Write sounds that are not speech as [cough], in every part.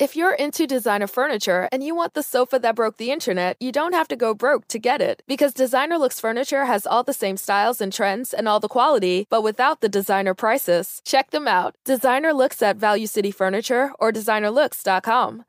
If you're into designer furniture and you want the sofa that broke the internet, you don't have to go broke to get it. Because Designer Looks Furniture has all the same styles and trends and all the quality, but without the designer prices. Check them out. Designer Looks at Value City Furniture or designerlooks.com.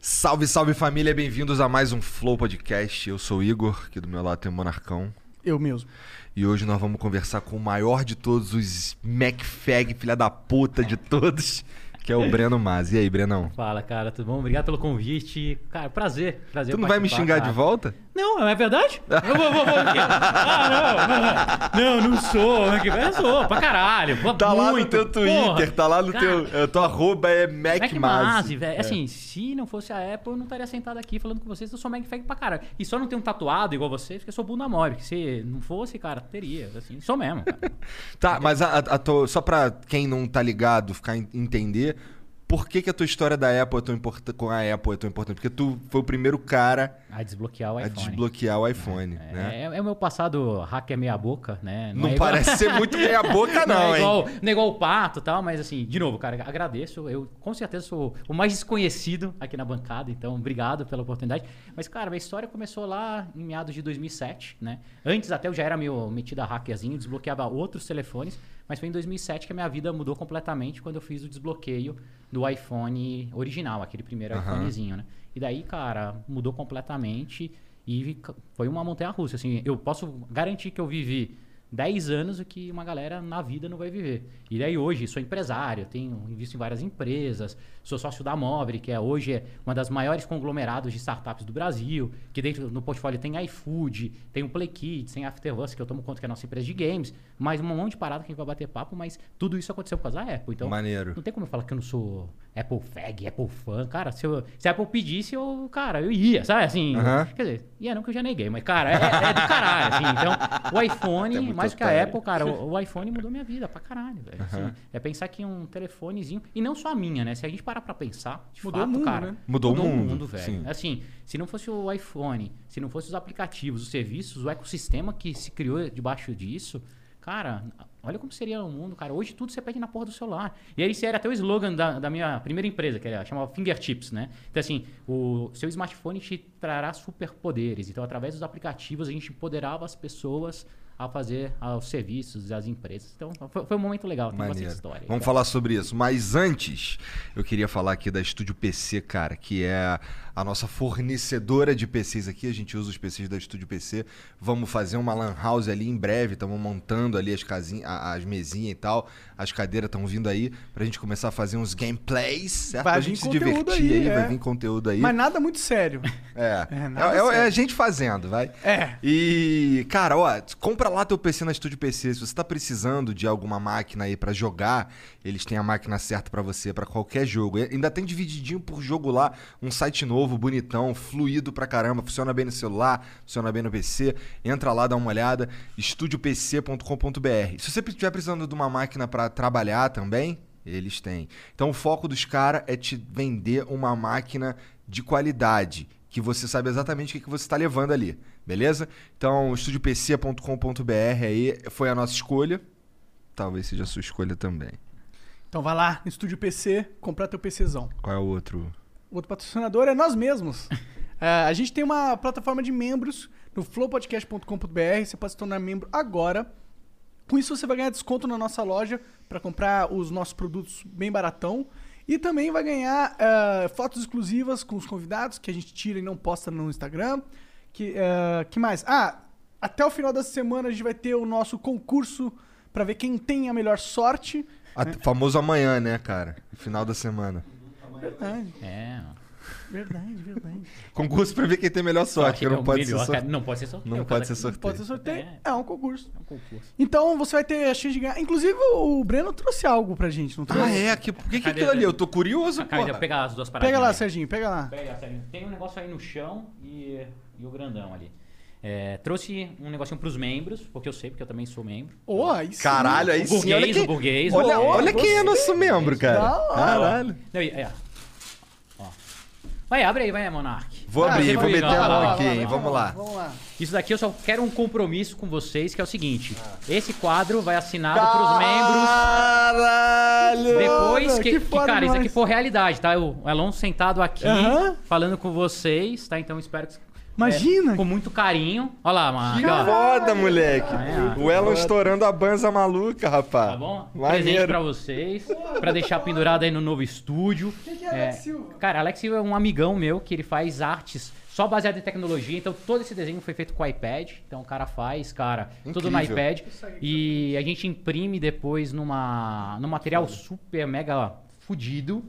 Salve, salve família, bem-vindos a mais um Flow Podcast. Eu sou o Igor, aqui do meu lado tem o Monarcão. Eu mesmo. E hoje nós vamos conversar com o maior de todos os MacFag, filha da puta de todos, que é o Breno Mas. E aí, Brenão? Fala, cara, tudo bom? Obrigado pelo convite. Cara, prazer. prazer Tu não vai me xingar cara. de volta? Não, é verdade? Eu vou, vou, vou. Ah, não, não, não, não sou. Eu sou, pra caralho. Pô, Tá lá no muito. teu Twitter, Porra. tá lá no Cara, teu. é, Tua arroba é Mac MacMaz. Masi, velho. Assim, se não fosse a Apple, eu não estaria sentado aqui falando com vocês. Eu sou MacFag pra caralho. E só não tenho um tatuado igual vocês, porque eu sou bunda mole. Porque se não fosse, cara, teria. Assim, sou mesmo. [laughs] Tá, mas a, a tua- só pra quem não tá ligado ficar en- entender, por que, que a tua história da Apple é tão importante com a Apple é tão importante? Porque tu foi o primeiro cara A desbloquear o a iPhone. desbloquear o iPhone, É, né? é, é o meu passado hacker meia boca, né? Não, é igual- parece ser muito meia boca, [laughs] não, é hein? igual, não é igual o pato e tal, mas assim, de novo, cara, agradeço. Eu com certeza sou o mais desconhecido aqui na bancada, então obrigado pela oportunidade. Mas, cara, minha história começou lá em meados de 2007, né? Antes até eu já era meio metido a hackerzinho, desbloqueava outros telefones, mas foi em 2007 que a minha vida mudou completamente quando eu fiz o desbloqueio do iPhone original, aquele primeiro Aham. iPhonezinho, né? E daí, cara, mudou completamente e foi uma montanha russa, assim, eu posso garantir que eu vivi 10 anos o que uma galera na vida não vai viver. E daí hoje sou empresário, tenho invisto em várias empresas, sou sócio da Mobre, que é hoje é uma das maiores conglomerados de startups do Brasil, que dentro no portfólio tem iFood, tem o Play Kids, tem Afterworks, que eu tomo conta que é a nossa empresa de games, mais um monte de parada que a gente vai bater papo, mas tudo isso aconteceu por causa da Apple. Então, Maneiro. não tem como eu falar que eu não sou Apple fag, Apple fã. Cara, se, eu, se a Apple pedisse, eu, cara, eu ia, sabe? Assim, Aham. quer dizer, ia não que eu já neguei, mas, cara, é, é do caralho, assim. Então, o iPhone, muito mais do que a. Apple, cara, o, [laughs] o iPhone mudou minha vida pra caralho, velho. assim. é pensar que um telefonezinho, e não só a minha, né? Se a gente parar pra pensar, de Mudou o fato, mundo, cara, né? Mudou o mundo, velho. sim. Assim, se não fosse o iPhone, se não fosse os aplicativos, os serviços, o ecossistema que se criou debaixo disso, cara, olha como seria o mundo, cara. Hoje tudo você pede na porra do celular. E aí esse era até o slogan da, da minha primeira empresa, que era, chamava Fingertips, né? Então assim, o seu smartphone te trará superpoderes. Então através dos aplicativos a gente empoderava as pessoas a fazer ah, os serviços, as empresas. Então foi, foi um momento legal, tem Maneiro. bastante história. Vamos falar sobre isso. Mas antes, eu queria falar aqui da Estúdio PC, cara, que é a nossa fornecedora de PCs aqui. A gente usa os PCs da Estúdio PC. Vamos fazer uma lan house ali em breve. Estamos montando ali as casinhas, as mesinhas e tal. As cadeiras estão vindo aí pra gente começar a fazer uns gameplays, certo? Vai pra gente se divertir aí, aí, vai é. vir conteúdo aí. Mas nada muito sério. É. [laughs] É, É, é- é sério. a gente fazendo, vai. É. E, cara, ó, compra lá teu PC na Estúdio PC. Se você tá precisando de alguma máquina aí pra jogar, eles têm a máquina certa pra você, pra qualquer jogo. E ainda tem divididinho por jogo lá, um site novo, bonitão, fluido pra caramba, funciona bem no celular, funciona bem no PC. Entra lá, dá uma olhada, estudiopc.com.br. Se você estiver precisando de uma máquina pra trabalhar também, eles têm. Então o foco dos caras é te vender uma máquina de qualidade, que você sabe exatamente o que, que você está levando ali, beleza? Então, estudiopc.com.br aí foi a nossa escolha. Talvez seja a sua escolha também. Então vai lá no Estúdio PC, comprar teu PCzão. Qual é o outro? O outro patrocinador é nós mesmos. [laughs] É, a gente tem uma plataforma de membros no flowpodcast.com.br. Você pode se tornar membro agora. Com isso, você vai ganhar desconto na nossa loja para comprar os nossos produtos bem baratão. E também vai ganhar é, fotos exclusivas com os convidados que a gente tira e não posta no Instagram. Que, é, que mais? Ah, até o final da semana a gente vai ter o nosso concurso para ver quem tem a melhor sorte. A- Famoso amanhã, né, cara? Final da semana. Verdade, É. verdade, verdade. Concurso pra ver quem tem melhor sorte, é não o pode melhor. Não pode ser sorteio. Não pode ser sorteio. Pode ser sorteio. É. É um concurso. É um concurso. Então você vai ter a chance de ganhar. Inclusive, o Breno trouxe algo pra gente, não trouxe? Ah, é? Que, por que, que aquilo ali? Eu tô curioso, cara, porra. pegar as duas paradas. Pega lá, Serginho, pega lá. Pega, Sérgio. Tem um negócio aí no chão e, e o grandão ali. É, trouxe um negocinho pros membros, porque eu sei, porque eu também sou membro. Sim. Caralho, aí O sim. Olha, burguês, quem, o burguês. olha, Boa, olha quem é nosso membro, cara. Caralho. Não, e- é, ó. Vai, abre aí, vai, Monark. Vou Ah, abrir, vou meter a mão aqui, lá, Vamos lá. Vamos lá. Isso daqui eu só quero um compromisso com vocês, que é o seguinte. Esse quadro vai assinado pros membros. Caralho! Depois que, que que, cara, isso demais. aqui for realidade, tá? O Elon sentado aqui, Aham. falando com vocês, tá? Então espero que. Imagina. é, com muito carinho. Olha lá, mano. Que foda, moleque. É, o Elon estourando a banza maluca, rapaz. Tá bom? Presente Maneiro. pra vocês, pra deixar pendurado aí no novo estúdio. Quem que é Alex Silva? Cara, Alex Silva é um amigão meu que ele faz artes só baseado em tecnologia. Então todo esse desenho foi feito com o iPad. Então o cara faz, cara, tudo no Incrível. iPad. E a gente imprime depois numa, num material super mega fudido.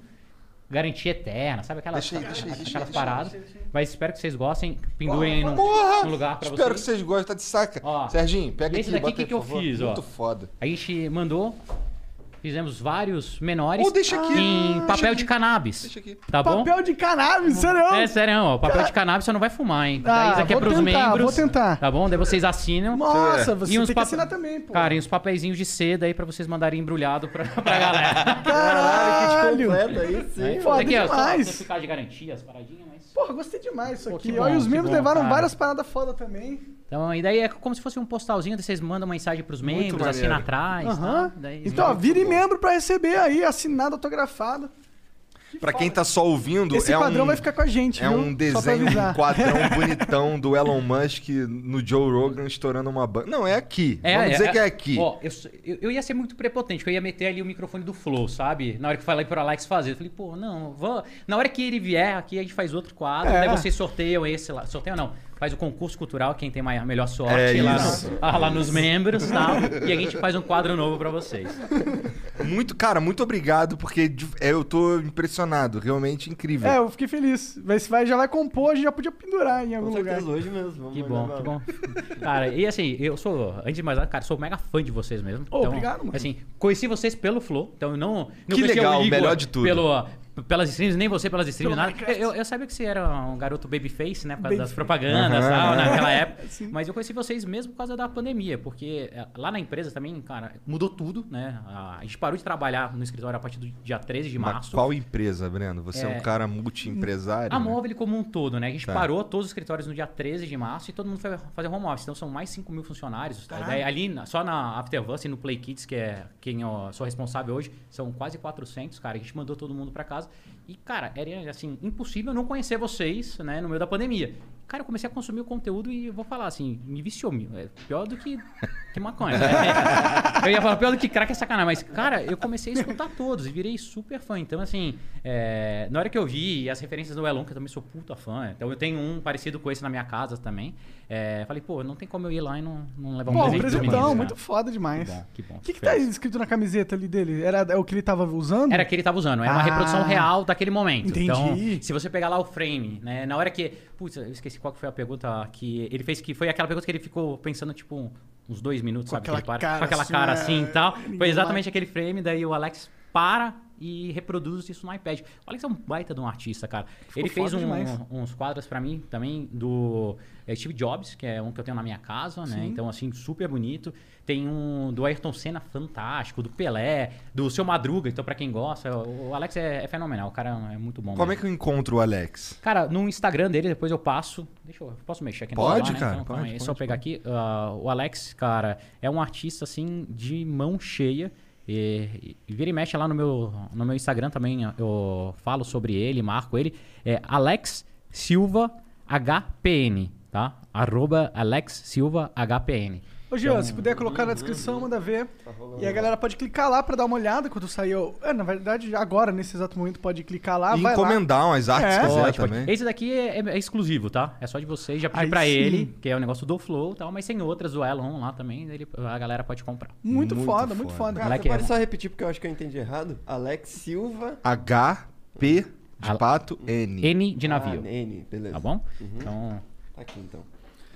Garantia eterna, sabe aquelas, Deixa aí, deixa aí, aquelas deixa aí, paradas. Mas espero que vocês gostem. Pendurem aí num, num lugar pra Espero que vocês. vocês gostem, tá de saca. Ó, Serginho, pega esse aqui, daqui, bota que aí, que eu fiz, ó? Muito foda. A gente mandou, fizemos vários menores Oh, deixa aqui. em Deixa papel aqui. de cannabis. Deixa aqui. Tá bom? Papel de cannabis, sério? É sério, ó. Papel de cannabis você não vai fumar, hein? Ah, Isso aqui é pros tentar, membros. vou tentar. Tá bom? Daí vocês assinam. Nossa, É. você E uns tem que pap- assinar também, pô. Cara, e uns papeizinhos de seda aí pra vocês mandarem embrulhado pra, [laughs] pra galera. Caralho. completo aí sim. Aí, Foda aqui, ó, só demais. certificar de garantia, as paradinhas, mas... Porra, gostei demais isso Pô, aqui. que Ó, e bom, os que membros bom, levaram cara. várias paradas foda também. Então, e daí é como se fosse um postalzinho, daí vocês mandam uma mensagem pros membros, maneiro. assina atrás, Aham. tá? Daí- Então, ó, muito vire bom. membro pra receber aí, assinado, autografado. Pra quem tá só ouvindo, Esse é padrão um... vai ficar com a gente, É viu? um desenho, um quadrão [laughs] bonitão do Elon Musk no Joe Rogan estourando uma banda. Não, é aqui. Vamos dizer que é aqui. Ó, eu, eu, eu ia ser muito prepotente, porque eu ia meter ali o microfone do Flow, sabe? Na hora que falei pro Alex fazer. Eu falei, pô, não, vou... na hora que ele vier aqui, a gente faz outro quadro, É. daí vocês sorteiam esse lá. Sorteiam não. Faz o concurso cultural, quem tem mais, a melhor sorte É lá, no- ah, lá nos membros e tal. E a gente faz um quadro novo pra vocês. Muito, cara, muito obrigado, porque de- é, eu tô impressionado. Realmente incrível. É, eu fiquei feliz. Vai, vai- já vai compor, a gente já podia pendurar em algum Com lugar. hoje mesmo. Vamos Que bom, que bom. Cara, e assim, eu sou, antes de mais nada, cara, sou mega fã de vocês mesmo. Ô, obrigado, mano. Assim, conheci vocês pelo Flow, então eu não, não Que legal, o Igor melhor de tudo. Pelo, pelas streams, nem você pelas streams, Pelo nada. Eu, eu sabia que você era um garoto babyface, né, por causa das propagandas e tal, aham. naquela [laughs] época. Sim. Mas eu conheci vocês mesmo por causa da pandemia, porque é, lá na empresa também, cara, mudou tudo, né? A, gente parou de trabalhar no escritório a partir do dia 13 de Mas março. qual empresa, Breno? Você é, É. um cara multi-empresário? A né? Móvel como um todo, né? A gente Tá. parou todos os escritórios no dia 13 de março e todo mundo foi fazer home office. Então são mais 5 mil funcionários. Daí, ali, só na Afterverse e no Play Kids, que é quem eu sou responsável hoje, são quase 400, cara. A gente mandou todo mundo pra casa. E, cara, era, assim, impossível não conhecer vocês, né? No meio da pandemia. Cara, eu comecei a consumir o conteúdo e vou falar assim, me viciou. É pior do que, que maconha. né? Eu ia falar pior do que crack é sacanagem. Mas, cara, eu comecei a escutar todos e virei super fã. Então, assim, é, na hora que eu vi as referências do Elon, que eu também sou puta fã, então eu tenho um parecido com esse na minha casa também. É, falei, pô, não tem como eu ir lá e não, não levar um Pô, presente pros presentão, meninos, muito cara. foda demais. Que bom, que bom. O que, que tá aí escrito na camiseta ali dele? Era é o que ele tava usando? Era que ele tava usando, é uma Ah. reprodução real daquele momento. Entendi. Então, se você pegar lá o frame, né, na hora que. Putz, eu esqueci qual que foi a pergunta que ele fez, que foi aquela pergunta que ele ficou pensando, tipo, uns dois minutos, Com sabe? que aquela ele para- cara com aquela assim, cara assim e tal. ninguém Foi exatamente aquele frame, daí o Alex para e reproduz isso no iPad. O Alex é um baita de um artista, cara. Ficou ele fez um- uns quadros pra mim também do é, Steve Jobs, que é um que eu tenho na minha casa, né? Sim. Então, assim, super bonito. Tem um do Ayrton Senna fantástico, do Pelé, do Seu Madruga, então pra quem gosta, o Alex é, é fenomenal, o cara é muito bom. Como é mesmo. que eu encontro o Alex? Cara, no Instagram dele, depois eu passo. Deixa eu. Posso mexer aqui no Pode, celular, né? cara, Então, calma pode, aí, É pode, só pegar aqui. Ah, o Alex, cara, é um artista assim de mão cheia. E, e vira e mexe lá no meu, no meu Instagram também. Eu falo sobre ele, marco ele. É Alex Silva HPN, tá? Arroba Alex Silva HPN. Ô, Jean, se puder colocar na Uhum. descrição, manda ver. E a galera pode clicar lá pra dar uma olhada quando sair. o- É, na verdade, agora, nesse exato momento, pode clicar lá. e vai lá. encomendar umas artes É. se quiser também. Esse daqui é, é exclusivo, tá? É só de vocês. Já pedi sim. ele, que é o negócio do Flow e tal, mas tem outras do Elon lá também. Ele, a galera pode comprar. Muito, Muito foda, muito foda. foda. Cara, pode é- só repetir porque eu acho que eu entendi errado? Alex Silva. HP de Al- pato N. N de navio. Ah, N, beleza. Tá bom? Uhum. Então, Tá aqui então.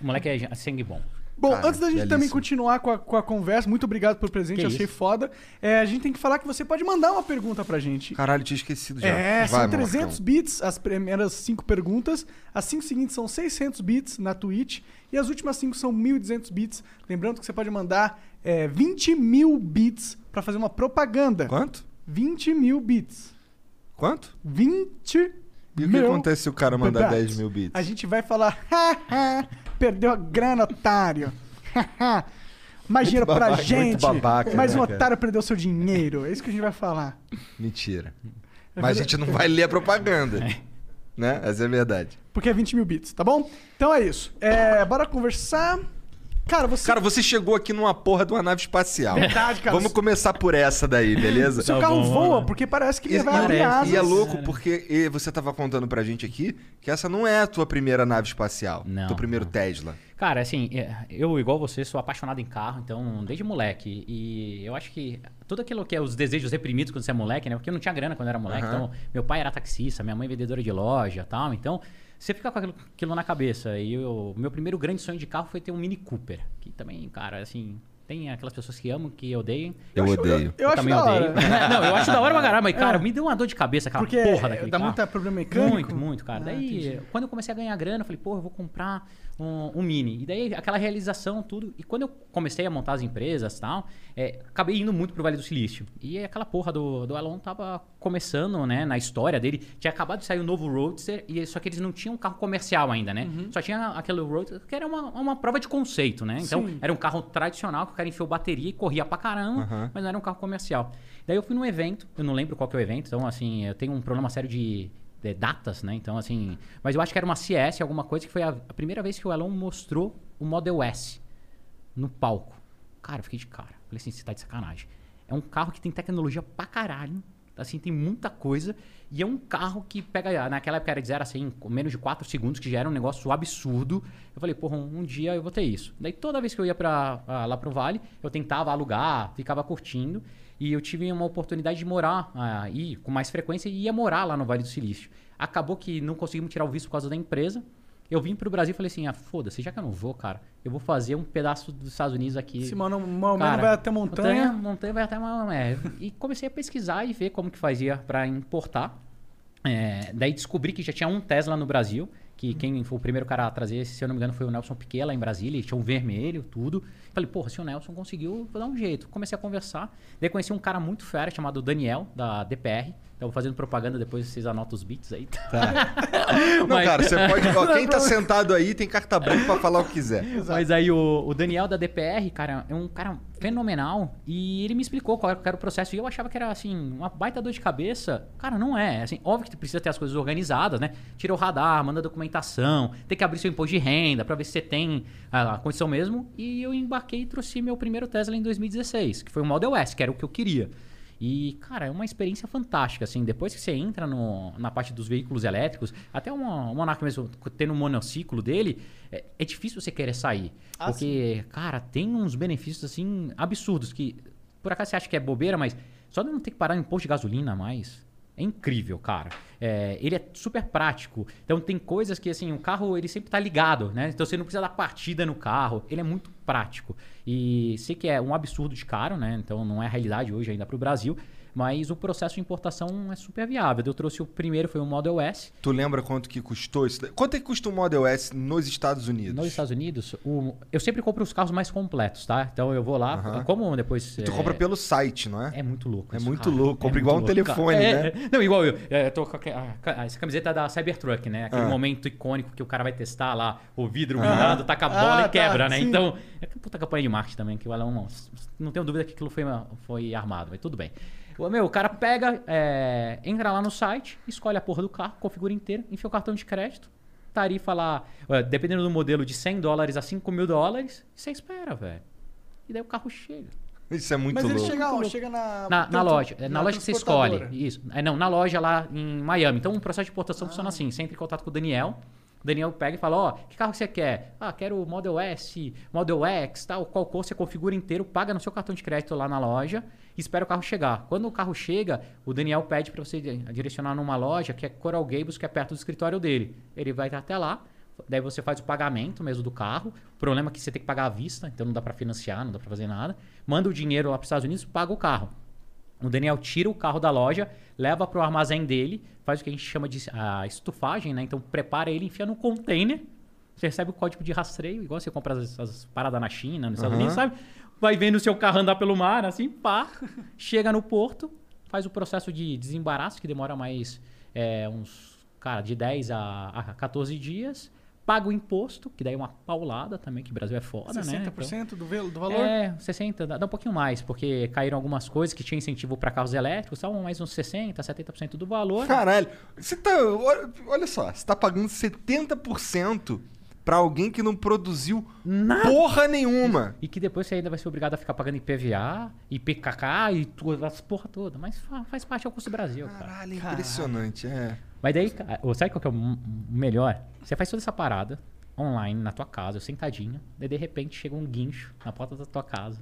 o moleque é sangue bom. Bom, Cara, antes da gente também belíssimo. continuar com a, com a conversa, muito obrigado pelo presente, Que achei isso. foda. É, a gente tem que falar que você pode mandar uma pergunta pra gente. Caralho, tinha esquecido já. É, Vai, são Marcão. 300 bits as primeiras cinco perguntas. As cinco seguintes são 600 bits na Twitch. E as últimas cinco são 1.200 bits. Lembrando que você pode mandar é, 20 mil bits pra fazer uma propaganda. Quanto? 20 mil bits. Quanto? 20 E o que acontece se o cara mandar Bebeto. 10 mil bits? A gente vai falar, [laughs] "Haha, perdeu a grana, otário. [laughs] Mais dinheiro pra babaca, gente. babaca, Mais um né, cara? otário perdeu seu dinheiro. É isso que a gente vai falar. Mentira. Mas a gente não vai ler a propaganda. Né? Essa é a verdade. Porque é 20 mil bits, tá bom? Então é isso. É, bora conversar. Cara, você. Cara, você chegou aqui numa porra de uma nave espacial. Verdade, cara. Vamos começar por essa daí, beleza? seu Tá carro bom, voa, porque parece que ele E, vai abrir e- asas. e é louco Cara. porque você tava contando pra gente aqui que essa não é a tua primeira nave espacial. Não, Teu primeiro não. Tesla. Cara, assim, é, eu, igual você, sou apaixonado em carro, então, desde moleque. E eu acho que tudo aquilo que é os desejos reprimidos quando você é moleque, né? Porque eu não tinha grana quando eu era moleque. Aham. Então, meu pai era taxista, minha mãe vendedora de loja e tal. Então, você fica com aquilo, aquilo na cabeça. E o meu primeiro grande sonho de carro foi ter um Mini Cooper. Que também, cara, assim, tem aquelas pessoas que amam, que odeiam. Eu, acho- odeio. Eu, acho também da odeio. hora. [laughs] não, eu acho da hora pra caramba, mas, [laughs] cara, É. me deu uma dor de cabeça aquela Porque porra daquele dá carro. muito problema mecânico. Muito, muito, cara. Ah, daí, entendi. quando eu comecei a ganhar grana, eu falei, pô, eu vou comprar um, um Mini. E daí, aquela realização, tudo. E quando eu comecei a montar as empresas e tal, é, acabei indo muito pro Vale do Silício. E aquela porra do, do Elon tava começando, né, na história dele. Tinha acabado de sair o novo Roadster, e só que eles não tinham um carro comercial ainda, né? Uhum. Só tinha aquele Roadster, que era uma, uma prova de conceito, né? Então, Sim. era um carro tradicional que o cara enfiou bateria e corria pra caramba, Aham. mas não era um carro comercial. Daí eu fui num evento, eu não lembro qual que é o evento, então assim, eu tenho um problema sério de, de datas, né? Então assim, mas eu acho que era uma CS, alguma coisa que foi a, a primeira vez que o Elon mostrou o Model S no palco. Cara, eu fiquei de cara. Falei assim, você tá de sacanagem. É um carro que tem tecnologia pra caralho. Assim, tem muita coisa. E é um carro que pega. Naquela época era de 0 a 100, com menos de 4 segundos, que já era um negócio absurdo. Eu falei, porra, um, um dia eu vou ter isso. Daí toda vez que eu ia pra, ah, lá pro Vale, eu tentava alugar, ficava curtindo. E eu tive uma oportunidade de morar ah, aí com mais frequência e ia morar lá no Vale do Silício. Acabou que não conseguimos tirar o visto por causa da empresa. Eu vim pro Brasil e falei assim: ah, foda-se, já que eu não vou, cara, eu vou fazer um pedaço dos Estados Unidos aqui. Se mano, Cara, vai até montanha. Montanha vai até uma. É. E comecei a pesquisar e ver como que fazia para importar. É, daí descobri que já tinha um Tesla no Brasil, que quem foi o primeiro cara a trazer, se eu não me engano, foi o Nelson Piquet lá em Brasília, tinha um vermelho, tudo. Falei, porra, se o Nelson conseguiu, vou dar um jeito. Comecei a conversar. Daí conheci um cara muito fera chamado Daniel, da DPR. Então fazendo propaganda, depois vocês anotam os bits aí. [laughs] Não, Mas- cara, você pode. ó, quem tá [laughs] sentado aí tem carta branca pra falar o que quiser. Mas aí o, o Daniel da DPR, cara, é um cara fenomenal e ele me explicou qual era o processo e eu achava que era assim, uma baita dor de cabeça. Cara, não é. Assim, óbvio que precisa ter as coisas organizadas, né? Tira o radar, manda documentação, tem que abrir seu imposto de renda pra ver se você tem a, a condição mesmo. E eu embarquei e trouxe meu primeiro Tesla em 2016, que foi o Model S, que era o que eu queria. E, cara, é uma experiência fantástica, assim. Depois que você entra no- na parte dos veículos elétricos, até uma- o Monark mesmo, tendo um monociclo dele, é, é difícil você querer sair. Ah, porque, cara, tem uns benefícios, assim, absurdos que, por acaso você acha que é bobeira, mas só de não ter que parar em posto de gasolina mais... É incrível, cara. É, ele é super prático. Então tem coisas que assim, o carro ele sempre tá ligado, né? Então você não precisa dar partida no carro. Ele é muito prático. E sei que é um absurdo de caro, né? Então não é a realidade hoje ainda pro Brasil. Mas o processo de importação é super viável. Eu trouxe o primeiro, foi o Model S. Tu lembra quanto que custou isso? Quanto é que custa um Model S nos Estados Unidos? Nos Estados Unidos, o- eu sempre compro os carros mais completos, tá? Então eu vou lá, como depois. E tu é, compra pelo site, não é? É muito louco. É isso, muito cara. louco. Compra muito igual um louco, telefone, cara. né? É, é. Não, igual eu. É, eu tô com a- essa camiseta da Cybertruck, né? Aquele Ah. momento icônico que o cara vai testar lá, o vidro virado, taca a bola Ah, e quebra, tá, né? sim. Então, é que puta campanha de marketing também, que o Elon, não tenho dúvida que aquilo foi, foi armado, mas tudo bem. O Meu, o cara pega, é, entra lá no site, escolhe a porra do carro, configura inteiro, enfia o cartão de crédito, tarifa lá, dependendo do modelo, de 100 dólares a 5 mil dólares, e você espera, velho. E daí o carro chega. Isso é muito Mas ele louco. chega, ó, chega na. Na, na loja. É, Na, loja que você escolhe. Isso. É, não, na loja lá em Miami. Então o processo de importação funciona assim. Você entra em contato com o Daniel. O Daniel pega e fala, ó, que carro você quer? Ah, quero o Model S, Model X, tal, qual cor você configura inteiro, paga no seu cartão de crédito lá na loja espera o carro chegar. Quando o carro chega, o Daniel pede para você di- direcionar numa loja que é Coral Gables, que é perto do escritório dele. Ele vai até lá, daí você faz o pagamento mesmo do carro. O problema é que você tem que pagar à vista, então não dá para financiar, não dá para fazer nada. Manda o dinheiro lá para os Estados Unidos, paga o carro. O Daniel tira o carro da loja, leva para o armazém dele, faz o que a gente chama de a estufagem, né? Então prepara ele, enfia no container. Você recebe o código de rastreio, igual você compra as, as paradas na China, nos Estados Aham. Unidos, sabe? Vai vendo o seu carro andar pelo mar, assim, pá. [laughs] chega no porto, faz o processo de desembaraço, que demora mais é, uns cara, de 10 a, a 14 dias, paga o imposto, que daí é uma paulada também, que o Brasil é foda, né? 60% Então, do, do valor? é, 60, dá, dá um pouquinho mais, porque caíram algumas coisas que tinha incentivo para carros elétricos, estavam mais uns 60, 70% do valor. Caralho, você tá. Olha, olha só, você tá pagando 70% pra alguém que não produziu Nada. porra nenhuma. E que depois você ainda vai ser obrigado a ficar pagando IPVA, IPKK e tudo, as porra toda. Mas fa- faz parte do custo do Brasil, cara. Caralho, impressionante, é. Mas daí, cara, sabe qual que é o melhor? Você faz toda essa parada online na tua casa, sentadinho, daí de repente chega um guincho na porta da tua casa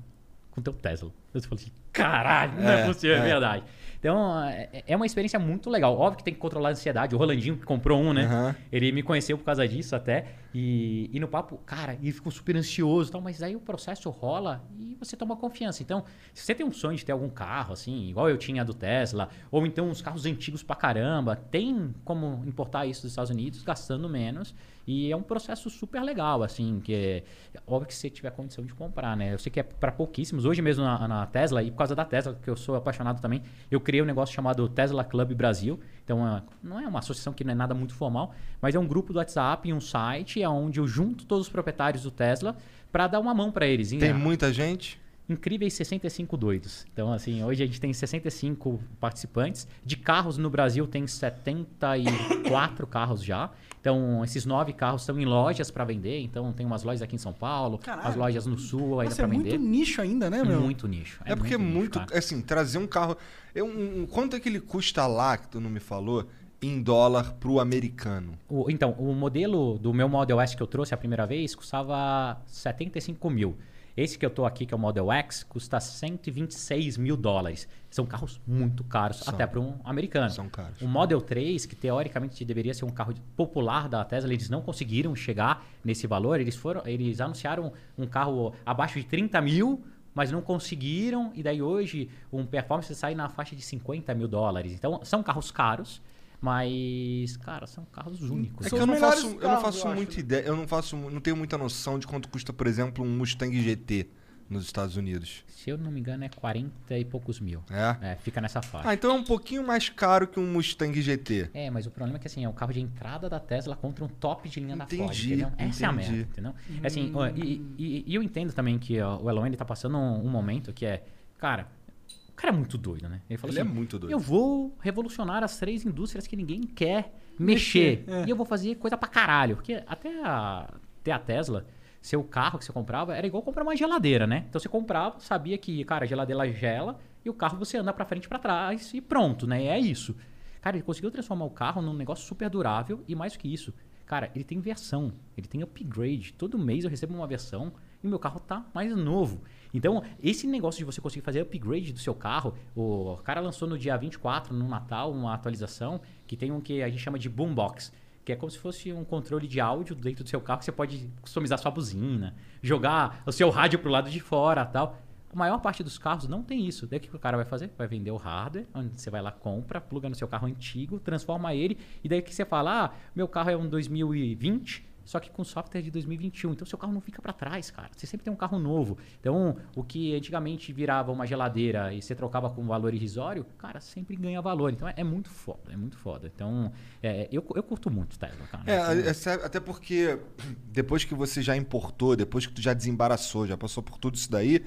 com teu Tesla. Você fala assim, caralho, não é, É, possível, é é. verdade. Então, é, é uma experiência muito legal. Óbvio que tem que controlar a ansiedade. O Rolandinho que comprou um, né? Aham. Ele me conheceu por causa disso até. E, e no papo, cara, ele ficou super ansioso e tal, mas aí o processo rola e você toma confiança. Então, se você tem um sonho de ter algum carro, assim, igual eu tinha do Tesla, ou então uns carros antigos pra caramba, tem como importar isso dos Estados Unidos gastando menos. E é um processo super legal, assim, que é óbvio que você tiver condição de comprar, né? Eu sei que é para pouquíssimos. Hoje mesmo na, na Tesla, e por causa da Tesla, que eu sou apaixonado também, eu criei um negócio chamado Tesla Club Brasil. Então, é- não é uma associação que não é nada muito formal, mas é um grupo do WhatsApp e um site onde eu junto todos os proprietários do Tesla para dar uma mão para eles. Tem Em- muita gente? incríveis 65 doidos. Então, assim, hoje a gente tem 65 participantes. De carros no Brasil tem 74 carros já. Então, esses nove carros estão em lojas para vender. Então, tem umas lojas aqui em São Paulo, Caralho. as lojas no Sul ainda Nossa, é para muito vender. nicho ainda, né, É meu? muito nicho. É, porque é nicho, muito. cara. Assim, trazer um carro. É um, quanto é que ele custa lá, que tu não me falou, em dólar pro americano? O- então, o modelo do meu Model S que eu trouxe a primeira vez custava 75 mil. Esse que eu tô aqui, que é o Model X, custa 126 mil dólares. São carros muito caros, São. até para um americano. São caros. O Model 3, que teoricamente deveria ser um carro popular da Tesla, eles não conseguiram chegar nesse valor. Eles foram, eles anunciaram um carro abaixo de 30 mil, mas não conseguiram. E daí hoje um performance sai na faixa de 50 mil dólares. Então são carros caros, mas cara, são carros únicos. É que eu não faço, eu não carros, faço eu acho, muita né? ideia, eu não faço, não tenho muita noção de quanto custa, por exemplo, um Mustang GT nos Estados Unidos. Se eu não me engano, é 40 e poucos mil. É? É, fica nessa faixa. Ah, então é um pouquinho mais caro que um Mustang GT. É, mas o problema é que assim, é o carro de entrada da Tesla contra um top de linha da Ford, Entendi, entendeu? Essa é a entendi. merda, entendeu? Assim, ó, e, e- e eu entendo também que ó, o Elon ele tá passando um, um momento que é, cara, cara é muito doido, né? Ele falou Ele é assim, muito doido. eu vou revolucionar as três indústrias que ninguém quer mexer. Mexer, é. E eu vou fazer coisa pra caralho. Porque até a, até a Tesla, seu carro que você comprava era igual comprar uma geladeira, né? Então você comprava, sabia que, cara, a geladeira ela gela e o carro você anda pra frente e pra trás e pronto, né? E é isso. Cara, ele conseguiu transformar o carro num negócio super durável e mais do que isso. Cara, ele tem versão, ele tem upgrade. Todo mês eu recebo uma versão e meu carro tá mais novo. Então, esse negócio de você conseguir fazer upgrade do seu carro, o cara lançou no dia 24, no Natal, uma atualização que tem um que a gente chama de boombox, que é como se fosse um controle de áudio dentro do seu carro que você pode customizar sua buzina, jogar o seu rádio pro lado de fora, tal. A maior parte dos carros não tem isso. Daí o que o cara vai fazer? Vai vender o hardware, onde você vai lá, compra, pluga no seu carro antigo, transforma ele, e daí que você fala, ah, meu carro é um 2020, só que com software de 2021. Então seu carro não fica para trás, cara. Você sempre tem um carro novo. Então, o que antigamente virava uma geladeira e você trocava com um valor irrisório, cara, sempre ganha valor. Então é, é muito foda, é muito foda. Então, é, eu, eu curto muito Tesla, cara. É, é até porque [clears throat] depois que você já importou, depois que tu já desembaraçou, já passou por tudo isso daí,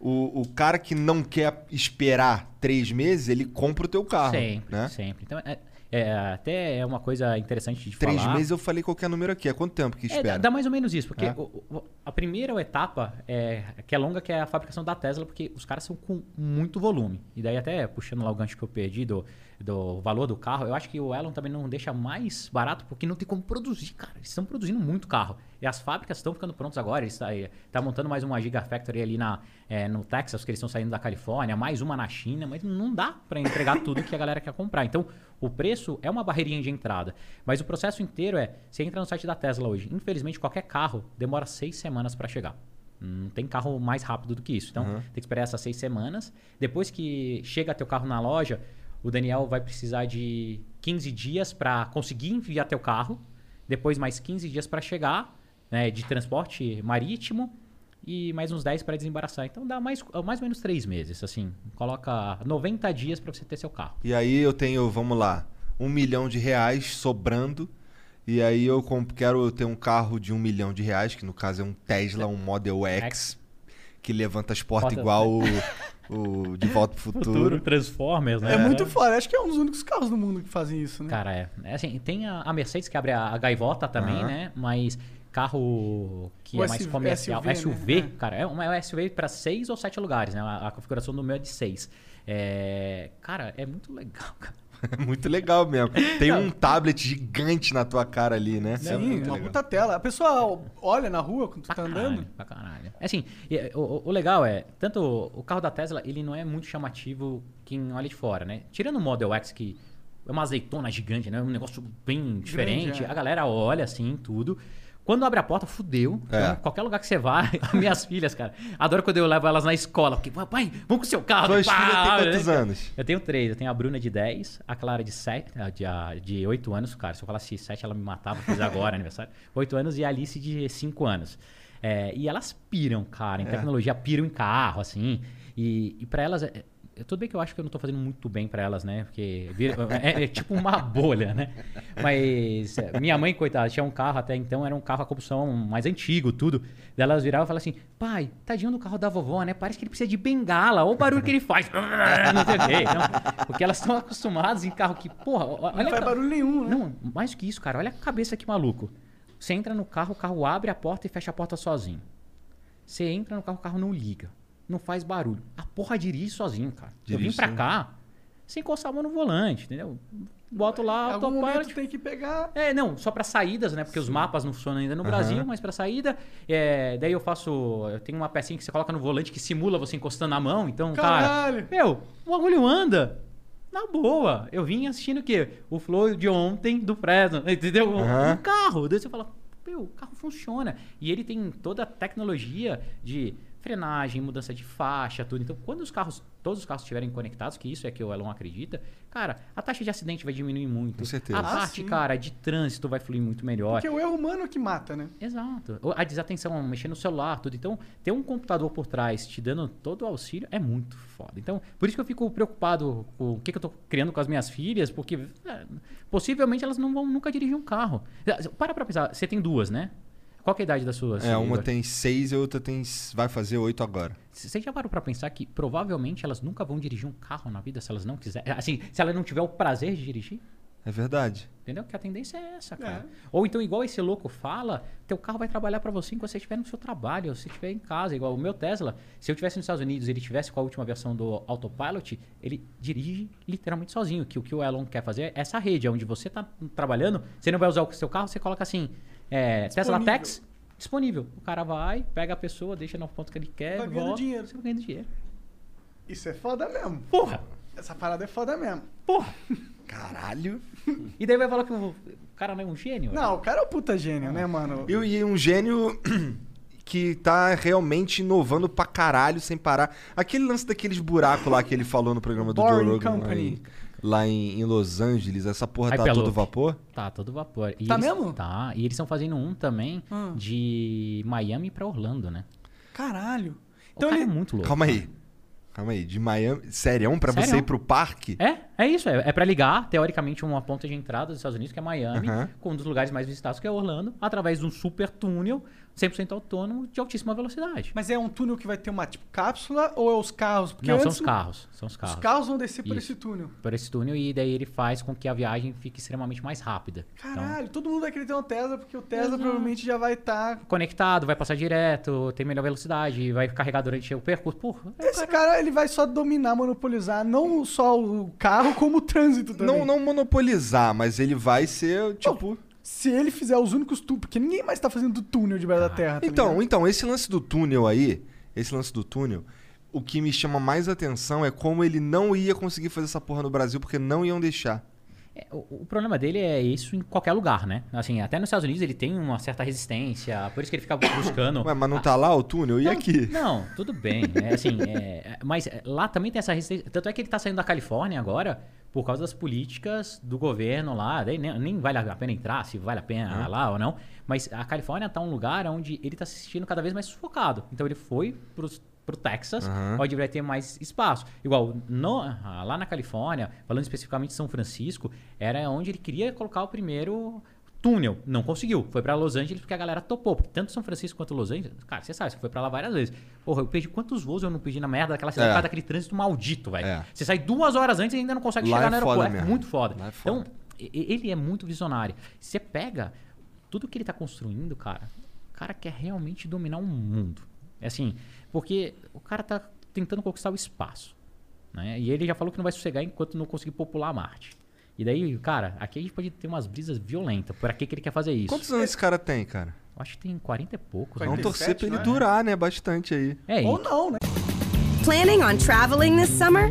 o, o cara que não quer esperar três meses, ele compra o teu carro. sempre, né? sempre. Então, é, é, até é uma coisa interessante de Três falar. meses eu falei qualquer número aqui. Há quanto tempo que É, espera? dá mais ou menos isso, porque É? o- o- a primeira etapa é, que é longa, que é a fabricação da Tesla, porque os caras são com muito volume. E daí até puxando lá o gancho que eu perdi do, do valor do carro, eu acho que o Elon também não deixa mais barato porque não tem como produzir, cara. Eles estão produzindo muito carro. E as fábricas estão ficando prontas agora. Eles estão tá montando mais uma Gigafactory ali na, é, no Texas, que eles estão saindo da Califórnia, mais uma na China, mas não dá para entregar tudo que a galera quer comprar. Então, o preço é uma barreirinha de entrada. Mas o processo inteiro é, você entra no site da Tesla hoje, infelizmente qualquer carro demora seis semanas para chegar. Não tem carro mais rápido do que isso. Então, tem que esperar essas seis semanas. Depois que chega teu carro na loja, o Daniel vai precisar de 15 dias para conseguir enviar teu carro. Depois mais 15 dias para chegar, né, de transporte marítimo. E mais uns 10 para desembaraçar. Então dá mais, mais ou menos 3 meses, assim. Coloca 90 dias para você ter seu carro. E aí eu tenho, vamos lá, um milhão de reais sobrando. E aí eu quero ter um carro de um milhão de reais, que no caso é um Tesla, um Model X, que levanta as portas Porta- igual [laughs] o, o De Volta pro Futuro. Futuro, Transformers, né? É muito foda. Acho que é um dos únicos carros do mundo que fazem isso, né? Cara, é. é assim, tem a, a Mercedes que abre a, a gaivota também, Aham. né? Mas carro que O é mais SUV, comercial. né? SUV, É. cara, é uma é um SUV para seis ou sete lugares, né? A, a configuração do meu é de seis. É, cara, é muito legal, [laughs] cara. [laughs] muito legal mesmo. Tem um tablet gigante na tua cara ali, né? É Sim, muito uma legal. puta tela. A pessoa olha na rua quando tu Pra tá caralho, andando. Pra caralho. É Assim, e, o, o- legal é, tanto o, carro da Tesla, ele não é muito chamativo quem olha de fora, né? Tirando o Model X, que é uma azeitona gigante, né? Um negócio bem diferente. é. A galera olha assim, tudo. Quando abre a porta, fudeu. É. Então, qualquer lugar que você vá, [laughs] as minhas filhas, cara, adoro quando eu levo elas na escola. Porque, pai, vamos com o seu carro. Tuas pá, filhas têm né? quantos anos? Eu tenho três. Eu tenho a Bruna de 10, a Clara de 7, a de, a, de 8 anos. Cara, se eu falasse 7, ela me matava, fiz agora [laughs] aniversário. 8 anos e a Alice de 5 anos. É, e elas piram, cara, em tecnologia, piram em carro, assim. E, e pra elas. Tudo bem que eu acho que eu não tô fazendo muito bem pra elas, né? Porque é, é tipo uma bolha, né? Mas é, minha mãe, coitada, tinha um carro até então, era um carro a combustão mais antigo, tudo. Daí elas viravam e falavam assim: pai, tadinho do carro da vovó, né? Parece que ele precisa de bengala, olha o barulho que ele faz. [laughs] Não sei o quê. Então, porque elas estão acostumadas em carro que, porra, olha Não faz barulho nenhum, né? não, mais que isso, cara. Olha a cabeça que maluco. Você entra no carro, o carro abre a porta e fecha a porta sozinho. Você entra no carro, o carro não liga. Não faz barulho. A porra dirige sozinho, cara. eu Dirige vim pra sozinho. cá sem encostar a mão no volante, entendeu? Boto lá, Em algum momento tem que pegar. É, não, só para saídas, né? Porque os mapas não funcionam ainda no Aham. Brasil, mas para saída, é, daí eu faço, eu tenho uma pecinha que você coloca no volante que simula você encostando na mão, então, Caralho! cara, meu, o bagulho anda. Na boa, eu vim assistindo o quê? O Flow de ontem do Fresno, [laughs] entendeu? Um- Aham. Um carro. Daí você fala, meu, o carro funciona. E ele tem toda a tecnologia de frenagem, mudança de faixa, tudo. Então, quando os carros, todos os carros estiverem conectados, que isso é que o Elon acredita, cara, a taxa de acidente vai diminuir muito. Com certeza. A Ah, parte, sim. cara, de trânsito vai fluir muito melhor. Porque é o erro humano que mata, né? Exato. A desatenção, mexer no celular, tudo. Então, ter um computador por trás te dando todo o auxílio é muito foda. Então, por isso que eu fico preocupado com o que, que eu tô criando com as minhas filhas, porque é, possivelmente elas não vão nunca dirigir um carro. Para pra pensar, você tem duas, né? Qual que é a idade das suas? É, uma Igor? tem seis e a outra tem, vai fazer oito agora. Você já parou pra pensar que provavelmente elas nunca vão dirigir um carro na vida se elas não quiserem? Assim, se ela não tiver o prazer de dirigir? É verdade. Entendeu? Que a tendência é essa, cara. É. Ou então, igual esse louco fala, teu carro vai trabalhar pra você enquanto você estiver no seu trabalho, ou se estiver em casa. Igual o meu Tesla, se eu estivesse nos Estados Unidos e ele tivesse com a última versão do Autopilot, ele dirige literalmente sozinho. Que o que o Elon quer fazer é essa rede, onde você tá trabalhando, você não vai usar o seu carro, você coloca assim, é, Tesla. Tax, disponível. O cara vai, pega a pessoa, deixa no ponto que ele quer, Vai ganhando volta, dinheiro. você vai ganhando dinheiro. Isso é foda mesmo. Porra! Essa parada é foda mesmo. Porra! Caralho. [laughs] E daí vai falar que o cara não é um gênio? Não, o cara é um puta gênio, né, mano? E, e um gênio [clears throat] que tá realmente inovando pra caralho sem parar. Aquele lance daqueles buracos lá que ele falou no programa do Joe Boring Rogan lá Company. em, lá em, em Los Angeles, essa porra tá todo vapor? Tá, todo vapor. E Tá eles- mesmo? Tá. E eles estão fazendo um também Hum. de Miami pra Orlando, né? Caralho. O Então cara ele. é muito louco. Calma aí. Calma aí. De Miami. Sério, pra você Sério? ir pro parque? É, é isso. É, é para ligar, teoricamente, uma ponta de entrada dos Estados Unidos, que é Miami, com um dos lugares mais visitados, que é Orlando, através de um super túnel 100% autônomo de altíssima velocidade. Mas é um túnel que vai ter uma tipo cápsula ou é os carros? Porque Não, são os carros. São os carros. Os carros vão descer por Isso. esse túnel. Por esse túnel, e daí ele faz com que a viagem fique extremamente mais rápida. Então, Caralho, todo mundo vai querer ter um Tesla, porque o Tesla Exato. provavelmente já vai estar. conectado, vai passar direto, tem melhor velocidade, vai carregar durante o percurso. Porra, é, Esse cara, ele vai só dominar, monopolizar não só o carro, como o trânsito também. Não, não monopolizar, mas ele vai ser, tipo... Se ele fizer os únicos túneis, porque ninguém mais tá fazendo túnel debaixo da terra. tá Então, ligado? então, esse lance do túnel aí, esse lance do túnel, o que me chama mais atenção é como ele não ia conseguir fazer essa porra no Brasil, porque não iam deixar. É, o, o problema dele é isso em qualquer lugar, né? Assim, até nos Estados Unidos ele tem uma certa resistência, por isso que ele fica [coughs] buscando. Ué, mas não tá lá o túnel? E Não, aqui? Não, tudo bem. É, assim, é, mas lá também tem essa resistência. Tanto é que ele tá saindo da Califórnia agora por causa das políticas do governo lá. Nem, nem vale a pena entrar, se vale a pena lá ou não. Mas a Califórnia tá um lugar onde ele tá se sentindo cada vez mais sufocado. Então ele foi pros pro Texas, Aham. onde vai ter mais espaço. Igual, no- ah, lá na Califórnia, falando especificamente de São Francisco, era onde ele queria colocar o primeiro túnel. Não conseguiu. Foi pra Los Angeles porque a galera topou. Porque tanto São Francisco quanto Los Angeles, cara, você sabe, você foi pra lá várias vezes. Porra, eu perdi quantos voos eu não perdi na merda daquela cidade É. por causa daquele trânsito maldito, velho. É. Você sai duas horas antes e ainda não consegue Lá chegar é no aeroporto. É muito foda. É foda. Então, ele é muito visionário. Você pega tudo que ele tá construindo, cara, o cara quer realmente dominar um mundo. É assim, porque o cara tá tentando conquistar o espaço. Né? E ele já falou que não vai sossegar enquanto não conseguir popular Marte. E daí, cara, aqui a gente pode ter umas brisas violentas. Por que que ele quer fazer isso? Quantos anos esse cara tem, cara? Eu acho que tem 40 e poucos. Vamos né? torcer pra ele né? durar, né? Bastante aí. É, e- Ou não, né? Planning on traveling this summer?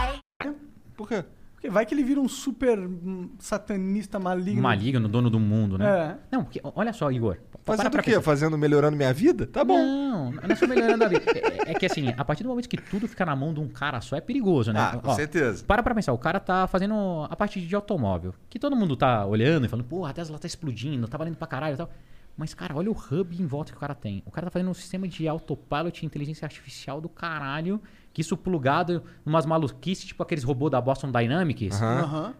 Por quê? Porque vai que ele vira um super hum, satanista maligno. maligno, dono do mundo, né? É. Não, porque, olha só, Igor. para Fazendo o quê? pensar. Fazendo, melhorando minha vida? Tá bom. Não, não é só melhorando a vida. É, é que assim, a partir do momento que tudo fica na mão de um cara só, é perigoso, né? Ah, com certeza. Para pra pensar, o cara tá fazendo a parte de automóvel. Que todo mundo tá olhando e falando, pô, a Tesla tá explodindo, tá valendo pra caralho e tal. Mas, cara, olha o hub em volta que o cara tem. O cara tá fazendo um sistema de autopilot e inteligência artificial do caralho. Que isso plugado numas maluquices, tipo aqueles robôs da Boston Dynamics. Aham.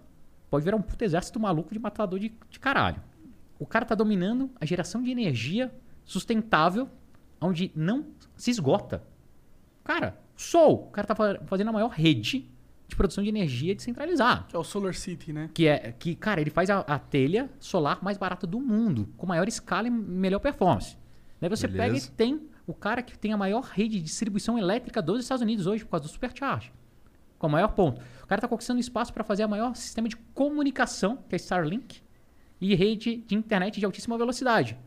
Pode virar um puto exército maluco de matador de, de caralho. O cara tá dominando a geração de energia sustentável, onde não se esgota. Cara, Sol, o cara tá fa- fazendo a maior rede de produção de energia descentralizada. Que é o Solar City, né? Que é que, cara, ele faz a, a telha solar mais barata do mundo, com maior escala e melhor performance. Daí você pega e Beleza. tem o cara que tem a maior rede de distribuição elétrica dos Estados Unidos hoje, por causa do supercharge. Com o maior ponto. O cara está conquistando espaço para fazer o maior sistema de comunicação, que é Starlink, e rede de internet de altíssima velocidade.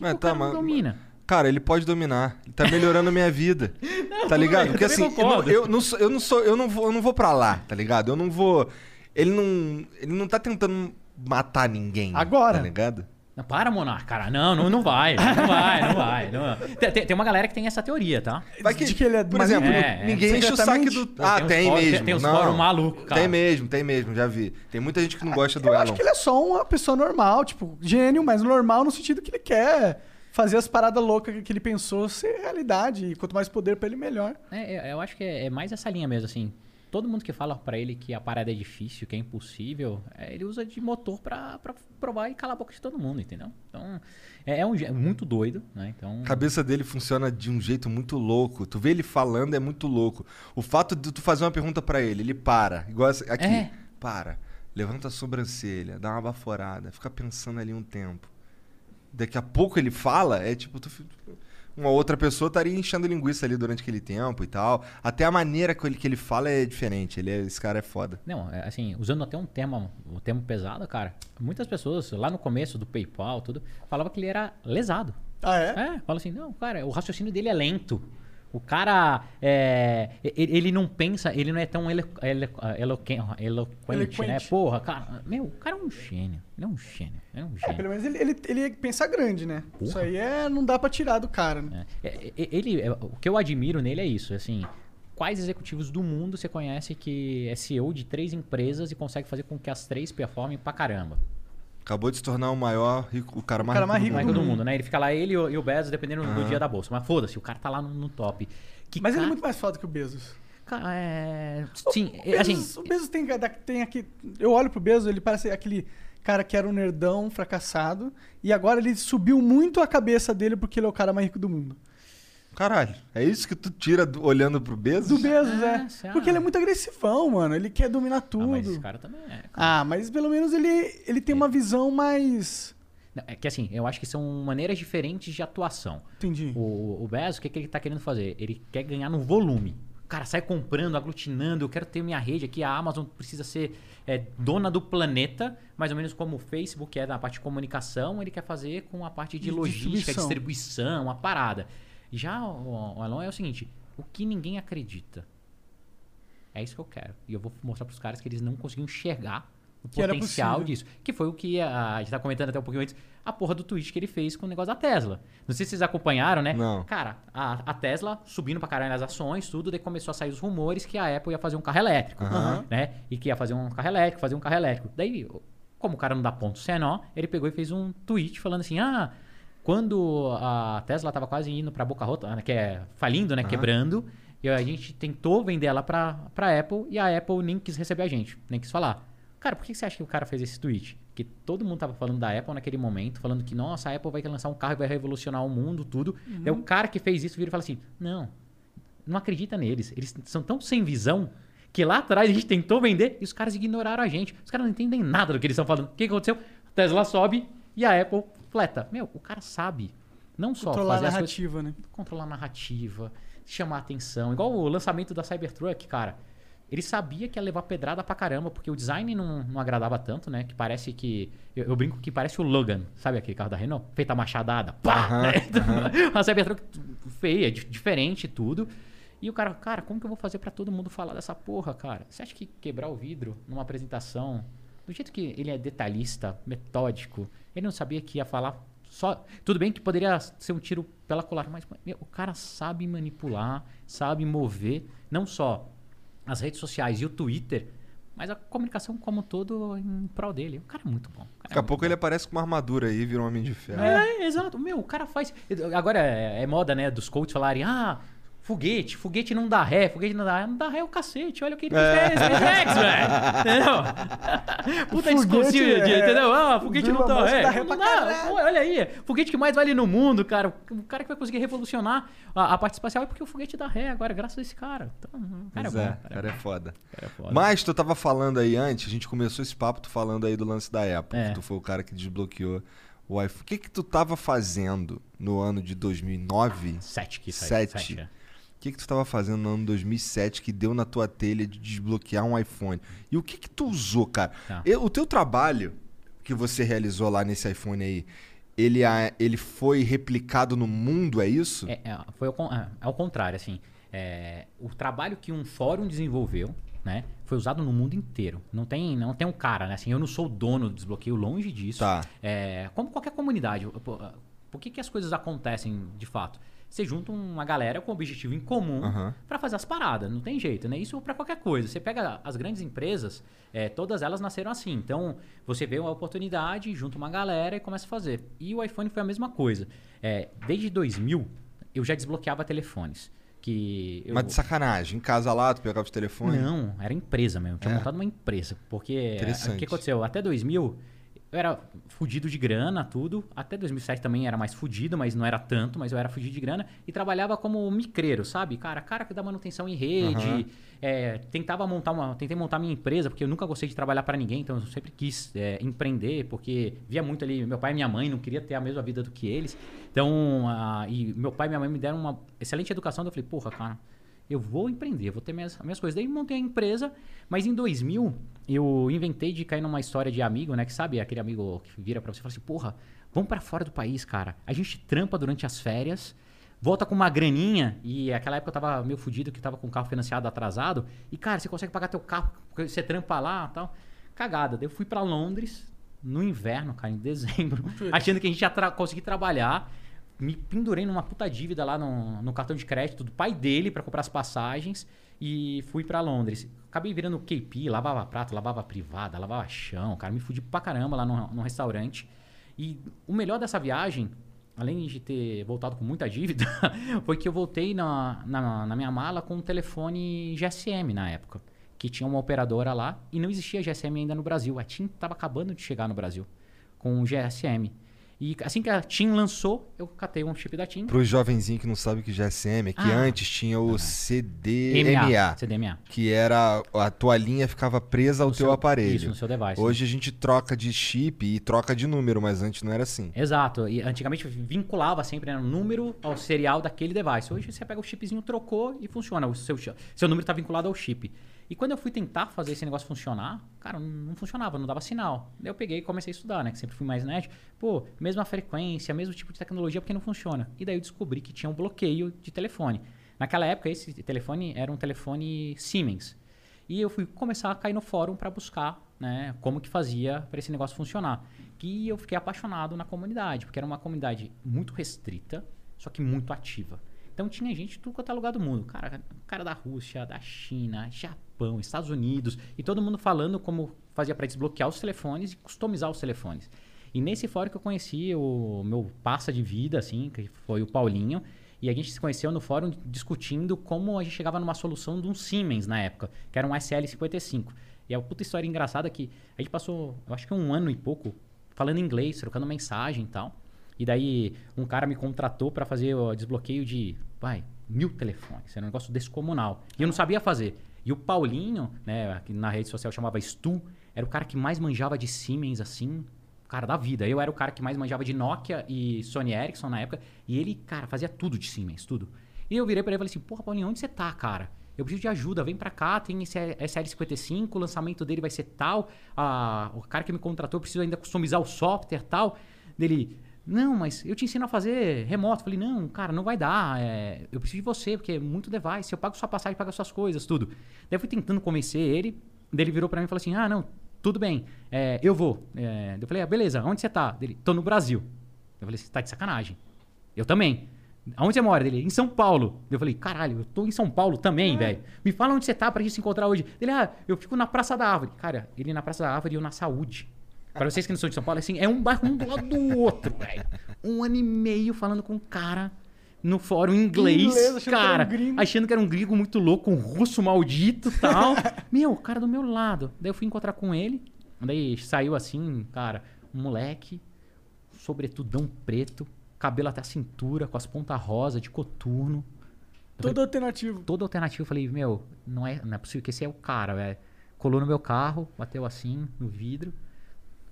Mas o tá, cara não mas- domina. Cara, ele pode dominar. Ele tá melhorando a minha vida. [laughs] tá ligado? eu Porque também assim, eu não, eu não sou, eu não sou, eu não vou, eu não vou pra lá, tá ligado? Eu não vou. Ele não, ele não tá tentando matar ninguém. Agora. Tá ligado? Não, para, Monarca, cara. Não, não, não vai. Não vai, não vai. não- [laughs] Tem, tem- uma galera que tem essa teoria, tá? Vai que, De que ele é por maligno? exemplo, É, ninguém enche o saco do. Ah, Tem tem, mesmo. tem não. fóruns malucos, cara. Tem mesmo, tem mesmo, já vi. Tem muita gente que não gosta do Eu Elon. acho que ele é só uma pessoa normal, tipo, gênio, mas normal no sentido que ele quer fazer as paradas loucas que ele pensou ser realidade. E quanto mais poder pra ele, melhor. É, é, eu acho que é, é mais essa linha mesmo, assim. Todo mundo que fala pra ele que a parada é difícil, que é impossível, é, ele usa de motor pra, pra provar e calar a boca de todo mundo, entendeu? Então, é, é um, é muito doido, né? Então, A cabeça dele funciona de um jeito muito louco. Tu vê ele falando é muito louco. O fato de tu fazer uma pergunta pra ele, ele para. Igual aqui. É. Para. Levanta a sobrancelha, dá uma baforada, fica pensando ali um tempo. Daqui a pouco ele fala, é tipo, tu, uma outra pessoa estaria enchendo linguiça ali durante aquele tempo e tal. Até a maneira que ele, que ele fala é diferente. Ele é- esse cara é foda. Não, é, assim, usando até um tema, um termo pesado, cara, muitas pessoas lá no começo do PayPal, tudo, falavam que ele era lesado. Ah, é? É, fala assim, não, cara, o raciocínio dele é lento. O cara, é, ele não pensa, ele não é tão elo, elo, eloquen- eloquente, né? Porra, cara, meu, o cara é um gênio. Ele é um gênio, ele é um É, gênio. pelo menos ele, ele, ele pensa grande, né? Isso aí é, não dá pra tirar do cara, né? É, é, é, ele, é, o que eu admiro nele é isso, assim, quais executivos do mundo você conhece que é CEO de três empresas e consegue fazer com que as três performem pra caramba? Acabou de se tornar o maior rico, o cara mais cara rico, mais do rico Não é mundo. todo mundo, né? Ele fica lá, ele e o, o Bezos, dependendo do dia da bolsa. Mas foda-se, o cara tá lá no, no top. Que Mas ele é cara- muito mais foda que o Bezos. Cara, é... Sim, O é, assim... Bezos, o Bezos tem, tem aqui. Eu olho pro Bezos, ele parece aquele cara que era um nerdão fracassado. E agora ele subiu muito a cabeça dele porque ele é o cara mais rico do mundo. Caralho, é isso que tu tira do- olhando pro Bezos? Do Bezos, É, é. Porque ele é muito agressivão, mano. Ele quer dominar Ah, tudo. mas esse cara também é. cara. Ah, mas pelo menos ele, ele tem uma visão mais. Não, é que assim, eu acho que são maneiras diferentes de atuação. Entendi. O, o Bezos, o que, que ele tá querendo fazer? Ele quer ganhar no volume. O cara sai comprando, aglutinando, eu quero ter minha rede aqui, a Amazon precisa ser é, dona do planeta, mais ou menos como o Facebook é na parte de comunicação, ele quer fazer com a parte de, De logística, distribuição. distribuição, a parada. Já o, o Elon é o seguinte, o que ninguém acredita. É isso que eu quero. E eu vou mostrar pros caras que eles não conseguiam enxergar o Que potencial disso. Que foi o que a, a gente tá comentando até um pouquinho antes, a porra do tweet que ele fez com o negócio da Tesla. Não sei se vocês acompanharam, né? Não. Cara, a, a Tesla subindo pra caralho nas ações, tudo, daí começou a sair os rumores que a Apple ia fazer um carro elétrico, Aham. né? E que ia fazer um carro elétrico, fazer um carro elétrico. Daí, como o cara não dá ponto nó, ele pegou e fez um tweet falando assim, ah... Quando a Tesla tava quase indo pra boca rota, né, que é falindo, né, quebrando, e a gente tentou vender ela pra, pra Apple e a Apple nem quis receber a gente, nem quis falar. Cara, por que você acha que o cara fez esse tweet? Que todo mundo tava falando da Apple naquele momento, falando que, nossa, a Apple vai lançar um carro e vai revolucionar o mundo, tudo. Daí o cara que fez isso vira e fala assim: não, não acredita neles. Eles são tão sem visão que lá atrás a gente tentou vender e os caras ignoraram a gente. Os caras não entendem nada do que eles estão falando. O que que aconteceu? A Tesla sobe e a Apple fleta. Meu, o cara sabe. Não só Controlar a fazer coisas- narrativa, né? controlar a narrativa, chamar a atenção. Igual o lançamento da Cybertruck, cara. Ele sabia que ia levar pedrada pra caramba, porque o design não, não agradava tanto, né? Que parece que. Eu, eu brinco que parece o Logan, sabe aquele carro da Renault? Feita a machadada, pá! Aham, né? Uma [laughs] Cybertruck feia, di- diferente e tudo. E o cara, cara, como que eu vou fazer pra todo mundo falar dessa porra, cara? Você acha que quebrar o vidro numa apresentação, do jeito que ele é detalhista, metódico, ele não sabia que ia falar só. Tudo bem que poderia ser um tiro pela colar, mas meu, o cara sabe manipular, sabe mover, não só as redes sociais e o Twitter, mas a comunicação como um todo em prol dele. O cara é muito bom. cara Daqui é a muito pouco bom. ele aparece com uma armadura aí e vira um homem de ferro. É, exato. Meu, o cara faz. Agora é, é moda, né, dos coaches falarem, ah. Foguete, foguete não dá ré, foguete não dá ré, não dá ré é o cacete, olha o que ele É. fez, SpaceX, velho, entendeu? [laughs] Puta de, é. entendeu? Ah, foguete não dá ré, dá ré não dá, olha aí, foguete que mais vale no mundo, cara, o cara que vai conseguir revolucionar a, a parte espacial é porque o foguete dá ré agora, graças a esse cara, então, o cara é bom, é, cara é cara é foda. cara é foda. Mas tu tava falando aí antes, a gente começou esse papo, tu falando aí do lance da Apple. É. que Tu foi o cara que desbloqueou o iPhone. O que que tu tava fazendo no ano de 2009? Sete que saiu, Sete. sete, é. O que que tu tava fazendo no ano 2007 que deu na tua telha de desbloquear um iPhone? E o que que tu usou, cara? Tá. E- O teu trabalho que você realizou lá nesse iPhone aí, ele, ele foi replicado no mundo, é isso? É, é, foi ao, con- é, ao contrário, assim. é, o trabalho que um fórum desenvolveu, né, foi usado no mundo inteiro. Não tem, não tem um cara, né? Assim, eu não sou o dono do desbloqueio, longe disso. Tá. É, como qualquer comunidade. Por, por que, que as coisas acontecem de fato? Você junta uma galera com objetivo em comum Aham. para fazer as paradas, não tem jeito, né? Isso para qualquer coisa. Você pega as grandes empresas, é, todas elas nasceram assim. Então, você vê uma oportunidade, junta uma galera e começa a fazer. E o iPhone foi a mesma coisa. É, desde 2000, eu já desbloqueava telefones. Que eu... Mas de sacanagem, em casa lá, tu pegava os telefones? Não, era empresa mesmo. Tinha É? montado uma empresa. Porque Interessante. o que aconteceu? Até 2000, eu era fudido de grana, tudo. Até 2007 também era mais fudido, mas não era tanto, mas eu era fudido de grana. E trabalhava como micreiro, sabe? Cara, cara que dá manutenção em rede. Aham. é, tentava montar uma... Tentei montar minha empresa, porque eu nunca gostei de trabalhar para ninguém. Então eu sempre quis é, empreender, porque via muito ali... Meu pai e minha mãe não queria ter a mesma vida do que eles. Então, ah, e meu pai e minha mãe me deram uma excelente educação. daí Eu falei, porra, cara eu vou empreender, vou ter minhas, minhas coisas. Daí montei a empresa, mas em 2000 eu inventei de cair numa história de amigo, né? Que sabe aquele amigo que vira pra você e fala assim, porra, vamos pra fora do país, cara. A gente trampa durante as férias, volta com uma graninha, e aquela época eu tava meio fudido, que tava com o carro financiado atrasado, e cara, você consegue pagar teu carro, porque você trampa lá e tal. Cagada. Daí eu fui pra Londres, no inverno, cara, em dezembro, [laughs] achando que a gente ia tra conseguir trabalhar me pendurei numa puta dívida lá no, no cartão de crédito do pai dele pra comprar as passagens e fui pra Londres. Acabei virando KP, lavava prato, lavava privada, lavava chão, cara, me fudi pra caramba lá no, no restaurante. E o melhor dessa viagem, além de ter voltado com muita dívida, [laughs] foi que eu voltei na, na, na minha mala com um telefone GSM na época. Que tinha uma operadora lá e não existia GSM ainda no Brasil. A TIM tava acabando de chegar no Brasil com o GSM. E assim que a TIM lançou, eu catei um chip da TIM. Pro jovenzinho que não sabe o que já é GSM, que Ah. antes tinha o CDMA, CDMA. que era a tua linha ficava presa ao No teu seu- aparelho. isso, no seu device. Hoje a gente troca de chip e troca de número, mas antes não era assim. Exato. E antigamente vinculava sempre né, o número ao serial daquele device. Hoje você pega o chipzinho, trocou e funciona. O seu, seu número está vinculado ao chip. E quando eu fui tentar fazer esse negócio funcionar, cara, não funcionava, não dava sinal. Daí eu peguei e comecei a estudar, né? Que sempre fui mais nerd. Pô, mesma frequência, mesmo tipo de tecnologia, porque não funciona? E daí eu descobri que tinha um bloqueio de telefone. Naquela época, esse telefone era um telefone Siemens. E eu fui começar a cair no fórum para buscar né, como que fazia para esse negócio funcionar. E eu fiquei apaixonado na comunidade, porque era uma comunidade muito restrita, só que muito ativa. Então tinha gente de tudo quanto é lugar do mundo. Cara, cara da Rússia, da China, Japão, Estados Unidos. E todo mundo falando como fazia para desbloquear os telefones e customizar os telefones. E nesse fórum que eu conheci o meu passa de vida, assim, que foi o Paulinho. E a gente se conheceu no fórum discutindo como a gente chegava numa solução de um Siemens na época, que era um SL55. E a puta história engraçada é que a gente passou, eu acho que um ano e pouco, falando inglês, trocando mensagem e tal. E daí um cara me contratou para fazer o desbloqueio de, vai, mil telefones. Era um negócio descomunal. E eu não sabia fazer. E o Paulinho, né, que na rede social chamava Stu, era o cara que mais manjava de Siemens, assim, cara da vida. Eu era o cara que mais manjava de Nokia e Sony Ericsson na época. E ele, cara, fazia tudo de Siemens, tudo. E eu virei pra ele e falei assim, porra, Paulinho, onde você tá, cara? Eu preciso de ajuda, vem pra cá, tem esse SL55, o lançamento dele vai ser tal. Ah, o cara que me contratou, eu preciso ainda customizar o software tal. Dele, não, mas eu te ensino a fazer remoto. Falei, não, cara, não vai dar. é, eu preciso de você, porque é muito device. Eu pago sua passagem, pago suas coisas, tudo. Daí eu fui tentando convencer ele. Daí ele virou pra mim e falou assim: ah, não, tudo bem, é, eu vou. É, eu falei, ah, beleza, onde você tá? Dele, tô no Brasil. Eu falei, você tá de sacanagem. Eu também. Aonde você mora? Dele, em São Paulo. Eu falei, caralho, eu tô em São Paulo também, velho. Me fala onde você tá pra gente se encontrar hoje. Ele, ah, eu fico na Praça da Árvore. Cara, ele na Praça da Árvore e eu na Saúde. Pra vocês que não são de São Paulo, assim, é um bairro um do lado do outro, velho. Um ano e meio falando com um cara no fórum inglês, Inglês, achando que era um cara, achando que era um gringo muito louco, um russo maldito e tal. [laughs] Meu, o cara do meu lado. Daí eu fui encontrar com ele, daí saiu assim, cara, um moleque, sobretudão preto, cabelo até a cintura, com as pontas rosa, de coturno. Todo alternativo. Todo alternativo, eu falei, meu, não é, não é possível que esse é o cara, velho. Colou no meu carro, bateu assim no vidro.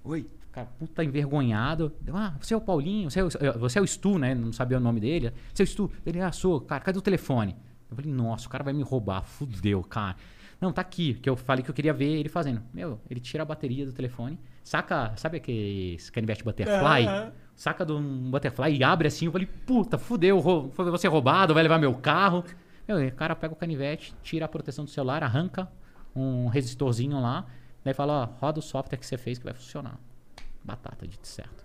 Oi, cara, puta envergonhado. Eu, ah, você é o Paulinho, você é o, você é o Stu, né? Não sabia o nome dele. Você é o Stu. Ele, ah, sou. Cara, cadê o telefone? Eu falei, nossa, o cara vai me roubar. Fudeu, cara. Não, tá aqui, que eu falei que eu queria ver ele fazendo. Meu, ele tira a bateria do telefone, saca, sabe aqueles canivete butterfly? Aham. Saca de um butterfly e abre assim. Eu falei, puta, fudeu, foi você roubado, vai levar meu carro. Meu, o cara pega o canivete, tira a proteção do celular, arranca um resistorzinho lá, daí fala, ó, roda o software que você fez que vai funcionar. Batata, de certo.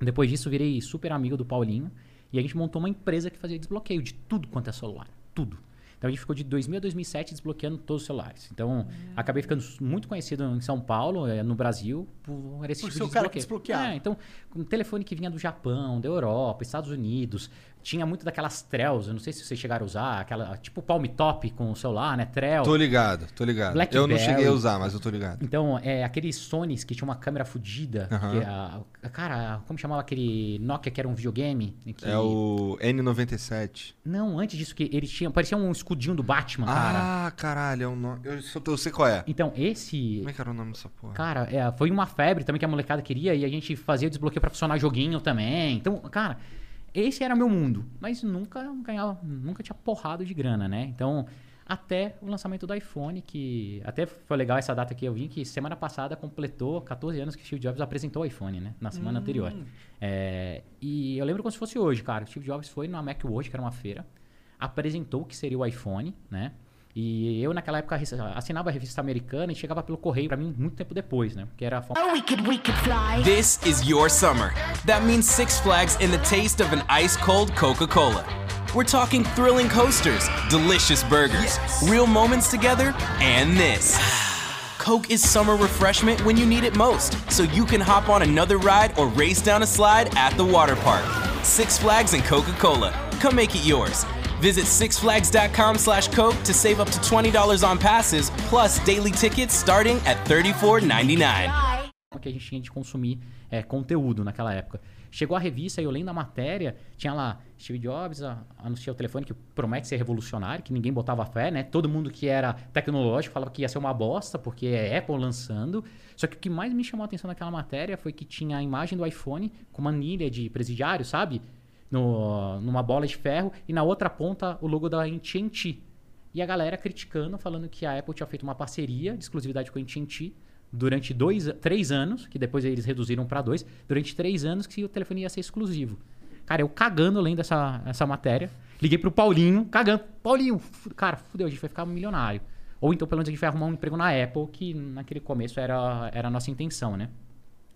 Depois disso, virei super amigo do Paulinho e a gente montou uma empresa que fazia desbloqueio de tudo quanto é celular. Tudo. Então a gente ficou de 2000 a 2007 desbloqueando todos os celulares. Então acabei ficando muito conhecido em São Paulo, eh, no Brasil, por esse Por tipo ser de o cara que desbloqueio. desbloqueava. É, então, um telefone que vinha do Japão, da Europa, Estados Unidos, tinha muito daquelas Trells, eu não sei se vocês chegaram a usar, aquela tipo Palm Top com o celular, né? Trell. Tô ligado, tô ligado. Blackberry. Eu não cheguei a usar, mas eu tô ligado. Então, é aqueles Sonys que tinha uma câmera fodida. A- a- cara, como chamava aquele Nokia que era um videogame? Que- É o N97. Não, antes disso, que ele tinha. Parecia um escudinho do Batman, cara. Ah, caralho, é um nome. Eu, só- eu sei qual é. Então, esse. Como é que era o nome dessa porra? Cara, é, foi uma febre também que a molecada queria e a gente fazia desbloqueio pra funcionar joguinho também. Então, cara, esse era meu mundo. Mas nunca ganhava, nunca tinha porrado de grana, né? Então, até o lançamento do iPhone, que até foi legal essa data que eu vim, que semana passada completou 14 anos que Steve Jobs apresentou o iPhone, né? Na semana anterior. É, e eu lembro como se fosse hoje, cara. Steve Jobs foi na Macworld, que era uma feira, apresentou o que seria o iPhone, né? E eu, naquela época, assinava a revista americana e chegava pelo correio pra mim muito tempo depois, né? Porque era a forma Oh, we could, we could fly. This is your summer. That means Six Flags and the taste of an ice cold Coca Cola. We're talking thrilling coasters, delicious burgers, real moments together, and this. [sighs] Coke is summer refreshment when you need it most, so you can hop on another ride or race down a slide at the water park. Six Flags and Coca Cola. Come make it yours. Visit sixflags.com slash Coke to save up to $20 on passes, plus daily tickets starting at $34.99. que a gente tinha de consumir é, conteúdo naquela época. Chegou a revista e eu lendo a matéria, tinha lá Steve Jobs a, o telefone que promete ser revolucionário, que ninguém botava fé, né? Todo mundo que era tecnológico falava que ia ser uma bosta, porque é Apple lançando. Só que o que mais me chamou a atenção naquela matéria foi que tinha a imagem do iPhone com uma anilha de presidiário, sabe? No, numa bola de ferro e na outra ponta o logo da AT&T. E a galera criticando, falando que a Apple tinha feito uma parceria de exclusividade com a AT&T durante dois, três anos, que depois eles reduziram para dois, durante três anos que o telefone ia ser exclusivo. Cara, eu cagando lendo essa, essa matéria, liguei pro Paulinho, cagando. Paulinho, cara, fudeu, a gente vai ficar milionário. Ou então, pelo menos, a gente vai arrumar um emprego na Apple, que naquele começo era, era a nossa intenção, né?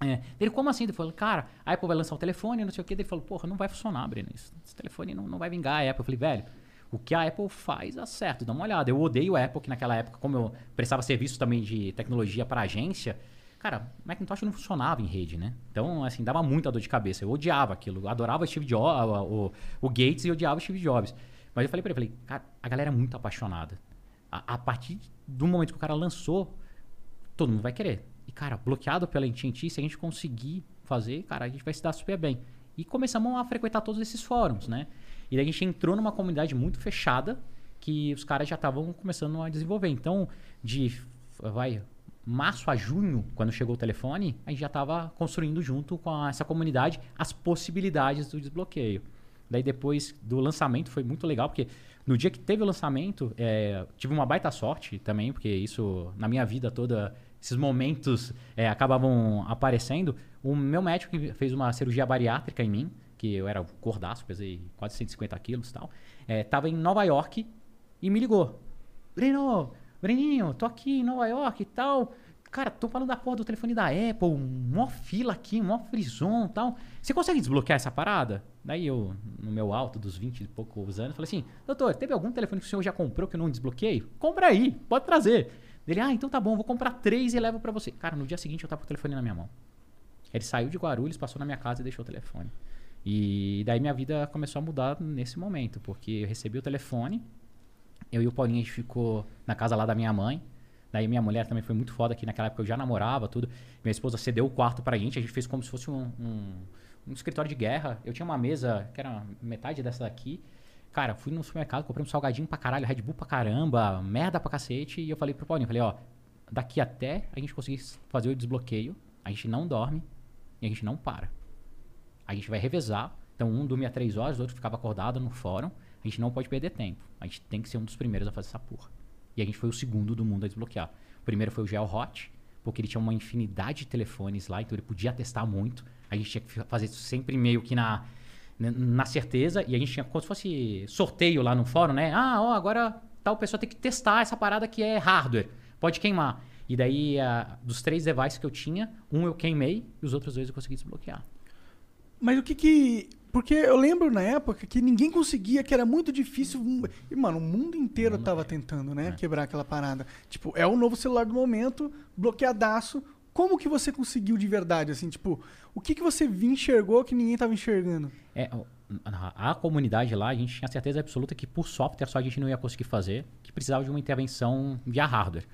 É. Ele, como assim? Ele falou, cara, a Apple vai lançar um telefone, não sei o quê. Ele falou, porra, não vai funcionar, Breno. Esse telefone não, não vai vingar a Apple. Eu falei, velho, o que a Apple faz dá certo, dá uma olhada. Eu odeio a Apple, que naquela época, como eu prestava serviço também de tecnologia para agência, cara, Macintosh não funcionava em rede, né? Então, assim, dava muita dor de cabeça. Eu odiava aquilo. Adorava Steve Jobs, o, o Gates e odiava Steve Jobs. Mas eu falei pra ele, falei, cara, a galera é muito apaixonada. A, a partir do momento que o cara lançou, todo mundo vai querer. E, cara, bloqueado pela AT&T, se a gente conseguir fazer, cara, a gente vai se dar super bem. E começamos a frequentar todos esses fóruns, né? E a gente entrou numa comunidade muito fechada que os caras já estavam começando a desenvolver. Então, de, vai, março a junho, quando chegou o telefone, a gente já estava construindo junto com a- essa comunidade as possibilidades do desbloqueio. Daí depois do lançamento foi muito legal, porque no dia que teve o lançamento, é, tive uma baita sorte também, porque isso na minha vida toda, esses momentos é, acabavam aparecendo. O meu médico fez uma cirurgia bariátrica em mim, que eu era gordaço, pesei quase 150 quilos e tal, é, em Nova York e me ligou. Breno, Breninho, tô aqui em Nova York e tal. Cara, tô falando da porra do telefone da Apple, mó fila aqui, mó frison e tal. Você consegue desbloquear essa parada? Daí eu, no meu alto dos 20 e poucos anos, falei assim: Doutor, teve algum telefone que o senhor já comprou que eu não desbloqueei? Compra aí, pode trazer. Ele, ah, então tá bom, vou comprar três e levo pra você. Cara, no dia seguinte eu tava com o telefone na minha mão. Ele saiu de Guarulhos, passou na minha casa e deixou o telefone. E daí minha vida começou a mudar nesse momento, porque eu recebi o telefone, eu e o Paulinho a gente ficou na casa lá da minha mãe. Daí minha mulher também foi muito foda, que naquela época eu já namorava, tudo. Minha esposa cedeu o quarto pra gente, a gente fez como se fosse um, um, um escritório de guerra. Eu tinha uma mesa que era metade dessa daqui. Cara, fui no supermercado, comprei um salgadinho pra caralho, Red Bull pra caramba, merda pra cacete. E eu falei pro Paulinho, falei, ó, daqui até a gente conseguir fazer o desbloqueio, a gente não dorme e a gente não para. A gente vai revezar. Então, um dormia três horas, o outro ficava acordado no fórum. A gente não pode perder tempo. A gente tem que ser um dos primeiros a fazer essa porra. E a gente foi o segundo do mundo a desbloquear. O primeiro foi o Gel Hot, porque ele tinha uma infinidade de telefones lá, então ele podia testar muito. A gente tinha que fa- fazer sempre meio que na, na- na certeza. E a gente tinha como se fosse sorteio lá no fórum, né? Ah, ó, agora tal pessoa tem que testar essa parada que é hardware. Pode queimar. E daí, ah, dos três devices que eu tinha, um eu queimei e os outros dois eu consegui desbloquear. Mas o que que. Porque eu lembro na época que ninguém conseguia, que era muito difícil. E, mano, o mundo inteiro tava tentando, né? Quebrar aquela parada. Tipo, é o novo celular do momento, bloqueadaço. Como que você conseguiu de verdade, assim? Tipo, o que que você enxergou que ninguém tava enxergando? É, a, comunidade lá, a gente tinha certeza absoluta que por software só a gente não ia conseguir fazer, que precisava de uma intervenção via hardware.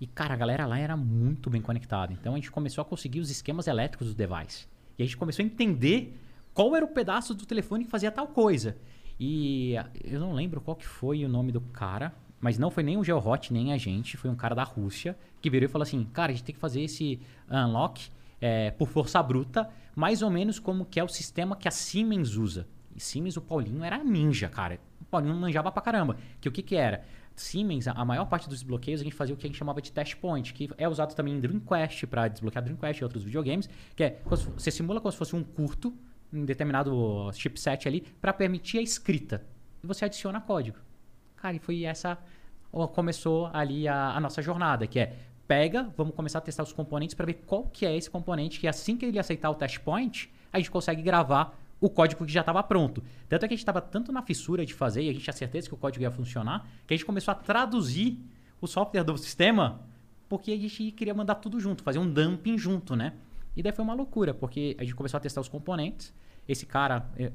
E, cara, a galera lá era muito bem conectada. Então a gente começou a conseguir os esquemas elétricos do device. E a gente começou a entender qual era o pedaço do telefone que fazia tal coisa. E eu não lembro qual que foi o nome do cara, mas não foi nem o GeoHot, nem a gente, foi um cara da Rússia que virou e falou assim: cara, a gente tem que fazer esse unlock é, por força bruta, mais ou menos como que é o sistema que a Siemens usa. E Siemens, o Paulinho era ninja, cara. O Paulinho manjava pra caramba. Que o que que era? Siemens, a maior parte dos desbloqueios a gente fazia o que a gente chamava de test point, que é usado também em Dreamcast para desbloquear Dreamcast e outros videogames, que é você simula como se fosse um curto em determinado chipset ali para permitir a escrita. E você adiciona código. Cara, e foi essa começou ali a, a nossa jornada, que é pega, vamos começar a testar os componentes para ver qual que é esse componente que assim que ele aceitar o test point, a gente consegue gravar o código que já estava pronto. Tanto é que a gente estava tanto na fissura de fazer e a gente tinha certeza que o código ia funcionar, que a gente começou a traduzir o software do sistema, porque a gente queria mandar tudo junto, fazer um dumping junto, né? E daí foi uma loucura, porque a gente começou a testar os componentes, Esse cara, é,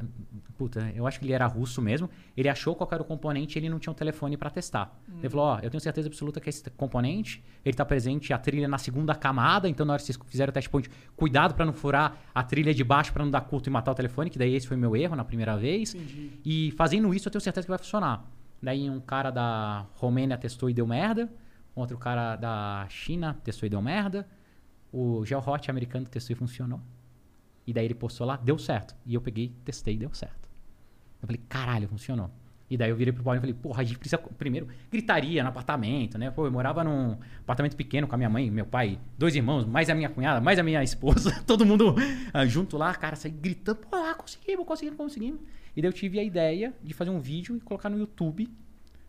puta, eu acho que ele era russo mesmo. Ele achou qual era o componente e ele não tinha um telefone para testar. Ele falou: Ó, eu tenho certeza absoluta que esse componente ele tá presente a trilha na segunda camada. Então, na hora que vocês fizerem o test point, cuidado para não furar a trilha de baixo para não dar culto e matar o telefone, que daí esse foi meu erro na primeira vez. E fazendo isso, eu tenho certeza que vai funcionar. Daí, um cara da Romênia testou e deu merda. Outro cara da China testou e deu merda. O GeoHot americano testou e funcionou. E daí ele postou lá, deu certo. E eu peguei, testei, deu certo. Eu falei, caralho, funcionou. E daí eu virei pro Paulinho e falei, porra, a gente precisa. Primeiro, gritaria no apartamento, né? Pô, eu morava num apartamento pequeno com a minha mãe, meu pai, dois irmãos, mais a minha cunhada, mais a minha esposa, [laughs] todo mundo ah, junto lá, cara, saí gritando, pô, ah, conseguimos, conseguimos, conseguimos. E daí eu tive a ideia de fazer um vídeo e colocar no YouTube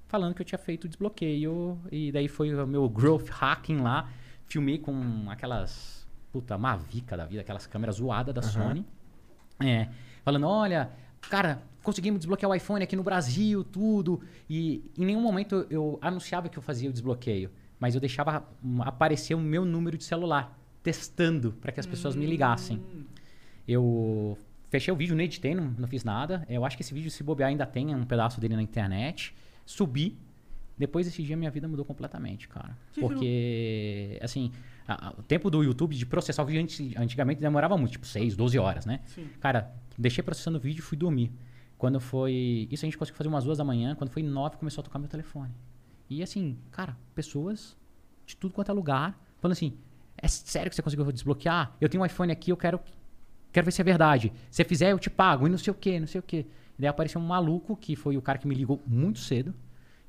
falando que eu tinha feito o desbloqueio. E daí foi o meu growth hacking lá. Filmei com aquelas. Puta, Mavica da vida, aquelas câmeras zoadas da Sony. É, falando, olha, cara, conseguimos desbloquear o iPhone aqui no Brasil, tudo. E em nenhum momento eu anunciava que eu fazia o desbloqueio. Mas eu deixava hum, aparecer o meu número de celular, testando para que as pessoas me ligassem. Eu fechei o vídeo, não editei, não, não fiz nada. Eu acho que esse vídeo, se bobear, ainda tem um pedaço dele na internet. Subi. Depois desse dia, minha vida mudou completamente, cara. Porque, assim, a- a- o tempo do YouTube de processar o vídeo antes- antigamente demorava muito, tipo 6, 12 horas, né? Cara, deixei processando o vídeo e fui dormir. Quando foi. Isso a gente conseguiu fazer umas duas da manhã. Quando foi nove, começou a tocar meu telefone. E assim, cara, pessoas de tudo quanto é lugar falando assim: é sério que você conseguiu desbloquear? Eu tenho um iPhone aqui, eu quero quero ver se é verdade. Se você fizer, eu te pago. E não sei o que, não sei o que. E daí apareceu um maluco, que foi o cara que me ligou muito cedo.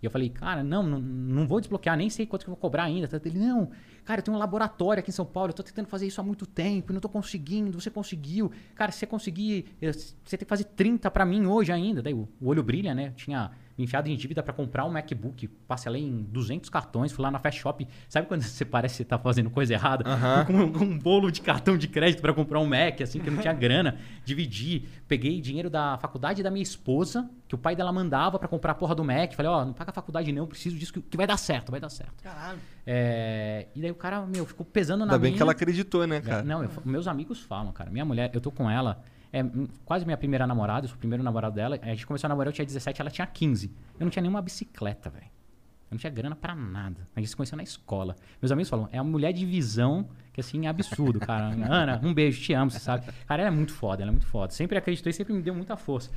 E eu falei, cara, não, não, não vou desbloquear, nem sei quanto que eu vou cobrar ainda. Ele, não, cara, eu tenho um laboratório aqui em São Paulo, eu tô tentando fazer isso há muito tempo, e não tô conseguindo, você conseguiu. Cara, se você conseguir, eh, você tem que fazer 30 pra mim hoje ainda. Daí o, o olho brilha, né? Eu tinha enfiado em dívida pra comprar um MacBook, parcelei em 200 cartões, fui lá na Fast Shop. Sabe quando [laughs] você parece que você tá fazendo coisa errada? Com um, com um bolo de cartão de crédito pra comprar um Mac, assim, que eu não tinha [laughs] grana. Dividi, peguei dinheiro da faculdade da minha esposa, que o pai dela mandava pra comprar a porra do Mac. Falei, ó, não paga a faculdade não, eu preciso disso, que, que vai dar certo, vai dar certo. Caralho. É, e daí o cara, meu, ficou pesando na Ainda bem minha. que ela acreditou, né, cara? Não, eu- meus amigos falam, cara. Minha mulher, eu tô com ela, é hum, quase minha primeira namorada, eu sou o primeiro namorado dela. A gente começou a namorar, eu tinha 17, ela tinha 15. Eu não tinha nenhuma bicicleta, velho. Eu não tinha grana pra nada. A gente se conheceu na escola. Meus amigos falam, é uma mulher de visão que, assim, é absurdo, cara. [laughs] Ana, um beijo, te amo, você sabe. Cara, ela é muito foda, ela é muito foda. Sempre acreditou e sempre me deu muita força.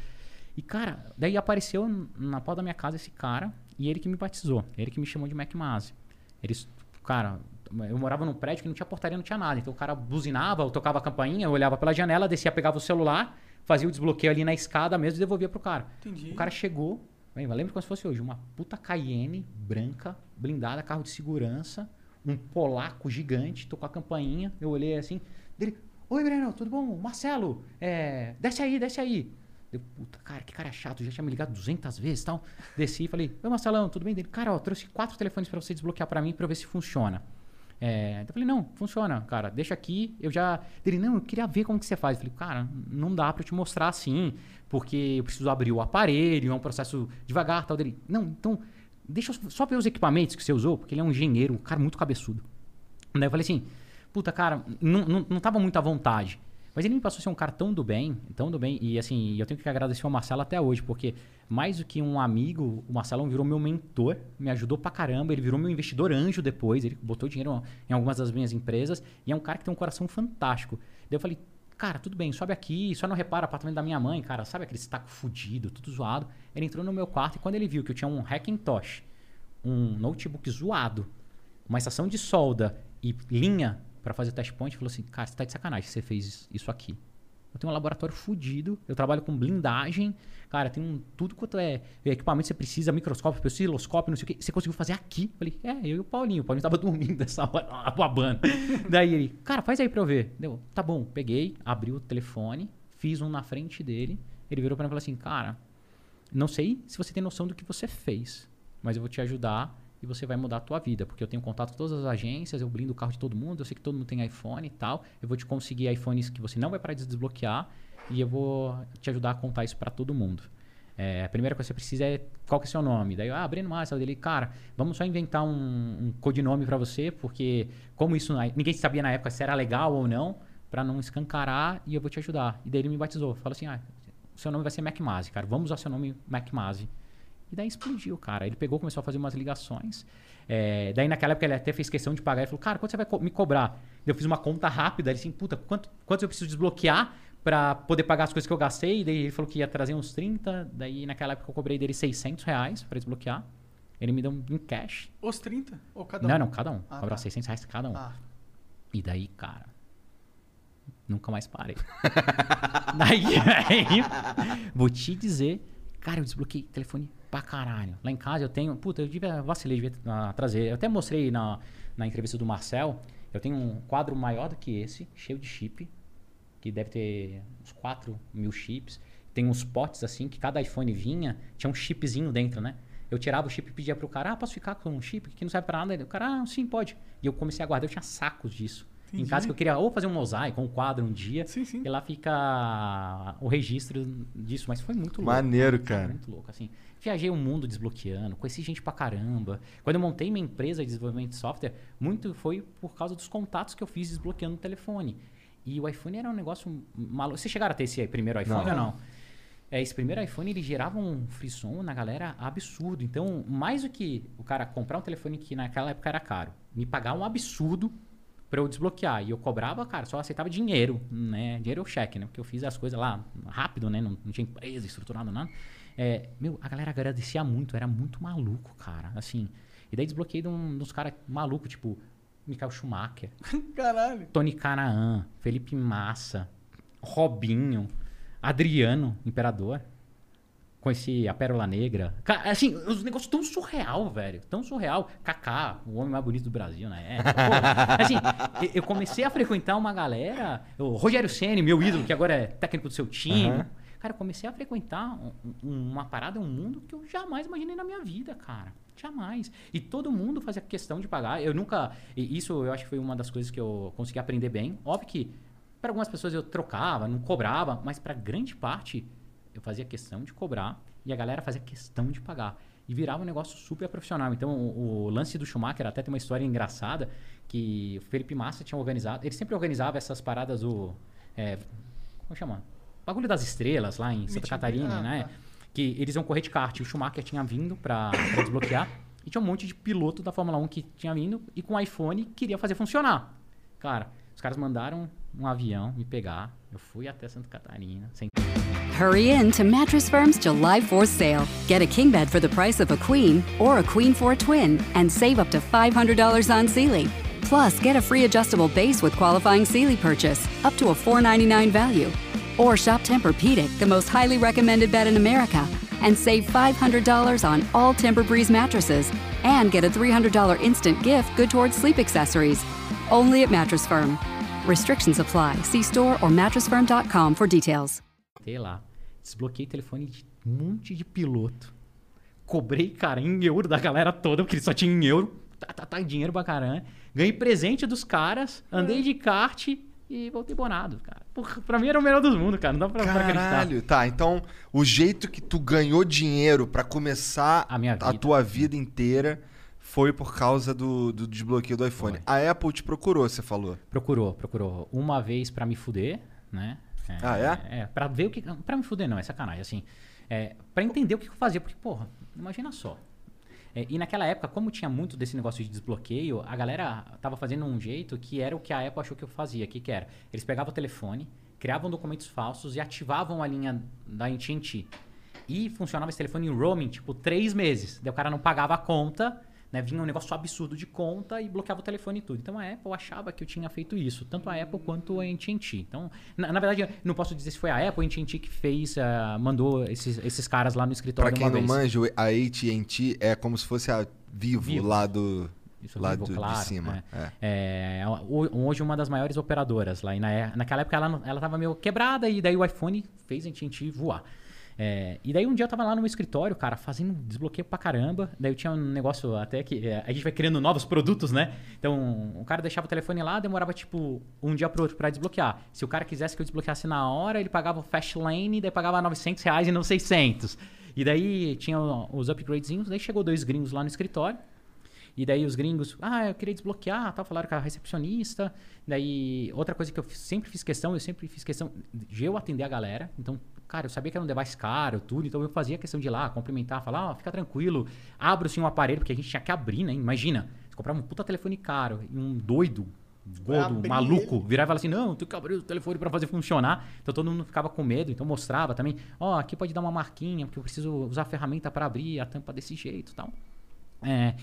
E, cara, daí apareceu na porta da minha casa esse cara e ele que me batizou. Ele que me chamou de Mac Masi. Eles, cara, eu morava num prédio que não tinha portaria, não tinha nada. Então o cara buzinava, eu tocava a campainha, eu olhava pela janela, descia, pegava o celular, fazia o desbloqueio ali na escada mesmo e devolvia pro cara. Entendi. O cara chegou, bem, eu lembro como se fosse hoje, uma puta Cayenne branca, blindada, carro de segurança, um polaco gigante, tocou a campainha, eu olhei assim, dele, oi Breno, tudo bom? Marcelo, é, desce aí, desce aí. Eu, puta, cara, que cara chato, já tinha me ligado 200 vezes e tal. Desci e falei, oi Marcelão, tudo bem? Dele, cara, ó, trouxe quatro telefones pra você desbloquear pra mim eu ver se funciona. É, eu falei, não, funciona, cara, deixa aqui, eu já... Ele, não, eu queria ver como que você faz. Eu falei, cara, não dá pra eu te mostrar assim, porque eu preciso abrir o aparelho, é um processo devagar tal. Dele, não, então, deixa eu só ver os equipamentos que você usou, porque ele é um engenheiro, um cara muito cabeçudo. Daí eu falei assim, puta, cara, não, não, não tava muito à vontade. Mas ele me passou ser um cara tão do bem, tão do bem. E assim, eu tenho que agradecer ao Marcelo até hoje, porque mais do que um amigo, o Marcelo virou meu mentor, me ajudou pra caramba. Ele virou meu investidor anjo depois, ele botou dinheiro em algumas das minhas empresas. E é um cara que tem um coração fantástico. Daí eu falei, cara, tudo bem, sobe aqui, só não repara apartamento da minha mãe, cara. Sabe aquele taco fudido, tudo zoado. Ele entrou no meu quarto e quando ele viu que eu tinha um Hackintosh, um notebook zoado, uma estação de solda e linha pra fazer o test point, falou assim: Cara, você tá de sacanagem você fez isso aqui. Eu tenho um laboratório fudido, eu trabalho com blindagem, cara, tem um, tudo quanto é equipamento que você precisa, microscópio, osciloscópio, não sei o que. Você conseguiu fazer aqui? Eu falei, é, eu e o Paulinho. O Paulinho tava [laughs] dormindo nessa hora, babando. Daí ele, cara, faz aí pra eu ver. Deu, tá bom, peguei, abri o telefone, fiz um na frente dele. Ele virou pra mim e falou assim, cara, não sei se você tem noção do que você fez, mas eu vou te ajudar e você vai mudar a tua vida, porque eu tenho contato com todas as agências, eu blindo o carro de todo mundo, eu sei que todo mundo tem iPhone e tal, eu vou te conseguir iPhones que você não vai parar de desbloquear e eu vou te ajudar a contar isso para todo mundo. É, a primeira coisa que você precisa é qual que é o seu nome. Daí, ah, Breno Massa, dele, cara, vamos só inventar um, um codinome para você, porque como isso ninguém sabia na época se era legal ou não, pra não escancarar e eu vou te ajudar. E daí ele me batizou. Falou assim, ah, seu nome vai ser MacMazi, cara. Vamos usar seu nome MacMazi. E daí explodiu, cara. Ele pegou, começou a fazer umas ligações. É, daí naquela época ele até fez questão de pagar. Ele falou, cara, quanto você vai co- me cobrar? Eu fiz uma conta rápida. Ele assim, puta, quanto, quanto eu preciso desbloquear pra poder pagar as coisas que eu gastei? E daí ele falou que ia trazer uns 30. Daí naquela época eu cobrei dele 600 reais pra desbloquear. Ele me deu um em cash. Os 30? Ou cada um? Não, não, cada um. Ah, Cobrar tá. 600 reais cada um. Ah. E daí, cara, nunca mais parei. [laughs] daí, [laughs] velho, vou te dizer, cara, eu desbloqueei telefone pra caralho. Lá em casa eu tenho, puta, eu devia, vacilei, devia ah, trazer. Eu até mostrei na, na entrevista do Marcel, eu tenho um quadro maior do que esse, cheio de chip, que deve ter uns 4 mil chips. Tem uns potes assim, que cada iPhone vinha, tinha um chipzinho dentro, né? Eu tirava o chip e pedia pro cara, ah, posso ficar com um chip que não serve pra nada? O cara, ah, sim, pode. E eu comecei a guardar, eu tinha sacos disso. Em Entendi. casa que eu queria ou fazer um mosaico, um quadro um dia, Sim, sim. e lá fica o registro disso. Mas foi muito louco. Maneiro, Foi cara. Muito louco, assim. Viajei o mundo desbloqueando, conheci gente pra caramba. Quando eu montei minha empresa de desenvolvimento de software, muito foi por causa dos contatos que eu fiz desbloqueando o telefone. E o iPhone era um negócio maluco. Vocês chegaram a ter esse primeiro iPhone Não. ou não? É, esse primeiro iPhone ele gerava um frisson na galera absurdo. Então, mais do que o cara comprar um telefone que naquela época era caro, me pagar um absurdo pra eu desbloquear. E eu cobrava, cara, só aceitava dinheiro, né? Dinheiro ou cheque, né? Porque eu fiz as coisas lá rápido, né? Não, não tinha empresa estruturada, nada. É, meu, a galera agradecia muito, era muito maluco, cara. Assim. E daí desbloqueei de um, dos caras malucos, tipo, Michael Schumacher. [laughs] Caralho. Tony Canaan, Felipe Massa, Robinho, Adriano, Imperador. Conheci a Pérola Negra. Assim, os negócios tão surreal, velho. Tão surreal. Kaká, o homem mais bonito do Brasil, né? É, pô, [laughs] assim, eu comecei a frequentar uma galera. O Rogério Ceni, meu ídolo, que agora é técnico do seu time. Aham. Cara, eu comecei a frequentar um- um- uma parada, um mundo que eu jamais imaginei na minha vida, cara. Jamais. E todo mundo fazia questão de pagar. Eu nunca. Isso eu acho que foi uma das coisas que eu consegui aprender bem. Óbvio que para algumas pessoas eu trocava, não cobrava, mas para grande parte eu fazia questão de cobrar e a galera fazia questão de pagar. E virava um negócio super profissional. Então, o, o lance do Schumacher até tem uma história engraçada que o Felipe Massa tinha organizado. Ele sempre organizava essas paradas do. é, como chama? Bagulho das estrelas lá em Santa Catarina, ah, né? tá. Que eles iam correr de kart. E o Schumacher tinha vindo pra, pra desbloquear. E tinha um monte de piloto da Fórmula 1 que tinha vindo e com o iPhone queria fazer funcionar. Cara, os caras mandaram um avião me pegar. Eu fui até Santa Catarina. Sem... Hurry in to Mattress Firm's July 4th sale. Get a king bed for the price of a queen or a queen for a twin and save up to $500 on Sealy. Plus, get a free adjustable base with qualifying Sealy purchase, up to a $499 value. Or shop Tempur-Pedic, the most highly recommended bed in America, and save $500 on all Tempur-Breeze mattresses and get a $300 instant gift good towards sleep accessories. Only at Mattress Firm. Restrictions apply. See store or mattressfirm.com for details. Sei lá. Desbloqueei telefone de um monte de piloto. Cobrei, cara, em euro da galera toda, porque ele só tinha em euro. Tá, tá, tá, dinheiro pra caramba. Ganhei presente dos caras, andei de kart e voltei bonado, cara. Porra, pra mim era o melhor dos mundos, cara. Não dá pra, pra acreditar. Caralho, tá. Então, o jeito que tu ganhou dinheiro pra começar A minha vida. tua vida inteira foi por causa do, do desbloqueio do iPhone. Foi. A Apple te procurou, você falou. Procurou, procurou. Uma vez pra me fuder, né? Ah, é? É, pra ver o que. Pra me fuder, não, é sacanagem. Assim, é, pra entender o que eu fazia. Porque, porra, imagina só. É, e naquela época, como tinha muito desse negócio de desbloqueio, a galera tava fazendo um jeito que era o que a Apple achou que eu fazia. Que, que era? Eles pegavam o telefone, criavam documentos falsos e ativavam a linha da AT&T. E funcionava esse telefone em roaming, tipo, três meses. Daí o cara não pagava a conta, né? Vinha um negócio absurdo de conta e bloqueava o telefone e tudo. Então a Apple achava que eu tinha feito isso. Tanto a Apple quanto a AT&T. Então, na, na verdade, não posso dizer se foi a Apple ou a AT&T que fez, ah, mandou esses, esses caras lá no escritório Pra quem não vez. manja, a AT&T é como se fosse a Vivo, Vivo. lá do Isso, lá Vivo, do- claro, de cima. é. É. É, ho- hoje uma das maiores operadoras lá. E na, naquela época ela, não- ela tava meio quebrada e daí o iPhone fez a gente voar. É, e daí um dia eu tava lá no meu escritório, cara, fazendo desbloqueio pra caramba. Daí eu tinha um negócio até que. é, a gente vai criando novos produtos, né? Então o cara deixava o telefone lá, demorava tipo um dia pro outro pra desbloquear. Se o cara quisesse que eu desbloqueasse na hora, ele pagava o Fast Lane, daí pagava 900 reais e não 600. E daí tinha os upgradezinhos, daí chegou dois gringos lá no escritório. E daí os gringos, ah, eu queria desbloquear, tal, falaram com a recepcionista. Daí, outra coisa que eu sempre fiz questão, eu sempre fiz questão de eu atender a galera. Então, cara, eu sabia que era um device caro, tudo, então eu fazia questão de ir lá, cumprimentar, falar, ó, fica tranquilo, abra-se um aparelho, porque a gente tinha que abrir, né? Imagina, você comprava um puta telefone caro e um doido, gordo, maluco, virar e falar assim, não, tem que abrir o telefone para fazer funcionar. Então todo mundo ficava com medo, então mostrava também, ó, aqui pode dar uma marquinha, porque eu preciso usar a ferramenta para abrir a tampa desse jeito e tal. É,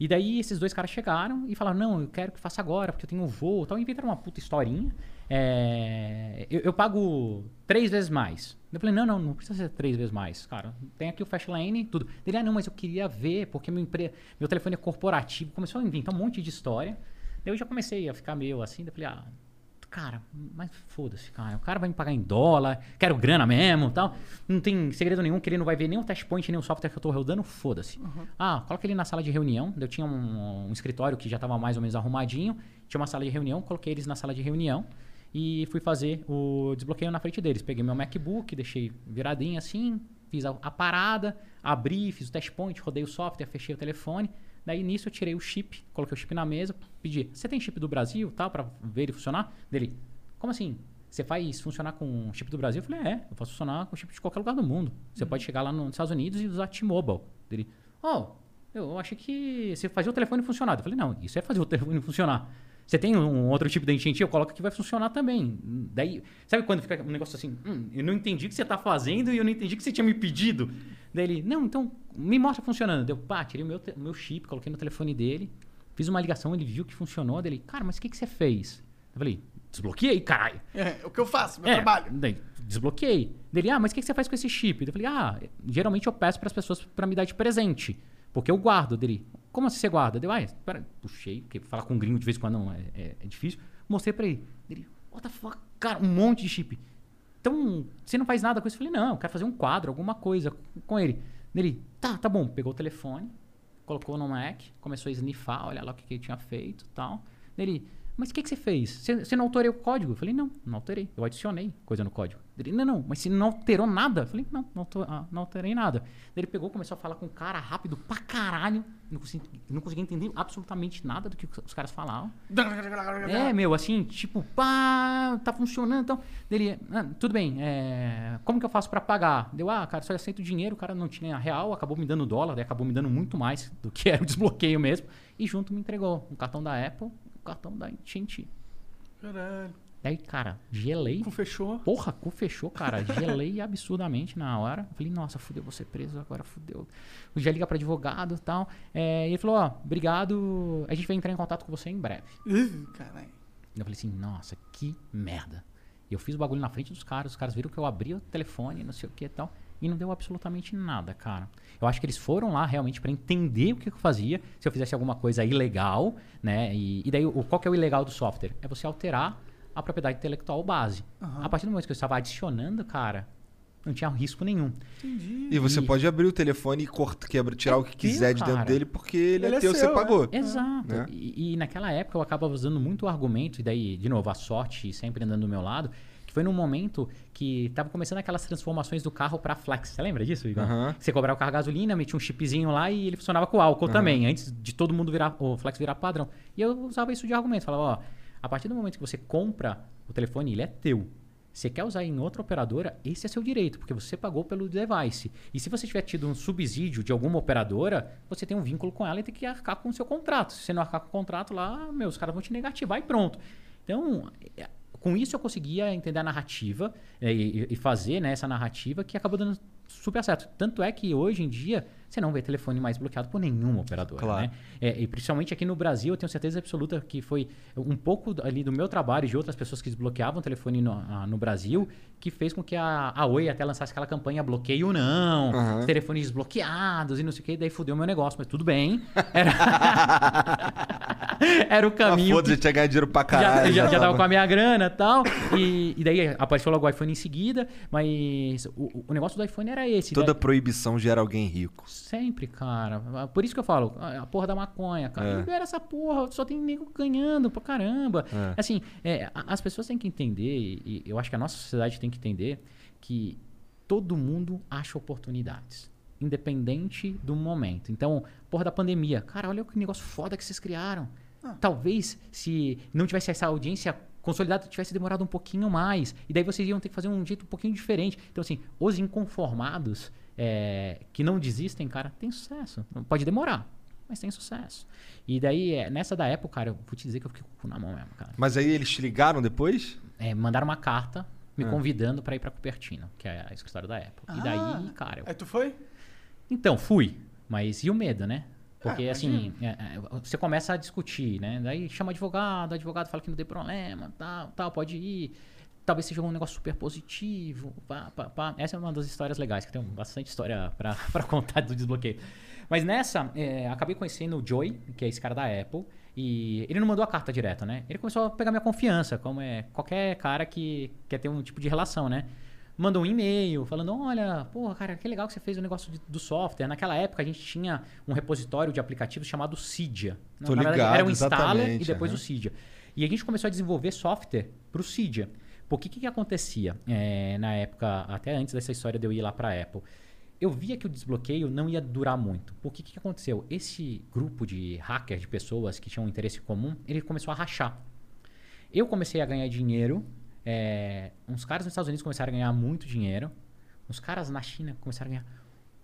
e daí esses dois caras chegaram e falaram, não, eu quero que faça agora, porque eu tenho um voo tal. Inventaram uma puta historinha. É, eu, eu pago três vezes mais. Eu falei, não, não, não precisa ser três vezes mais. Cara, tem aqui o Fast Lane, tudo. Ele, ah, não, mas eu queria ver, porque meu, empre... meu telefone é corporativo. Começou a inventar um monte de história. Daí eu já comecei a ficar meio assim, daí eu falei, ah, cara, mas foda-se, cara. O cara vai me pagar em dólar, quero grana mesmo tal. Não tem segredo nenhum, que ele não vai ver nem o test point, nem o software que eu tô rodando, foda-se. Ah, coloca ele na sala de reunião. Eu tinha um, um escritório que já tava mais ou menos arrumadinho. Tinha uma sala de reunião, coloquei eles na sala de reunião e fui fazer o desbloqueio na frente deles. Peguei meu MacBook, deixei viradinho assim, fiz a, a parada, abri, fiz o test point, rodei o software, fechei o telefone. Daí nisso eu tirei o chip, coloquei o chip na mesa, pedi: "Você tem chip do Brasil, tal, para ver ele funcionar?" Dele: "Como assim? Você faz funcionar com chip do Brasil?" Eu falei: "É, eu faço funcionar com chip de qualquer lugar do mundo. Você pode chegar lá nos Estados Unidos e usar T-Mobile." Dele: "Oh, eu achei que você fazia o telefone funcionar." Eu falei: "Não, isso é fazer o telefone [laughs] funcionar." Você tem um outro tipo de enchente, eu coloco que vai funcionar também. Daí, sabe quando fica um negócio assim, hum, eu não entendi o que você tá fazendo e eu não entendi o que você tinha me pedido. Daí ele, não, então me mostra funcionando. Deu, pá, tirei o meu, meu chip, coloquei no telefone dele, fiz uma ligação, ele viu que funcionou. Daí ele, cara, mas o que, que você fez? Eu falei, desbloqueei, caralho. É, o que eu faço, meu É, trabalho. Daí, desbloqueei. Dele, ah, mas o que que você faz com esse chip? Eu falei, ah, geralmente eu peço para as pessoas para me dar de presente. Porque eu guardo dele. Como assim você guarda? Deu, ah, espera, puxei, porque falar com um gringo de vez em quando não, é, é- é difícil. Mostrei pra ele. Ele, what the fuck? Cara, um monte de chip. Então, você não faz nada com isso? Eu falei, não, eu quero fazer um quadro, alguma coisa com ele. Ele, tá, tá bom. Pegou o telefone, colocou no Mac, começou a snifar, olha lá o que, que ele tinha feito tal. Ele, mas o que, que você fez? Você, você não alterou o código? Eu falei, não, não alterei. Eu adicionei coisa no código. Ele, não, não, mas você não alterou nada? Eu falei, não, não, ah, não alterei nada. Ele pegou, começou a falar com o cara rápido pra caralho. Não consegui, não conseguia entender absolutamente nada do que os caras falavam. É, meu, assim, tipo, pá, tá funcionando, então. Dele, ah, tudo bem, é, como que eu faço pra pagar? Deu, ah, cara, só aceito dinheiro, o cara não tinha real, acabou me dando dólar, acabou me dando muito mais do que era o desbloqueio mesmo. E junto me entregou um cartão da Apple, cartão da AT&T. Caralho. Daí, cara, gelei. Cu fechou. Porra, cu fechou, cara. Gelei [laughs] absurdamente na hora. Falei, nossa, fudeu, vou ser preso agora, fudeu. Já liga pra advogado e tal. É, e ele falou, ó, obrigado, a gente vai entrar em contato com você em breve. Ih, Caralho. Eu falei assim, nossa, que merda. E eu fiz o bagulho na frente dos caras, os caras viram que eu abri o telefone, não sei o que e tal, e não deu absolutamente nada, cara. Eu acho que eles foram lá realmente pra entender o que eu fazia, se eu fizesse alguma coisa ilegal, né? E, e daí, o, qual que é o ilegal do software? É você alterar a propriedade intelectual base. A partir do momento que eu estava adicionando, cara, não tinha risco nenhum. E você E- pode abrir o telefone e corta, quebra, tirar o que teu, quiser de dentro cara. dele, porque ele, Ele é é teu, seu, você é. pagou. Exato. Né? E, e naquela época eu acabava usando muito o argumento, e daí, de novo, a sorte sempre andando do meu lado, que foi num momento que tava começando aquelas transformações do carro para flex. Você lembra disso, Igor? Aham. Você cobrava o carro gasolina, metia um chipzinho lá e ele funcionava com álcool também, antes de todo mundo virar o flex virar padrão. E eu usava isso de argumento, falava, ó, a partir do momento que você compra o telefone, ele é teu. Você quer usar em outra operadora, esse é seu direito, porque você pagou pelo device. E se você tiver tido um subsídio de alguma operadora, você tem um vínculo com ela e tem que arcar com o seu contrato. Se você não arcar com o contrato lá, meu, os caras vão te negativar e pronto. Então, com isso eu conseguia entender a narrativa é, e, e fazer né, essa narrativa que acabou dando super certo. Tanto é que hoje em dia você não vê telefone mais bloqueado por nenhuma operadora. Claro. Né? É, e principalmente aqui no Brasil, eu tenho certeza absoluta que foi um pouco ali do meu trabalho e de outras pessoas que desbloqueavam o telefone no, ah, no Brasil que fez com que a, a Oi até lançasse aquela campanha bloqueio não, os telefones desbloqueados e não sei o que, daí fudeu meu negócio, mas tudo bem. Era, [laughs] Era o Ah, caminho. foda-se, que- tinha ganhado dinheiro pra já, caralho. já, já tava- tava com a minha grana e tal. E, e daí apareceu logo o iPhone em seguida. Mas o, o negócio do iPhone era esse. Toda né? proibição gera alguém rico. Sempre, cara. Por isso que eu falo, a a porra da maconha, cara. É. Libera essa porra, só tem nego ganhando pra caramba. É. Assim, é, as pessoas têm que entender, e eu acho que a nossa sociedade tem que entender, que todo mundo acha oportunidades. independente do momento. Então, porra da pandemia. Cara, olha que negócio foda que vocês criaram. Ah. Talvez, se não tivesse essa audiência consolidada, tivesse demorado um pouquinho mais. E daí vocês iam ter que fazer um jeito um pouquinho diferente. Então, assim, os inconformados é, que não desistem, cara, tem sucesso. Não Pode demorar, mas tem sucesso. E daí, é, nessa da época, cara, eu vou te dizer que eu fiquei com o cu na mão mesmo, cara. Mas aí eles te ligaram depois? É, mandaram uma carta me Ah. convidando pra ir pra Cupertino, que é a escritório da Apple. E daí, Ah. cara, eu Aí tu foi? então, fui. Mas e o medo, né? Porque, Ah, assim, é, é, você começa a discutir, né? Daí chama advogado, o advogado fala que não tem problema, tal, tal, pode ir. Talvez seja um negócio super positivo. Pá, pá, pá. Essa é uma das histórias legais, que tem bastante história pra, [laughs] pra contar do desbloqueio. Mas nessa, é, acabei conhecendo o Joy, que é esse cara da Apple. E ele não mandou a carta direto, né? Ele começou a pegar minha confiança, como é qualquer cara que quer ter um tipo de relação, né? mandou um e-mail falando: Olha, porra, cara, que legal que você fez o negócio de- do software. Naquela época a gente tinha um repositório de aplicativos chamado Cydia. Tô Na verdade, ligado, era o Installer exatamente, e depois aham. o Cydia. E a gente começou a desenvolver software para o Cydia. Porque o que, que acontecia é, na época, até antes dessa história de eu ir lá para a Apple? Eu via que o desbloqueio não ia durar muito. Porque o que, que aconteceu? Esse grupo de hackers, de pessoas que tinham um interesse comum, ele começou a rachar. Eu comecei a ganhar dinheiro. é, uns caras nos Estados Unidos começaram a ganhar muito dinheiro. Uns caras na China começaram a ganhar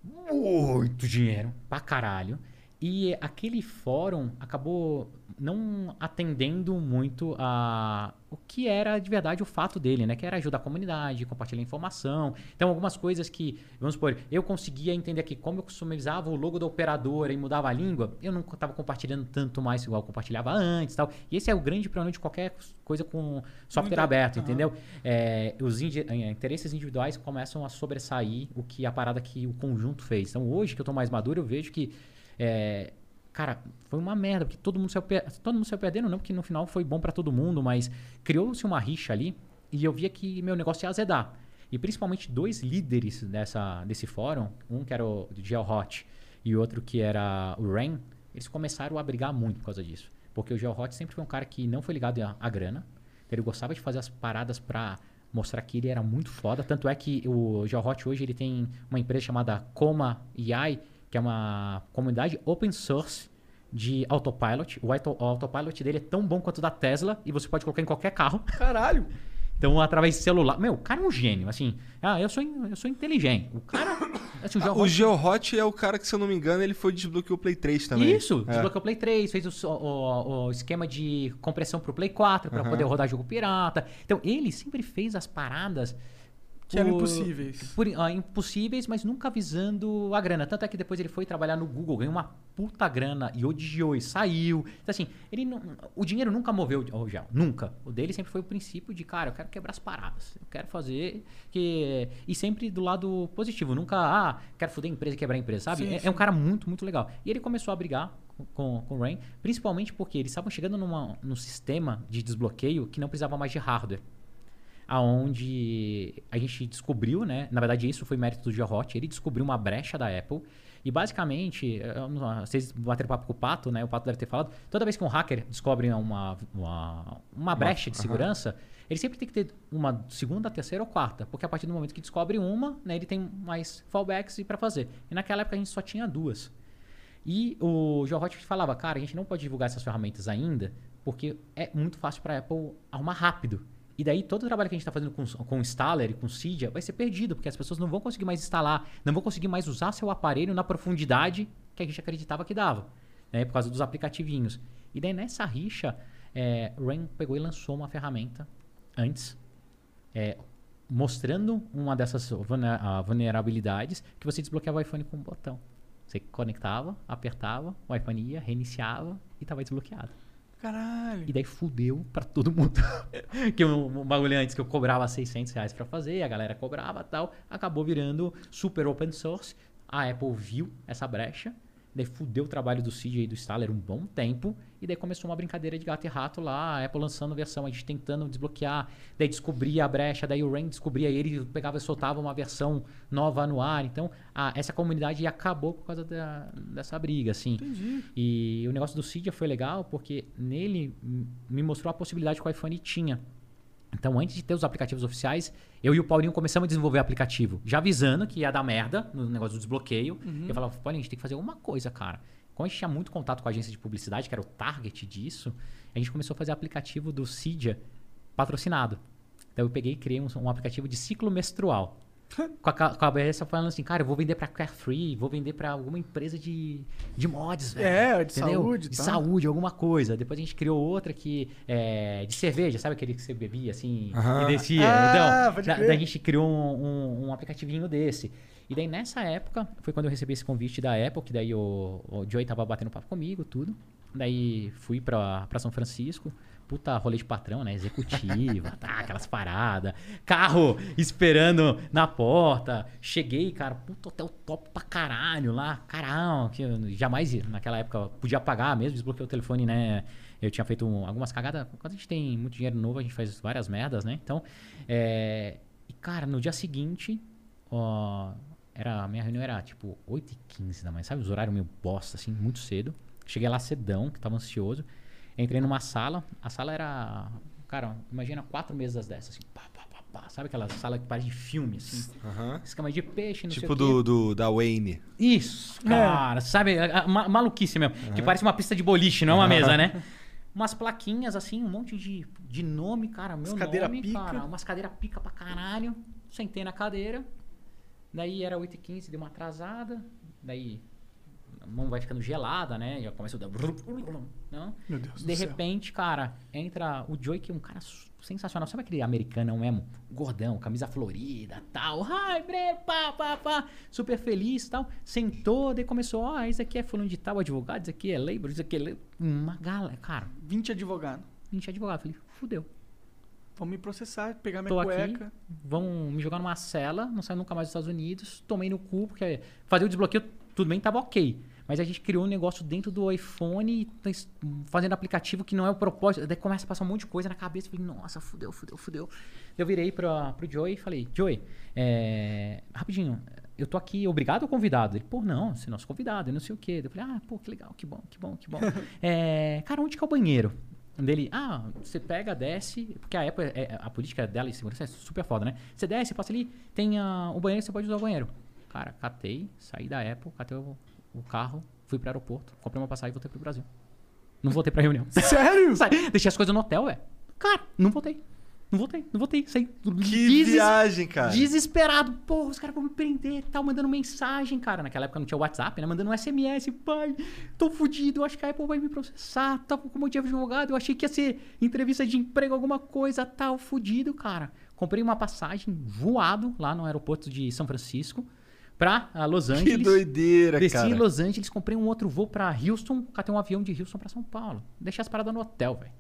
muito dinheiro pra caralho. E aquele fórum acabou não atendendo muito a o que era de verdade o fato dele, né? Que era ajudar a comunidade, compartilhar informação. Então, algumas coisas que, vamos supor, eu conseguia entender que como eu customizava o logo da operadora e mudava a língua, eu não estava compartilhando tanto mais igual eu compartilhava antes tal. E esse é o grande problema de qualquer coisa com software Muito- aberto, aham. entendeu? É, os indi- eh, interesses individuais começam a sobressair o que a parada que o conjunto fez. Então, hoje que eu tô mais maduro, eu vejo que é, cara, foi uma merda, porque todo mundo saiu, per- todo mundo saiu perdendo, não porque no final foi bom pra todo mundo, mas criou-se uma rixa ali e eu via que meu negócio ia azedar. E principalmente dois líderes dessa, desse fórum, um que era o GeoHot e outro que era o Rain, eles começaram a brigar muito por causa disso. Porque o GeoHot sempre foi um cara que não foi ligado à, à grana, ele gostava de fazer as paradas pra mostrar que ele era muito foda. Tanto é que o GeoHot hoje ele tem uma empresa chamada Coma AI, que é uma comunidade open source de autopilot. O, auto, o autopilot dele é tão bom quanto o da Tesla e você pode colocar em qualquer carro. Caralho. Então, através de celular. Meu, o cara é um gênio. Assim, ah, eu sou, eu sou inteligente. O cara. Assim, o Ah, GeoHot- o GeoHot é o cara que, se eu não me engano, ele foi desbloqueou o Play 3 também. Isso, É. desbloqueou o Play 3, fez o, o- o esquema de compressão pro Play 4 para Aham. poder rodar jogo pirata. Então, ele sempre fez as paradas Que eram impossíveis. por- ah, impossíveis, mas nunca visando a grana. Tanto é que depois ele foi trabalhar no Google, ganhou uma puta grana e odiou e saiu. Então, assim, ele não, o dinheiro nunca moveu o Gel, nunca. O dele sempre foi o princípio de, cara, eu quero quebrar as paradas. Eu quero fazer que e sempre do lado positivo, nunca, ah, quero foder a empresa e quebrar a empresa, sabe? Sim, é, sim. é um cara muito, muito legal. E ele começou a brigar com, com o Rain, principalmente porque eles estavam chegando numa, num sistema de desbloqueio que não precisava mais de hardware aonde a gente descobriu, né? Na verdade, isso foi mérito do Geohot. Ele descobriu uma brecha da Apple. E basicamente, não- vocês bateram papo com o Pato, né? O Pato deve ter falado. Toda vez que um hacker descobre uma, uma, uma brecha de segurança, ele sempre tem que ter uma segunda, terceira ou quarta. Porque a partir do momento que descobre uma, né, ele tem mais fallbacks para fazer. E naquela época a gente só tinha duas. E o Geohot falava, cara, a gente não pode divulgar essas ferramentas ainda, porque é muito fácil para a Apple arrumar rápido. E daí todo o trabalho que a gente está fazendo com, com Installer e com Cydia vai ser perdido, porque as pessoas não vão conseguir mais instalar, não vão conseguir mais usar seu aparelho na profundidade que a gente acreditava que dava, né, por causa dos aplicativinhos. E daí nessa rixa, é, Rain pegou e lançou uma ferramenta antes, é, mostrando uma dessas vulne- vulnerabilidades que você desbloqueava o iPhone com um botão. Você conectava, apertava, o iPhone ia, reiniciava e estava desbloqueado. Caralho. E daí fudeu pra todo mundo. [laughs] que um, um bagulho antes que eu cobrava 600 reais pra fazer, a galera cobrava tal, acabou virando super open source. A Apple viu essa brecha, daí fudeu o trabalho do CJ e do Staller um bom tempo, e daí começou uma brincadeira de gato e rato lá, a Apple lançando versão, a gente tentando desbloquear, daí descobria a brecha, daí o Rain descobria ele, pegava e soltava uma versão nova no ar. Então, a- essa comunidade acabou por causa da- dessa briga, assim. Entendi. E o negócio do Cydia foi legal porque nele me mostrou a possibilidade que o iPhone tinha. Então, antes de ter os aplicativos oficiais, eu e o Paulinho começamos a desenvolver aplicativo. Já avisando que ia dar merda no negócio do desbloqueio. Uhum. Eu falava, Paulinho, a gente tem que fazer alguma coisa, cara. Como a gente tinha muito contato com a agência de publicidade, que era o target disso, a gente começou a fazer aplicativo do Cydia patrocinado. Então eu peguei e criei um, um aplicativo de ciclo menstrual. Com a com a cabeça falando assim, cara, eu vou vender pra Carefree, vou vender pra alguma empresa de, de mods, velho. É, de Entendeu? saúde De tal. saúde, alguma coisa. Depois a gente criou outra que é de cerveja, sabe aquele que você bebia assim Aham. e descia? Ah, então, pode da- crer. daí a gente criou um, um, um aplicativinho desse. E daí nessa época foi quando eu recebi esse convite da Apple, que daí o, o Joey tava batendo papo comigo, tudo. Daí fui pra, pra São Francisco. Puta rolê de patrão, né? Executiva, [laughs] tá, aquelas paradas. Carro esperando na porta. Cheguei, cara, puta hotel top pra caralho lá. Caralho, que eu jamais naquela época podia pagar mesmo, desbloqueei o telefone, né? Eu tinha feito um- algumas cagadas. Quando a gente tem muito dinheiro novo, a gente faz várias merdas, né? Então, é... E, cara, no dia seguinte, ó, era, minha reunião era tipo 8h15 da manhã, sabe? Os horários meio bosta, assim, muito cedo. Cheguei lá cedão, que tava ansioso. Entrei numa sala. A sala era. Cara, imagina quatro mesas dessas, assim. Pá, pá, pá, pá. Sabe aquela sala que parece de filme, assim? Aham. Escama de peixe, não sei Tipo o quê. do, do, da Wayne. Isso, cara. Sabe? a- a- ma- maluquice mesmo. Que parece uma pista de boliche, não é uma mesa, né? Umas plaquinhas, assim, um monte de, de nome, cara. Meu Umas cadeira nome, pica. cara. Umas cadeiras pica pra caralho. Sentei na cadeira. Daí era 8h15, deu uma atrasada. Daí a mão vai ficando gelada, né? Já começa a dar... Não? Meu Deus do De céu. repente, cara, entra o Joey, que é um cara sensacional. Sabe aquele americanão mesmo? Gordão, camisa florida, tal. Ai, Breno, pá, pá, pá. Super feliz tal. Sentou, daí começou, ó, esse aqui é fulano de tal advogado, esse aqui é labor, esse aqui é... labor. Uma galera, cara, 20 advogados. 20 advogados. Falei, fudeu. Vão me processar, pegar minha Tô aqui, cueca. vão me jogar numa cela, não saio nunca mais dos Estados Unidos. Tomei no cu, porque fazer o desbloqueio, tudo bem, tava ok. Mas a gente criou um negócio dentro do iPhone, tá fazendo aplicativo que não é o propósito. Daí começa a passar um monte de coisa na cabeça. Falei, nossa, fudeu, fudeu, fudeu. Eu virei pra, pro Joey e falei, Joey, é, rapidinho, eu tô aqui, obrigado ao convidado. Ele, pô, não, você é nosso convidado, eu não sei o quê. Eu falei, ah, pô, que legal, que bom, que bom, que bom. É, [laughs] cara, onde que é o banheiro? Dele, ah, você pega, desce, porque a Apple, é- a política dela de segurança é super foda, né? Você desce, passa ali, tem ah, o banheiro, você pode usar o banheiro. Cara, catei, saí da Apple, catei o, o carro, fui pro aeroporto, comprei uma passagem e voltei pro Brasil. Não voltei pra reunião. [laughs] Sério? Deixei as coisas no hotel, velho. Cara, não voltei. Não voltei, não voltei. Saí Que viagem, cara. Desesperado. Porra, os caras vão me prender e tal, mandando mensagem, cara. Naquela época não tinha WhatsApp, né? Mandando um SMS, pai, tô fudido, acho que a Apple vai me processar. Tava como de advogado, eu achei que ia ser entrevista de emprego, alguma coisa, tal, fudido, cara. Comprei uma passagem voado lá no aeroporto de São Francisco pra ah, Los Que Angeles. doideira, Desci cara. em Los Angeles, comprei um outro voo pra Houston, catei um avião de Houston pra São Paulo. Deixei as paradas no hotel, velho.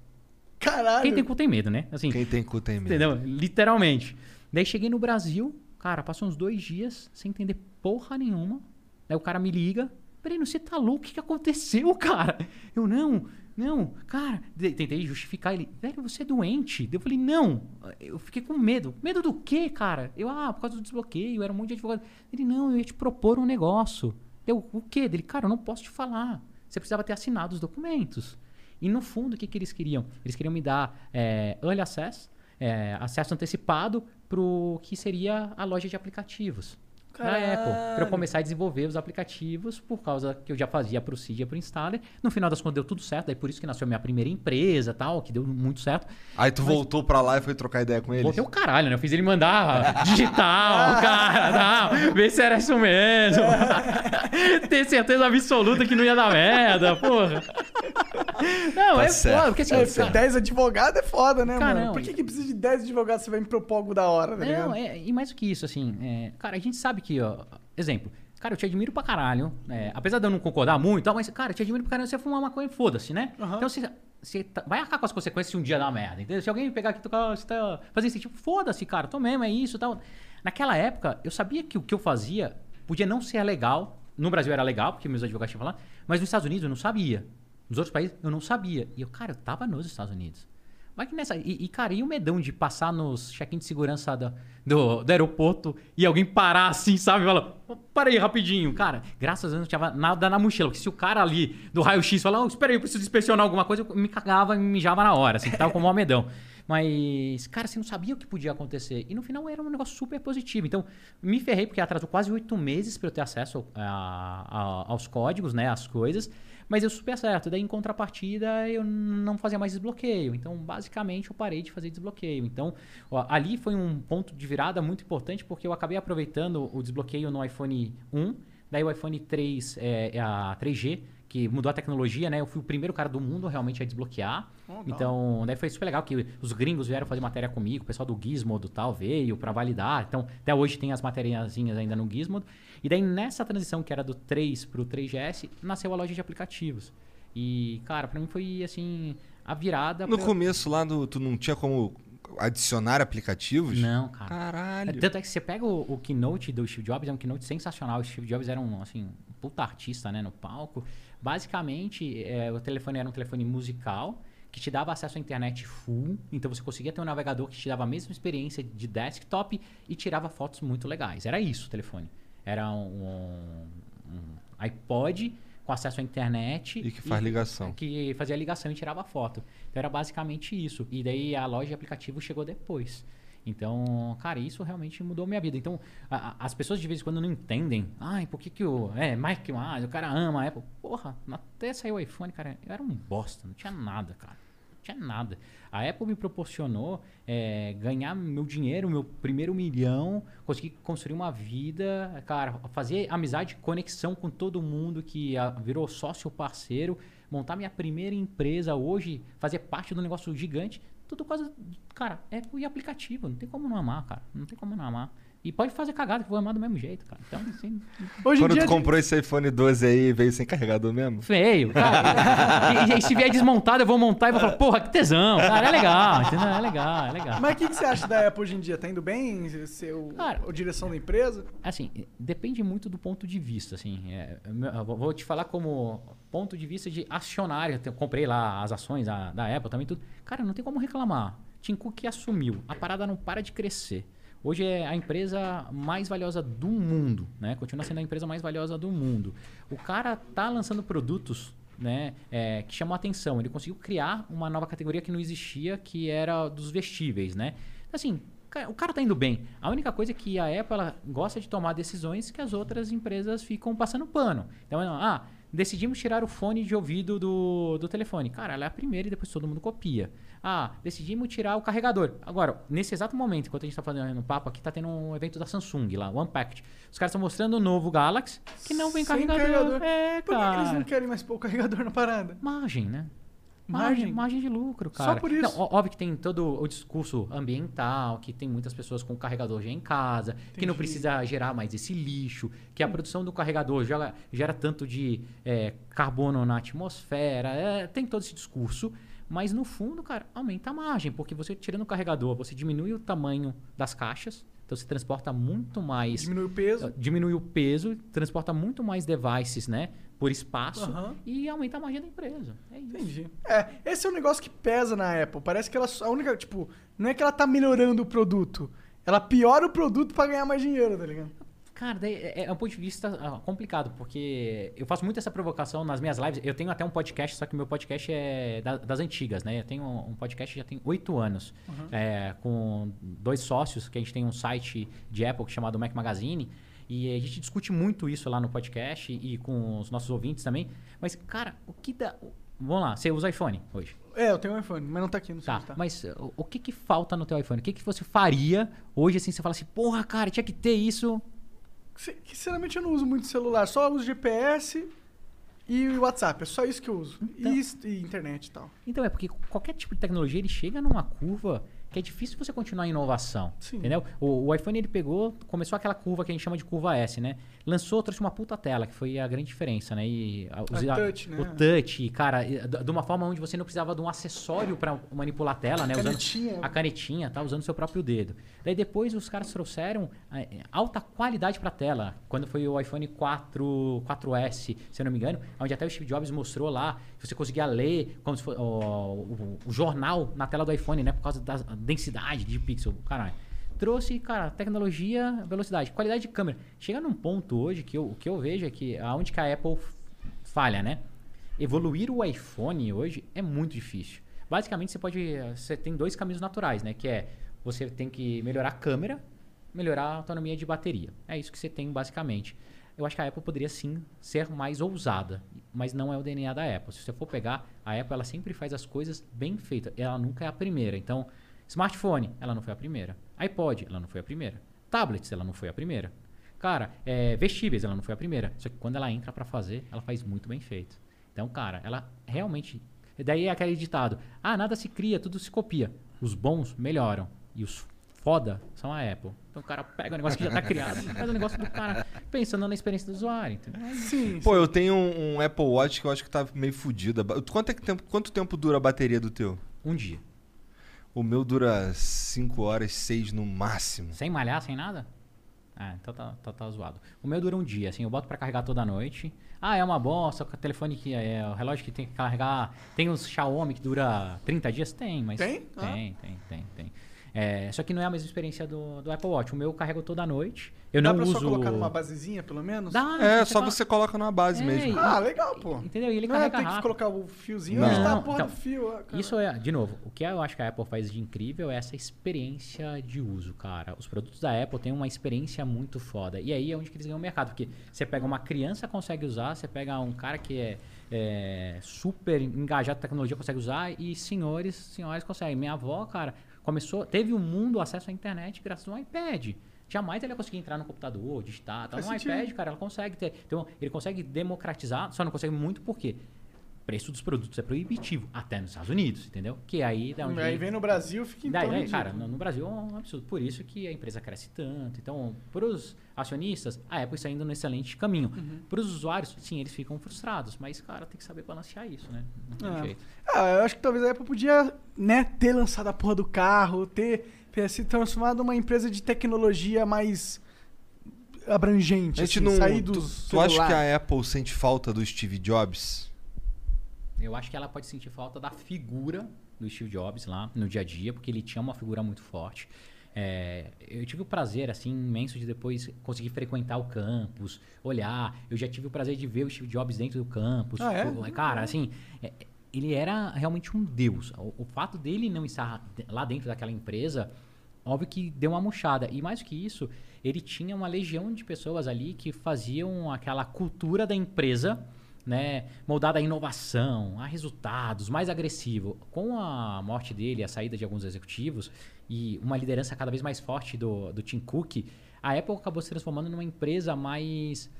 Caralho. Quem tem cu tem medo, né? Assim, Quem tem cu tem medo. Entendeu? Literalmente. Daí cheguei no Brasil, cara, passou uns dois dias sem entender porra nenhuma. Daí o cara me liga. Breno, você tá louco? O que, que aconteceu, [laughs] cara? Eu, não, não, cara. Tentei justificar ele. Velho, você é doente. Eu falei, não. Eu fiquei com medo. Medo do quê, cara? Eu, ah, por causa do desbloqueio, era um monte de advogado. Ele, não, eu ia te propor um negócio. Eu, o quê? Dele, cara, eu não posso te falar. Você precisava ter assinado os documentos. E no fundo, o que, que eles queriam? Eles queriam me dar é, early access, é, acesso antecipado para o que seria a loja de aplicativos da Apple. Para eu começar a desenvolver os aplicativos por causa que eu já fazia para o Cydia, para o Installer. No final das contas deu tudo certo, daí por isso que nasceu a minha primeira empresa tal, que deu muito certo. Aí tu voltou pra lá e foi trocar ideia com eles? Voltei o caralho, né? Eu fiz ele mandar [laughs] digital, cara, tal, ver se era isso mesmo. [laughs] Ter certeza absoluta que não ia dar merda, porra. Não, Tá é certo, foda, porque assim, É, cara, 10 advogados é foda, né, Cara, mano? não, Por que, que precisa de 10 advogados se você vai me propor algo da hora, ligado? Não, é, e mais do que isso, assim, é, cara, a gente sabe que, ó, exemplo, cara, eu te admiro pra caralho, é, apesar de eu não concordar muito, mas, cara, eu te admiro pra caralho, você fumar maconha, foda-se, né? Aham. Então, você, você tá- vai arcar com as consequências se um dia dar merda, entendeu? Se alguém pegar aqui e tocar, você tá fazendo esse tipo, foda-se, cara, tô mesmo, é isso e tal. Naquela época, eu sabia que o que eu fazia podia não ser legal, no Brasil era legal, porque meus advogados tinham falado, mas nos Estados Unidos eu não sabia. Nos outros países eu não sabia. E eu, cara, eu tava nos Estados Unidos. Vai que nessa. E, e, cara, e o medão de passar nos check-in de segurança do, do, do aeroporto e alguém parar assim, sabe? Fala, "Ô, para aí rapidinho. Cara, graças a Deus não tinha nada na mochila. Porque se o cara ali do raio-x falar, oh, espera aí, eu preciso inspecionar alguma coisa, eu me cagava e me mijava na hora, assim, que tava com o medão. Mas, cara, você não sabia o que podia acontecer. E no final era um negócio super positivo. Então, me ferrei porque atrasou quase oito meses para eu ter acesso a- a- aos códigos, né? Às coisas. Mas eu super certo. Daí, em contrapartida, eu não fazia mais desbloqueio. Então, basicamente, eu parei de fazer desbloqueio. Então, ó, ali foi um ponto de virada muito importante porque eu acabei aproveitando o desbloqueio no iPhone 1. Daí o iPhone 3, é, é a 3G, que mudou a tecnologia, né? Eu fui o primeiro cara do mundo realmente a desbloquear. então, daí foi super legal que os gringos vieram fazer matéria comigo, o pessoal do Gizmodo tal veio para validar. Então, até hoje tem as matériazinhas ainda no Gizmodo. E daí nessa transição que era do 3 pro 3GS, nasceu a loja de aplicativos. E, cara, pra mim foi assim a virada No pra- começo lá, do, tu não tinha como adicionar aplicativos? Não, cara. Caralho. Tanto é que você pega o, o keynote do Steve Jobs, é um keynote sensacional. O Steve Jobs era um, assim, um puta artista, né, no palco. Basicamente, é, o telefone era um telefone musical que te dava acesso à internet full. Então você conseguia ter um navegador que te dava a mesma experiência de desktop e tirava fotos muito legais. Era isso o telefone. Era um, um iPod com acesso à internet. E que faz ligação. Que fazia ligação e tirava foto. Então era basicamente isso. E daí a loja de aplicativo chegou depois. Então, cara, isso realmente mudou minha vida. Então, a- a- as pessoas de vez em quando não entendem. Ai, por que que o... É, Mike o cara ama a Apple. Porra, até saiu o iPhone, cara, eu era um bosta. Não tinha nada, cara. Tinha nada. A Apple me proporcionou é, ganhar meu dinheiro, meu primeiro milhão, conseguir construir uma vida, cara, fazer amizade, conexão com todo mundo que ah, virou sócio parceiro, montar minha primeira empresa hoje, fazer parte um negócio gigante, tudo por causa, cara, Apple e aplicativo, não tem como não amar, cara, não tem como não amar. E pode fazer cagada que eu vou amar do mesmo jeito, cara. Então, assim, Hoje em Quando dia. tu comprou esse iPhone 12 aí, veio sem carregador mesmo? feio, cara. e, e se vier desmontado, eu vou montar e vou falar, porra, que tesão, cara, é legal, entendeu? É legal, é legal. Mas o que, que você acha da Apple hoje em dia? Tá indo bem? Seu, Cara, a direção da empresa? Assim, depende muito do ponto de vista, assim. É, vou te falar como ponto de vista de acionário. Eu comprei lá as ações da, da Apple também, tudo. Cara, não tem como reclamar. Tim Cook assumiu. A parada não para de crescer. Hoje é a empresa mais valiosa do mundo, né? Continua sendo a empresa mais valiosa do mundo. O cara tá lançando produtos, né? é, que chamam atenção. Ele conseguiu criar uma nova categoria que não existia, que era dos vestíveis, né? Assim, O cara tá indo bem. A única coisa é que a Apple ela gosta de tomar decisões que as outras empresas ficam passando pano. Então, ah, decidimos tirar o fone de ouvido do, do telefone. Cara, ela é a primeira e depois todo mundo copia. Ah, decidimos tirar o carregador. Agora, nesse exato momento, enquanto a gente tá fazendo um papo aqui, tá tendo um evento da Samsung lá, o Unpacked. Os caras estão mostrando o novo Galaxy, que não vem Sem carregador. É, Por que que eles não cara. querem mais pôr o carregador na parada? Margem, né? Margem? Margem, de lucro, Só cara. por isso. Não, óbvio que tem todo o discurso ambiental, que tem muitas pessoas com carregador já em casa, que não Entendi. precisa gerar mais esse lixo, que a produção do carregador gera, gera tanto de é, carbono na atmosfera, é, tem todo esse discurso. Mas no fundo, cara, aumenta a margem, porque você tirando o carregador, você diminui o tamanho das caixas, então você transporta muito mais Diminui o peso. diminui o peso, transporta muito mais devices, né? Por espaço Aham. e aumenta a margem da empresa. É isso. Entendi. É, esse é um negócio que pesa na Apple. Parece que ela a única, tipo, não é que ela tá melhorando o produto. Ela piora o produto pra ganhar mais dinheiro, tá ligado? Cara, daí é, é um ponto de vista ah, complicado, porque eu faço muito essa provocação nas minhas lives. Eu tenho até um podcast, só que meu podcast é da- das antigas, né? Eu tenho um podcast que já tem oito anos, é, com dois sócios, que a gente tem um site de Apple chamado Mac Magazine. E a gente discute muito isso lá no podcast e com os nossos ouvintes também. Mas, cara, o que dá. Vamos lá, você usa iPhone hoje. É, eu tenho um iPhone, mas não tá aqui, não sei Tá, tá. mas uh, o que que falta no teu iPhone? O que que você faria hoje assim, você fala assim, porra, cara, tinha que ter isso. Se- Sinceramente, eu não uso muito celular. Só uso GPS e o WhatsApp. É só isso que eu uso. Então- E, e internet e tal. Então é porque qualquer tipo de tecnologia ele chega numa curva que é difícil você continuar em inovação. Sim. Entendeu? O, o iPhone ele pegou, começou aquela curva que a gente chama de curva S, né? Lançou, trouxe uma puta tela, que foi a grande diferença, né? E a, os- A touch, né? O touch, cara, de uma forma onde você não precisava de um acessório para manipular a tela, né? Canetinha. Usando a canetinha, tá? Usando o seu próprio dedo. Daí depois os caras trouxeram eh, alta qualidade para tela. Quando foi o iPhone 4, 4S, se eu não me engano, onde até o Steve Jobs mostrou lá, você conseguia ler como se fosse, ó, o, o jornal na tela do iPhone, né? Por causa da densidade de pixel, caralho. Trouxe, cara, tecnologia, velocidade, qualidade de câmera. Chega num ponto hoje que eu, o que eu vejo é que aonde que a Apple falha, né? Evoluir o iPhone hoje é muito difícil. Basicamente, você pode. Você tem dois caminhos naturais, né? Que é você tem que melhorar a câmera, melhorar a autonomia de bateria. É isso que você tem basicamente. Eu acho que a Apple poderia sim ser mais ousada, mas não é o DNA da Apple. Se você for pegar, a Apple ela sempre faz as coisas bem feitas. Ela nunca é a primeira. Então, smartphone, ela não foi a primeira. iPod, ela não foi a primeira. Tablets, ela não foi a primeira. Cara, é, vestíveis, ela não foi a primeira. Só que quando ela entra pra fazer, ela faz muito bem feito. Então, cara, ela realmente. Daí é aquele ditado: ah, nada se cria, tudo se copia. Os bons melhoram. E os foda são a Apple. Então o cara pega o negócio que já tá criado e [laughs] faz o negócio do cara pensando na experiência do usuário, entendeu? Sim. Pô, eu tenho um, um Apple Watch que eu acho que tá meio fodido. Quanto, é que tempo, quanto tempo dura a bateria do teu? Um dia. O meu dura 5 horas, 6 no máximo. Sem malhar, sem nada? Ah, então tá, tá, tá zoado. O meu dura um dia, assim, eu boto pra carregar toda noite. Ah, é uma bosta, o telefone que é o relógio que tem que carregar. Tem os Xiaomi que dura 30 dias? Tem, mas. Tem? Ah. Tem, tem, tem, tem. É, só que não é a mesma experiência do, do Apple Watch. O meu eu carrego toda noite. Eu Dá não pra uso. só colocar numa basezinha, pelo menos? Dá, É, só você coloca numa base É, mesmo. e- Ah, legal, pô. Entendeu? E ele Não é carrega que rápido. colocar o fiozinho. Não. Onde tá a porra então, do fio? ah, cara. Isso é, de novo, o que eu acho que a Apple faz de incrível é essa experiência de uso, cara. Os produtos da Apple têm uma experiência muito foda. E aí é onde que eles ganham o mercado. Porque você pega uma criança consegue usar, você pega um cara que é, é, super engajado em tecnologia consegue usar e senhores, senhoras conseguem. Minha avó, cara, começou, teve o mundo acesso à internet graças ao iPad. Jamais ela ia conseguir entrar no computador, digitar. Tá no sentido. iPad, cara, ela consegue ter. Então, ele consegue democratizar, só não consegue muito porque preço dos produtos é proibitivo, até nos Estados Unidos, entendeu? Que aí dá um Aí vem no Brasil, fica em Daí, daí, cara, no, no Brasil é um absurdo. Por isso que a empresa cresce tanto. Então, para os acionistas, a Apple está indo no excelente caminho. Uhum. Para os usuários, sim, eles ficam frustrados. Mas, cara, tem que saber balancear isso, né? Não tem Ah. jeito. Ah, eu acho que talvez a Apple podia, né, ter lançado a porra do carro, ter, ter se transformado numa empresa de tecnologia mais abrangente, A gente assim, não. sair do Tu, tu acha que a Apple sente falta do Steve Jobs? Eu acho que ela pode sentir falta da figura do Steve Jobs lá no dia a dia, porque ele tinha uma figura muito forte. É, eu tive o prazer, assim, imenso de depois conseguir frequentar o campus, olhar. Eu já tive o prazer de ver o Steve Jobs dentro do campus. Ah, é? Cara, assim, é, ele era realmente um deus. O, o fato dele não estar lá dentro daquela empresa, óbvio que deu uma murchada. E mais que isso, ele tinha uma legião de pessoas ali que faziam aquela cultura da empresa né, moldada a inovação, a resultados, mais agressivo. Com a morte dele, a saída de alguns executivos e uma liderança cada vez mais forte do, do Tim Cook, a Apple acabou se transformando numa empresa mais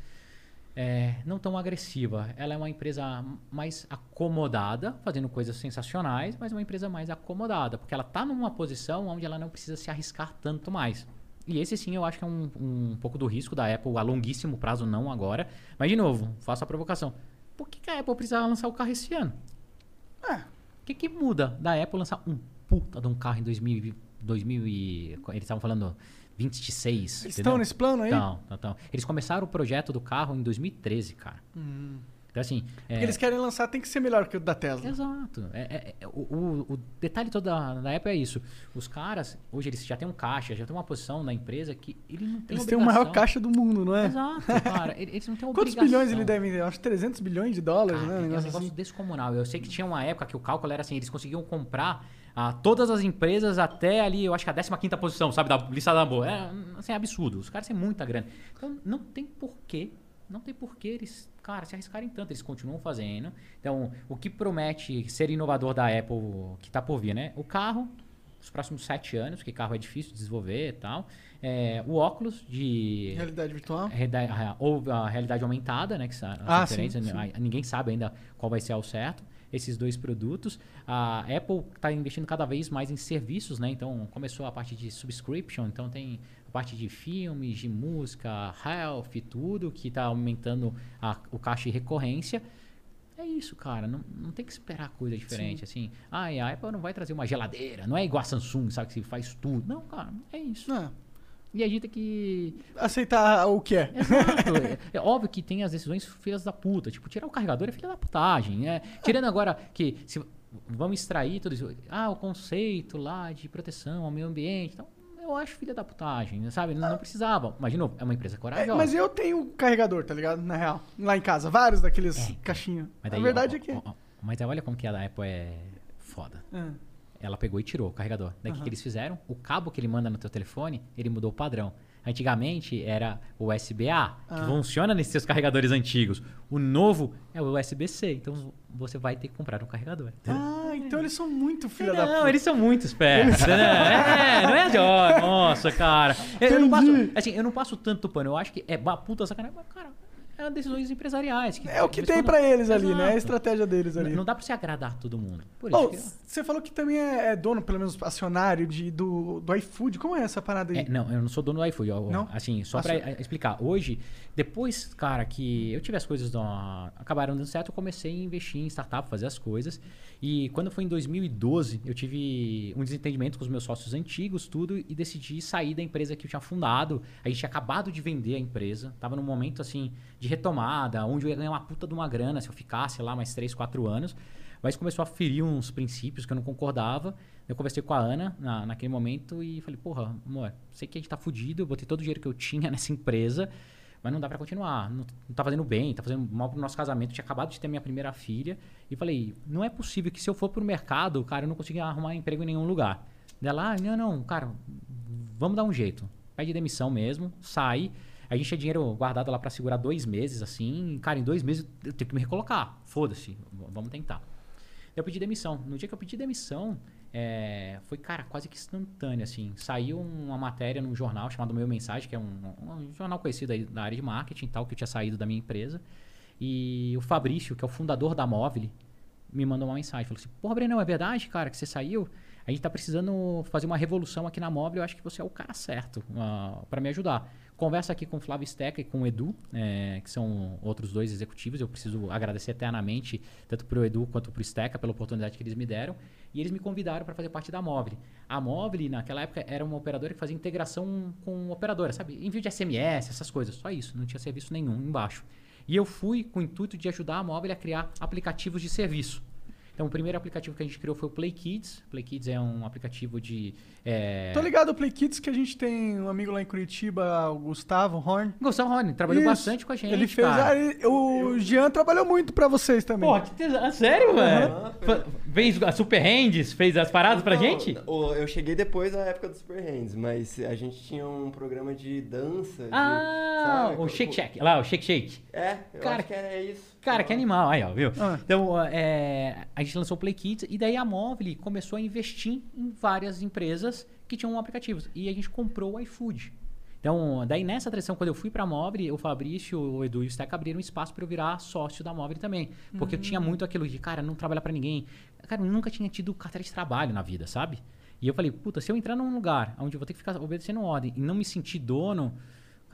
é, não tão agressiva. Ela é uma empresa mais acomodada, fazendo coisas sensacionais, mas uma empresa mais acomodada, porque ela está numa posição onde ela não precisa se arriscar tanto mais. E esse sim eu acho que é um, um pouco do risco da Apple a longuíssimo prazo, não agora. Mas de novo, faço a provocação. Por que, que a Apple precisava lançar o carro esse ano? É. O que, que muda da Apple lançar um puta de um carro em 2000, e- 2000 e... Eles estavam falando 26, Eles entendeu? estão nesse plano aí? Não, não, não. Eles começaram o projeto do carro em 2013, cara. Então, assim. é- Porque eles querem lançar, tem que ser melhor que o da Tesla. Exato. É, é- é- o, o- detalhe todo da, da Apple é isso. Os caras, hoje eles já têm um caixa, já têm uma posição na empresa que ele não tem Eles têm o maior caixa do mundo, não é? Exato, cara. Ele- Eles não têm [laughs] Quantos obrigação. bilhões ele deve ter? Acho que 300 bilhões de dólares, Cara, né? Um é um negócio assim. descomunal. Eu sei que tinha uma época que o cálculo era assim, eles conseguiam comprar ah, todas as empresas até ali, eu acho que a 15ª posição, sabe, da lista da boa. É assim, absurdo. Os caras têm muita grana. Então não tem porquê, não tem porquê eles, cara, se arriscarem tanto. Eles continuam fazendo. Então, o que promete ser inovador da Apple, que tá por vir, né? O carro, os próximos sete anos, porque carro é difícil de desenvolver e tal. É, o óculos de Realidade virtual. Ou a realidade aumentada, né? Que Ah, sim, sim. a- Ninguém sabe ainda qual vai ser ao certo. Esses dois produtos. A Apple está investindo cada vez mais em serviços, né? Então começou a parte de subscription, então tem parte de filmes, de música, health, tudo, que está aumentando a- o caixa de recorrência. É isso, cara. Não, não tem que esperar coisa diferente, assim. Ah, e a Apple não vai trazer uma geladeira, não é igual a Samsung, sabe, que faz tudo. Não, cara, é isso. Ah, E a gente tem que aceitar o que é. Exato. é, [laughs] é óbvio que tem as decisões filhas da puta. Tipo, tirar o carregador é filha da putagem. né? Tirando agora que se, vamos extrair tudo isso. Ah, o conceito lá de proteção ao meio ambiente. Então, eu acho filha da putagem, sabe? Não, não precisava. Mas, de novo, é uma empresa É, corajosa. mas eu tenho carregador, tá ligado? Na real. Lá em casa. Vários daqueles É. caixinhos. Mas a verdade ó, é que. ó, ó, mas olha como que a Apple é foda. Ah. Ela pegou e tirou o carregador. Daí o que, que eles fizeram? O cabo que ele manda no teu telefone, ele mudou o padrão. Antigamente era o USB-A, que Ah. funciona nesses seus carregadores antigos. O novo é o USB-C. Então você vai ter que comprar um carregador. Ah, então eles são muito filha da Não, puta. eles são muito espertos. né? É, não é ó, nossa, cara. Eu, eu não passo, assim, eu não passo tanto pano. Eu acho que é puta sacanagem, mas, cara, é decisões empresariais. É o que tem pra eles ali, né? É a Exato. estratégia deles ali. Não, não dá pra você agradar todo mundo. Por isso Bom, que- você falou que também é, é dono, pelo menos acionário, de, do, do iFood. Como é essa parada aí? É, não, eu não sou dono do iFood. eu- Não? Assim, só pra só- eh, explicar. Hoje, depois, cara, que eu tive as coisas do- acabaram dando certo, eu comecei a investir em startup, fazer as coisas. E quando foi em 2012, eu tive um desentendimento com os meus sócios antigos, tudo, e decidi sair da empresa que eu tinha fundado. A gente tinha acabado de vender a empresa, tava num momento assim de retomada, onde eu ia ganhar uma puta de uma grana se eu ficasse lá mais 3, 4 anos. Mas começou a ferir uns princípios que eu não concordava. Eu conversei com a Ana na, naquele momento e falei, porra, amor, sei que a gente tá fudido, eu botei todo o dinheiro que eu tinha [laughs] nessa empresa, mas não dá pra continuar. Não, não tá fazendo bem, tá fazendo mal pro nosso casamento. Eu tinha acabado de ter minha primeira filha. E falei, não é possível que se eu for pro mercado, cara, eu não consiga arrumar emprego em nenhum lugar. Dela, ah, não, não, cara, vamos dar um jeito. Pede demissão mesmo, sai. A gente tinha dinheiro guardado lá pra segurar dois meses, assim. Cara, em dois meses eu tenho que me recolocar. Foda-se, vamos tentar. Eu pedi demissão. No dia que eu pedi demissão, é, foi, cara, quase que instantâneo, assim. Saiu uma matéria num jornal chamado Meu Mensagem, que é um, um jornal conhecido aí da área de marketing e tal, que eu tinha saído da minha empresa. E o Fabrício, que é o fundador da Móvel, me mandou uma mensagem. Falou assim, porra, Brenão, é verdade, cara, que você saiu? A gente tá precisando fazer uma revolução aqui na Móvel. Eu acho que você é o cara certo para me ajudar. Conversa aqui com o Flávio Steca e com o Edu, é, que são outros dois executivos. Eu preciso agradecer eternamente, tanto pro Edu quanto pro Steca, pela oportunidade que eles me deram. E eles me convidaram para fazer parte da Móvel. A Móvel, naquela época, era uma operadora que fazia integração com operadora, sabe? Envio de SMS, essas coisas. Só isso. Não tinha serviço nenhum embaixo. E eu fui com o intuito de ajudar a Móvel a criar aplicativos de serviço. Então, o primeiro aplicativo que a gente criou foi o Play Kids. Play Kids é um aplicativo de. É... Tô ligado ao Play Kids que a gente tem um amigo lá em Curitiba, o Gustavo Horn. Gustavo Rony, trabalhou Isso. bastante com a gente. Ele fez. cara. ah, ele- o Jean trabalhou muito pra vocês também. Porra, que tesão. Ah, Sério, velho? Fez a Super Hands, fez as paradas pra Não, gente? o- Eu cheguei depois da época do Super Hands, mas a gente tinha um programa de dança. de- Ah, sabe? o Shake Shake. Lá, o Shake Shake. É, eu Cara, acho que é isso. Cara, que animal, aí, ó, viu? Ah. Então, é, a gente lançou o Play Kids e daí a Móvel começou a investir em várias empresas que tinham aplicativos. E a gente comprou o iFood. Então, daí nessa transição, quando eu fui pra Móvel, o Fabrício, o Edu e o Steck abriram espaço para eu virar sócio da Móvel também. Porque eu tinha muito aquilo de, cara, não trabalhar pra ninguém. Cara, eu nunca tinha tido carteira de trabalho na vida, sabe? E eu falei, puta, se eu entrar num lugar onde eu vou ter que ficar obedecendo ordem e não me sentir dono,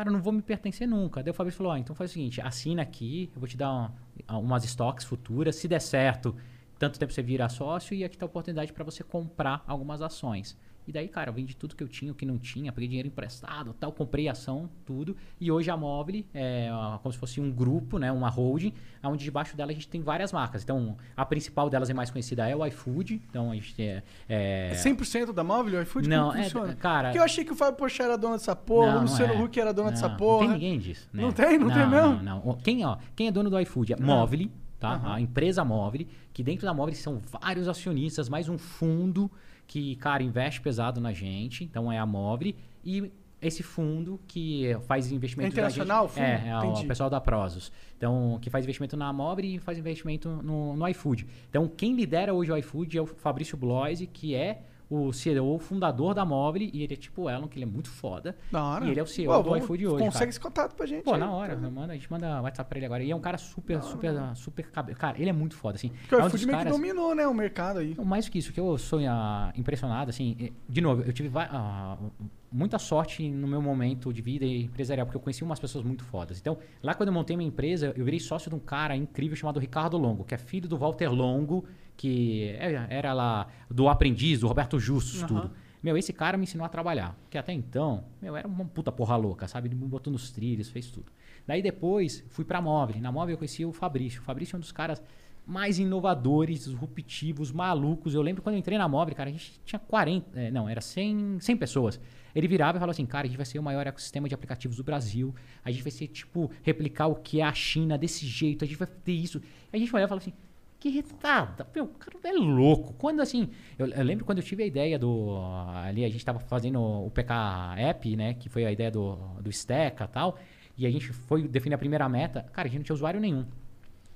cara, eu não vou me pertencer nunca. Daí o Fabrício falou, ó, então faz o seguinte, assina aqui, eu vou te dar uma- umas estoques futuras, se der certo, tanto tempo você vira sócio e aqui tá a oportunidade para você comprar algumas ações. E daí, cara, eu vendi tudo que eu tinha, o que não tinha, peguei dinheiro emprestado, tal, comprei ação, tudo. E hoje a Móvel é como se fosse um grupo, né, uma holding, onde debaixo dela a gente tem várias marcas. Então, a principal delas é mais conhecida é o iFood. Então, a gente é... é... É 100% da Móvel, o iFood? Não, é, funciona? cara- Porque eu achei que o Fábio Pochá era dono dessa porra, Não, o não Luciano é. Huck era dono dessa Não, porra. Não tem ninguém disso. né? Não tem? Não tem mesmo? Não, não. Quem, ó, quem é dono do iFood? É Móvel, tá? A empresa Móvel, que dentro da Móvel são vários acionistas, mais um fundo que, cara, investe pesado na gente. Então é a Móvel. E esse fundo que faz investimento... É internacional, o fundo? É, é o pessoal da Prozos. Então, que faz investimento na Móvel e faz investimento no, no iFood. Então, quem lidera hoje o iFood é o Fabrício Bloise, que é o CEO, fundador da Móvel, e ele é tipo o Elon, que ele é muito foda. Da hora. E ele é o CEO Pô, do iFood hoje. Consegue cara. esse contato pra gente. Pô, aí. na hora, manda, a gente manda WhatsApp pra ele agora. E é um cara super, super, super, cabe- Cara, ele é muito foda, assim. Porque o é um iFood meio que caras- dominou, né, o mercado aí. não, Mais que isso, que eu sou ah, impressionado, assim, de novo, eu tive ah, muita sorte no meu momento de vida empresarial, porque eu conheci umas pessoas muito fodas. Então, lá quando eu montei minha empresa, eu virei sócio de um cara incrível chamado Ricardo Longo, que é filho do Walter Longo, que é- era lá do aprendiz, do Roberto Justus, tudo. Meu, esse cara me ensinou a trabalhar. Que até então, meu, era uma puta porra louca, sabe? Ele me botou nos trilhos, fez tudo. Daí depois, fui pra Móvel. Na Móvel eu conheci o Fabrício. O Fabrício é um dos caras mais inovadores, disruptivos, malucos. Eu lembro quando eu entrei na Móvel, cara, a gente tinha 40, é, não, era 100, 100 pessoas. Ele virava e falava assim, cara, a gente vai ser o maior ecossistema de aplicativos do Brasil. A gente vai ser, tipo, replicar o que é a China desse jeito. A gente vai ter isso. A gente olhava e falava assim, que irritada. Meu, o cara é louco. Quando assim, eu, eu lembro quando eu tive a ideia do. Ali a gente tava fazendo o PK App, né? Que foi a ideia do, do Steca e tal. E a gente foi definir a primeira meta. Cara, a gente não tinha usuário nenhum.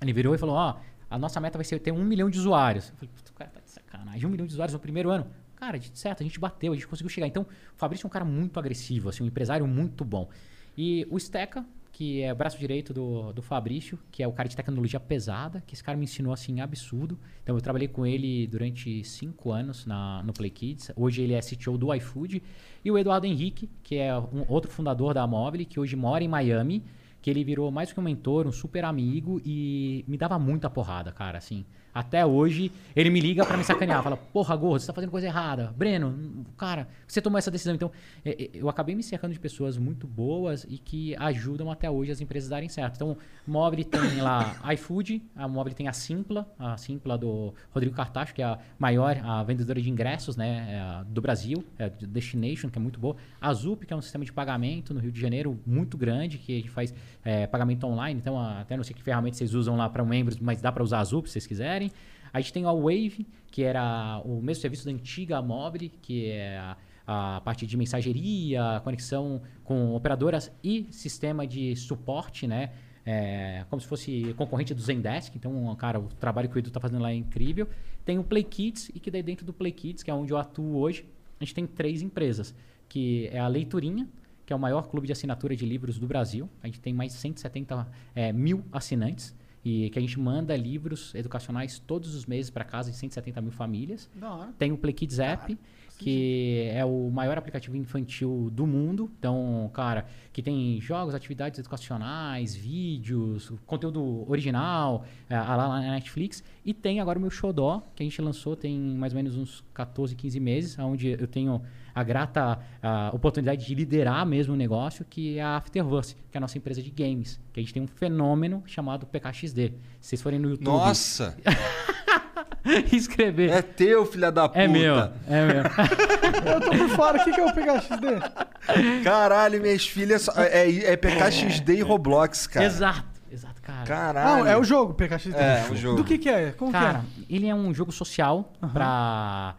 Ele virou e falou: Ó, a nossa meta vai ser ter um milhão de usuários. Eu falei, "Puta, o cara tá de sacanagem. Um milhão de usuários no primeiro ano. Cara, de certo, a gente bateu, a gente conseguiu chegar. Então, o Fabrício é um cara muito agressivo, assim, um empresário muito bom. E o Steca, que é o braço direito do, do Fabrício, que é o cara de tecnologia pesada, que esse cara me ensinou assim absurdo. Então eu trabalhei com ele durante cinco anos na, no Play Kids. Hoje ele é CTO do iFood. E o Eduardo Henrique, que é um outro fundador da Mobile, que hoje mora em Miami, que ele virou mais que um mentor, um super amigo e me dava muita porrada, cara, assim. Até hoje, ele me liga pra me sacanear. Fala, porra, gordo, você tá fazendo coisa errada. Breno, cara, você tomou essa decisão. Então, é, é, eu acabei me cercando de pessoas muito boas e que ajudam até hoje as empresas darem certo. Então, Mobile tem lá iFood, a Mobile tem a Simpla, a Simpla do Rodrigo Cartacho, que é a maior a vendedora de ingressos né, é do Brasil, é Destination, que é muito boa. A Zup, que é um sistema de pagamento no Rio de Janeiro muito grande, que a gente faz é, pagamento online. Então, até não sei que ferramenta vocês usam lá para membros, mas dá para usar a Zup se vocês quiserem. A gente tem a Wave, que era o mesmo serviço da antiga Mobile, que é a, a parte de mensageria, conexão com operadoras e sistema de suporte, né? É, como se fosse concorrente do Zendesk. Então, cara, o trabalho que o Edu tá fazendo lá é incrível. Tem o Play Kids, e que daí dentro do Play Kids, que é onde eu atuo hoje, a gente tem três empresas, que é a Leiturinha, que é o maior clube de assinatura de livros do Brasil. A gente tem mais de 170 é, mil assinantes e que a gente manda livros educacionais todos os meses para casa de 170 mil famílias. Tem o Play Kids App, que é o maior aplicativo infantil do mundo. Então, cara, que tem jogos, atividades educacionais, vídeos, conteúdo original, é, lá na Netflix. E tem agora o meu Xodó, que a gente lançou tem mais ou menos uns 14, 15 meses, onde eu tenho a grata a oportunidade de liderar mesmo o negócio, que é a Afterverse, que é a nossa empresa de games. Que a gente tem um fenômeno chamado PKXD. Se vocês forem no YouTube Nossa! [laughs] escrever... É teu, filha da puta. É meu, é meu. [laughs] Eu tô por fora, o que, que é o PKXD? Caralho, minhas filhas. É, é PKXD e Roblox, cara. Exato, exato, cara. Caralho. Não, é o jogo PKXD. É, o jogo. Do que que é? Como Cara, que ele é um jogo social pra.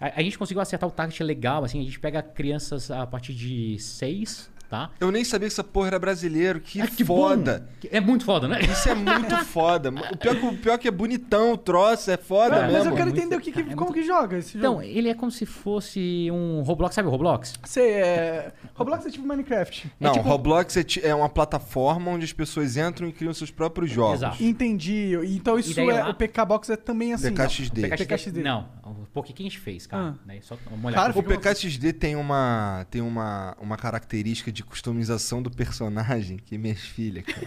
A, a gente conseguiu acertar o target legal, assim, a gente pega crianças a partir de 6, tá? Eu nem sabia que essa porra era brasileiro. Que, Ah, que foda. bom. É muito foda, né? Isso é muito [laughs] foda. O pior, que, o pior que é bonitão o troço, é foda é? Mas mesmo. eu quero muito- entender o que, que- cara, é como muito- que joga esse Então, jogo. ele é como se fosse um Roblox, sabe o Roblox? Você é... Roblox é tipo Minecraft. Não, tipo- Roblox é, ti- é uma plataforma onde as pessoas entram e criam seus próprios jogos. Exato. Entendi. Então isso daí é... lá- O PK Box é também assim. PKXD. Não. PKXD. Não, o que que a gente fez, cara? Ah. Né? Só uma olhada. Cara, O PKXD tem uma tem uma, uma característica de customização do personagem que minhas filhas, cara.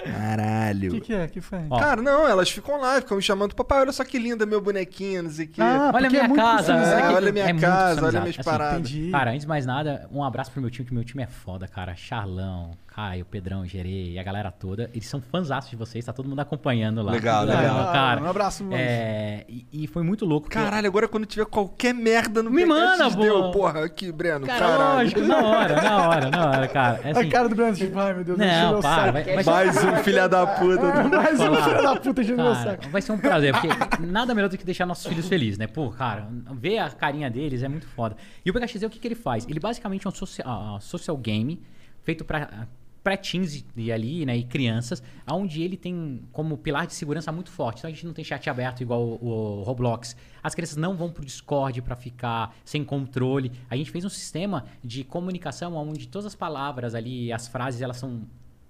O Caralho. que que é? que foi? Ó. Cara, não, elas ficam lá, ficam me chamando, papai, olha só que linda meu bonequinho, não sei o quê. Ah, Olha a porque minha é casa. É, aqui- olha a minha é casa, olha minhas assim, paradas. Entendi. Cara, antes de mais nada, um abraço pro meu time, que meu time é foda, cara. Charlão, Caio, Pedrão, Gerê e a galera toda. Eles são fãzaços de vocês, tá todo mundo acompanhando lá. Legal, Muito legal. cara. Um abraço, mano. É, e, e foi muito louco. eu- Caralho, agora quando tiver qualquer merda no Me manda, pô. porra, aqui, Breno, Cara, caralho. lógico, na hora, na hora, na hora, cara. É A assim, cara do Brandon, tipo, ai meu Deus, não, meu para. saco. Vai, vai, Mais um [laughs] filha da puta. Mais um filho da puta enchendo meu Cara, saco. vai ser um prazer, porque nada melhor do que deixar nossos filhos felizes, né? Pô, cara, ver a carinha deles é muito foda. E o PKXD, o que, que ele faz? Ele basicamente é um social, ah, social game feito pra pré-teens e ali, né, e crianças, onde ele tem como pilar de segurança muito forte. Então a gente não tem chat aberto igual o, o Roblox. As crianças não vão pro Discord pra ficar sem controle. A gente fez um sistema de comunicação onde todas as palavras ali, as frases, elas são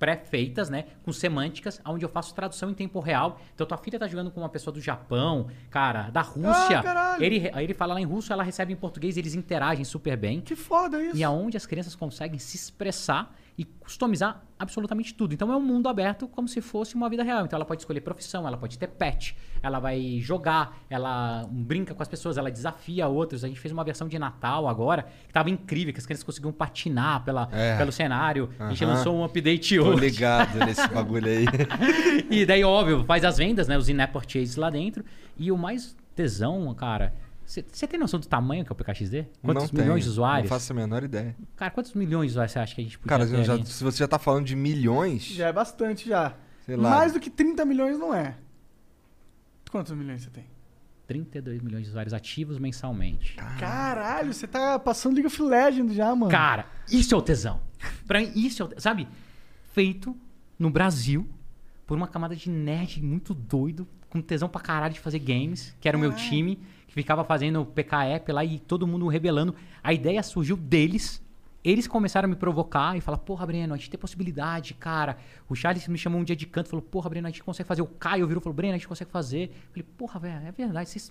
pré-feitas, né? Com semânticas, onde eu faço tradução em tempo real. Então, tua filha tá jogando com uma pessoa do Japão, cara, da Rússia. Ah, ele, aí ele fala lá em russo, ela recebe em português, eles interagem super bem. Que foda isso. E aonde as crianças conseguem se expressar e customizar absolutamente tudo. Então é um mundo aberto como se fosse uma vida real. Então ela pode escolher profissão, ela pode ter pet, ela vai jogar, ela brinca com as pessoas, ela desafia outros. A gente fez uma versão de Natal agora que tava incrível, que as crianças conseguiam patinar pela, É. pelo cenário. A gente lançou um update Tô hoje. ligado nesse bagulho aí. [laughs] E daí, óbvio, faz as vendas, né? Os in-app purchases lá dentro. E o mais tesão, cara. Você tem noção do tamanho que é o PKXD? Quantos não milhões tenho, de usuários? Não faço a menor ideia. Cara, quantos milhões de usuários você acha que a gente podia Cara, ter já- ali? se você já tá falando de milhões, Já é bastante já. Sei lá. Mais do que 30 milhões não é. Quantos milhões você tem? 32 milhões de usuários ativos mensalmente. Caralho, você tá passando League of Legends já, mano. Cara, isso é o tesão. Pra mim, isso é o tesão. Sabe? Feito no Brasil por uma camada de nerd muito doido, com tesão pra caralho de fazer games, que era o meu time, que ficava fazendo PKF lá e todo mundo rebelando. A ideia surgiu deles. Eles começaram a me provocar e falar, porra, Breno, a gente tem possibilidade, cara. O Charles me chamou um dia de canto e falou, porra, Breno, a gente consegue fazer. O Caio virou e falou, Breno, a gente consegue fazer. Eu falei, porra, velho, é verdade, vocês,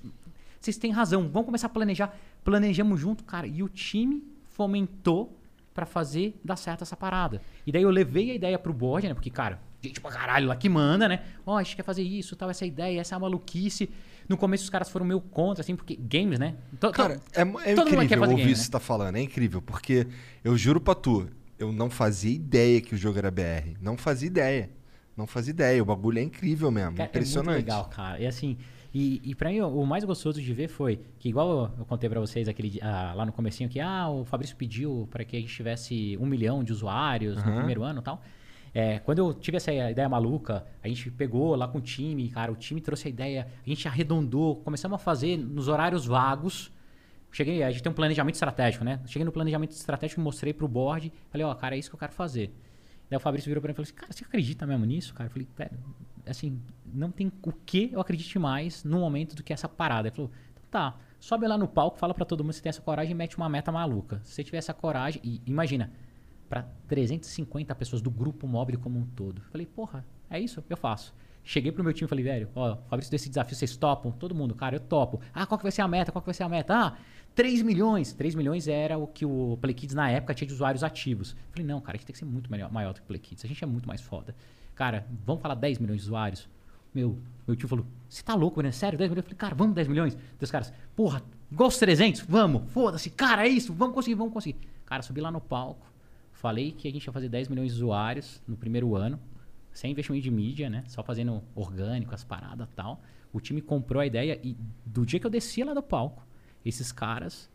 vocês têm razão. Vamos começar a planejar. Planejamos junto, cara. E o time fomentou pra fazer dar certo essa parada. E daí eu levei a ideia pro board, né? Porque, cara, gente pra caralho lá que manda, né? Ó, a gente quer fazer isso, tal, essa ideia, essa é maluquice. No começo os caras foram meio contra, assim, porque games, né? To- to- Cara, é, é incrível ouvir game, isso que você tá falando. É incrível, porque eu juro pra tu, eu não fazia ideia que o jogo era BR. Não fazia ideia. Não fazia ideia. O bagulho é incrível mesmo. Cara, impressionante. É muito legal, cara. E assim, e, e pra mim o mais gostoso de ver foi que, igual eu, contei pra vocês aquele, ah, lá no comecinho, que ah, o Fabrício pediu pra que a gente tivesse um milhão de usuários no Aham. primeiro ano e tal. É, quando eu tive essa ideia maluca, a gente pegou lá com o time, cara, o time trouxe a ideia, a gente arredondou, começamos a fazer nos horários vagos. Cheguei, a gente tem um planejamento estratégico, né? Cheguei no planejamento estratégico, mostrei pro board, falei, ó, cara, é isso que eu quero fazer. Daí o Fabrício virou pra mim e falou assim, cara, você acredita mesmo nisso, cara? Eu falei, velho, assim, não tem o que eu acredite mais no momento do que essa parada. Ele falou, então tá, sobe lá no palco, fala pra todo mundo se tem essa coragem e mete uma meta maluca. Se você tiver essa coragem, e imagina, pra 350 pessoas do grupo móvel como um todo. Falei, porra, é isso? Eu faço. Cheguei pro meu time e falei, velho, ó, Fabrício, desse desafio, vocês topam? Todo mundo, cara, eu topo. Ah, qual que vai ser a meta? Qual que vai ser a meta? Ah, 3 milhões. 3 milhões era o que o Play Kids na época tinha de usuários ativos. Falei, não, cara, a gente tem que ser muito maior do que o Play Kids. A gente é muito mais foda. Cara, vamos falar 10 milhões de usuários? Meu, meu tio falou, você tá louco, né? Sério, 10 milhões? Eu falei, cara, vamos 10 milhões? Os caras, porra, igual os 300? Vamos, foda-se, cara, é isso, vamos conseguir, vamos conseguir. Cara, subi lá no palco, falei que a gente ia fazer 10 milhões de usuários no primeiro ano, sem investimento de mídia, né? Só fazendo orgânico, as paradas e tal. O time comprou a ideia e do dia que eu descia lá do palco, esses caras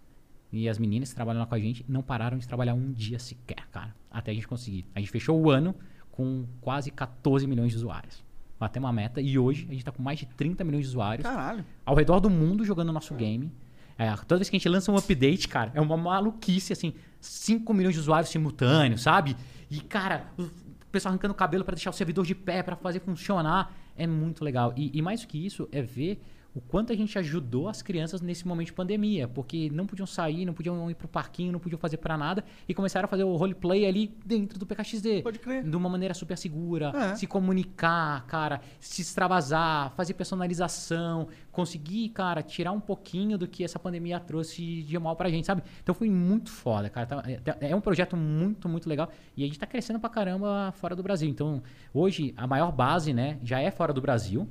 e as meninas que trabalham lá com a gente não pararam de trabalhar um dia sequer, cara. Até a gente conseguir. A gente fechou o ano com quase 14 milhões de usuários. Batemos uma meta e hoje a gente tá com mais de 30 milhões de usuários Caralho. ao redor do mundo jogando nosso game. É, toda vez que a gente lança um update, cara, é uma maluquice, assim, 5 milhões de usuários simultâneos, sabe? E, cara, o pessoal arrancando o cabelo pra deixar o servidor de pé, pra fazer funcionar. É muito legal. E, e mais do que isso, é ver o quanto a gente ajudou as crianças nesse momento de pandemia, porque não podiam sair, não podiam ir pro parquinho, não podiam fazer pra nada, e começaram a fazer o roleplay ali dentro do PKXD. Pode crer. De uma maneira super segura, É. se comunicar, cara, se extravasar, fazer personalização, conseguir, cara, tirar um pouquinho do que essa pandemia trouxe de mal pra gente, sabe? Então foi muito foda, cara. Tá- É é um projeto muito, muito legal. E a gente tá crescendo pra caramba fora do Brasil. Então, hoje, a maior base, né, já é fora do Brasil.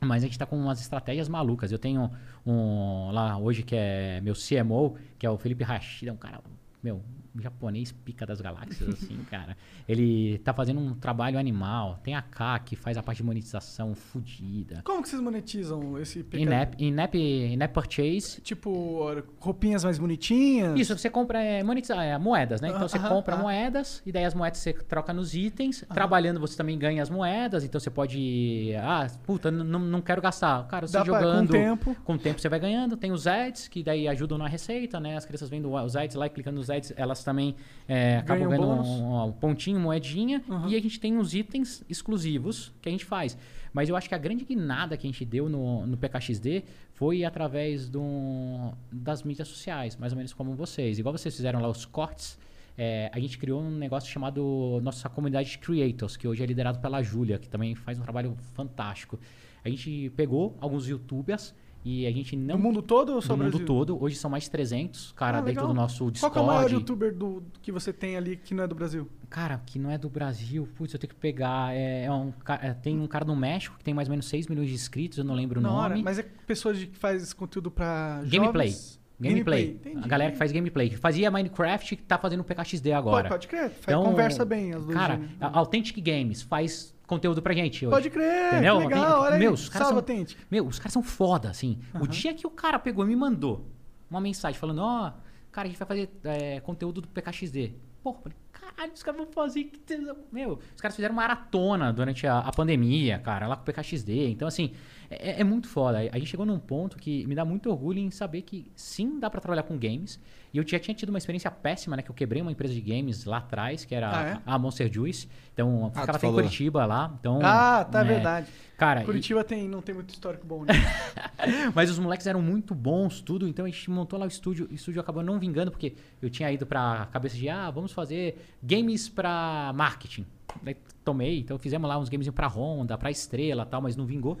Mas a gente tá com umas estratégias malucas. Eu tenho um lá hoje que é meu CMO, que é o Felipe Rashida, um cara, meu, japonês pica das galáxias, assim, [laughs] cara. Ele tá fazendo um trabalho animal. Tem a K, que faz a parte de monetização fodida. Como que vocês monetizam esse PK? In-app in-app- in-app purchase. Tipo, roupinhas mais bonitinhas? Isso, você compra é, monetiza- é, moedas, né? Então você Aham, compra aham. moedas e daí as moedas você troca nos itens. Trabalhando você também ganha as moedas, então você pode. Ah, puta, não não quero gastar. Cara, você Dá pra- com jogando. o tempo. Com o tempo você vai ganhando. Tem os ads, que daí ajudam na receita, né? As crianças vendo os ads lá e clicando nos ads, elas também é, acabam ganhando um, um pontinho, moedinha. Uhum. E a gente tem os itens exclusivos que a gente faz. Mas eu acho que a grande guinada que a gente deu no, no PKXD foi através do, das mídias sociais, mais ou menos como vocês. Igual vocês fizeram lá os cortes, é, a gente criou um negócio chamado nossa comunidade de creators, que hoje é liderado pela Júlia, que também faz um trabalho fantástico. A gente pegou alguns youtubers e a gente não... No mundo todo ou só do mundo Brasil? todo. Hoje são mais de 300, cara, Ah, dentro legal. do nosso Qual Discord. que é o maior youtuber do, que você tem ali que não é do Brasil? Cara, que não é do Brasil, putz, eu tenho que pegar. É, é um, é, tem um cara no México que tem mais ou menos 6 milhões de inscritos, eu não lembro o Na nome. hora. Mas é pessoas que faz esse conteúdo pra Gameplay. jovens? Gameplay. entendi. A galera que faz gameplay. Que fazia Minecraft que tá fazendo PKXD agora. Pode, pode crer. Faz, conversa bem as duas. Cara, Authentic Games faz conteúdo pra gente hoje. Pode crer, Entendeu? que legal, olha aí. Meu, os caras Salve, são, Authentic. meu, os caras são foda, assim. O dia que o cara pegou e me mandou uma mensagem falando, ó, cara, a gente vai fazer é, conteúdo do PKXD. Porra, eu falei, cara, caralho, os caras vão fazer. que tesão." Meu, os caras fizeram maratona durante a, a pandemia, cara, lá com o PKXD. Então, assim, é, é muito foda. A gente chegou num ponto que me dá muito orgulho em saber que sim, dá pra trabalhar com games. E eu já tinha tido uma experiência péssima, né? Que eu quebrei uma empresa de games lá atrás, que era Ah, é? a Monster Juice. Então, Ah, ficava até em. Curitiba lá. Então, Ah, tá, né, verdade. Cara, e- Curitiba tem, não tem muito histórico bom, né? [laughs] mas os moleques eram muito bons, tudo. Então a gente montou lá o estúdio. O estúdio acabou não vingando, porque eu tinha ido pra cabeça de, ah, vamos fazer games pra marketing. Daí tomei, então fizemos lá uns games pra Honda, pra Estrela e tal, mas não vingou.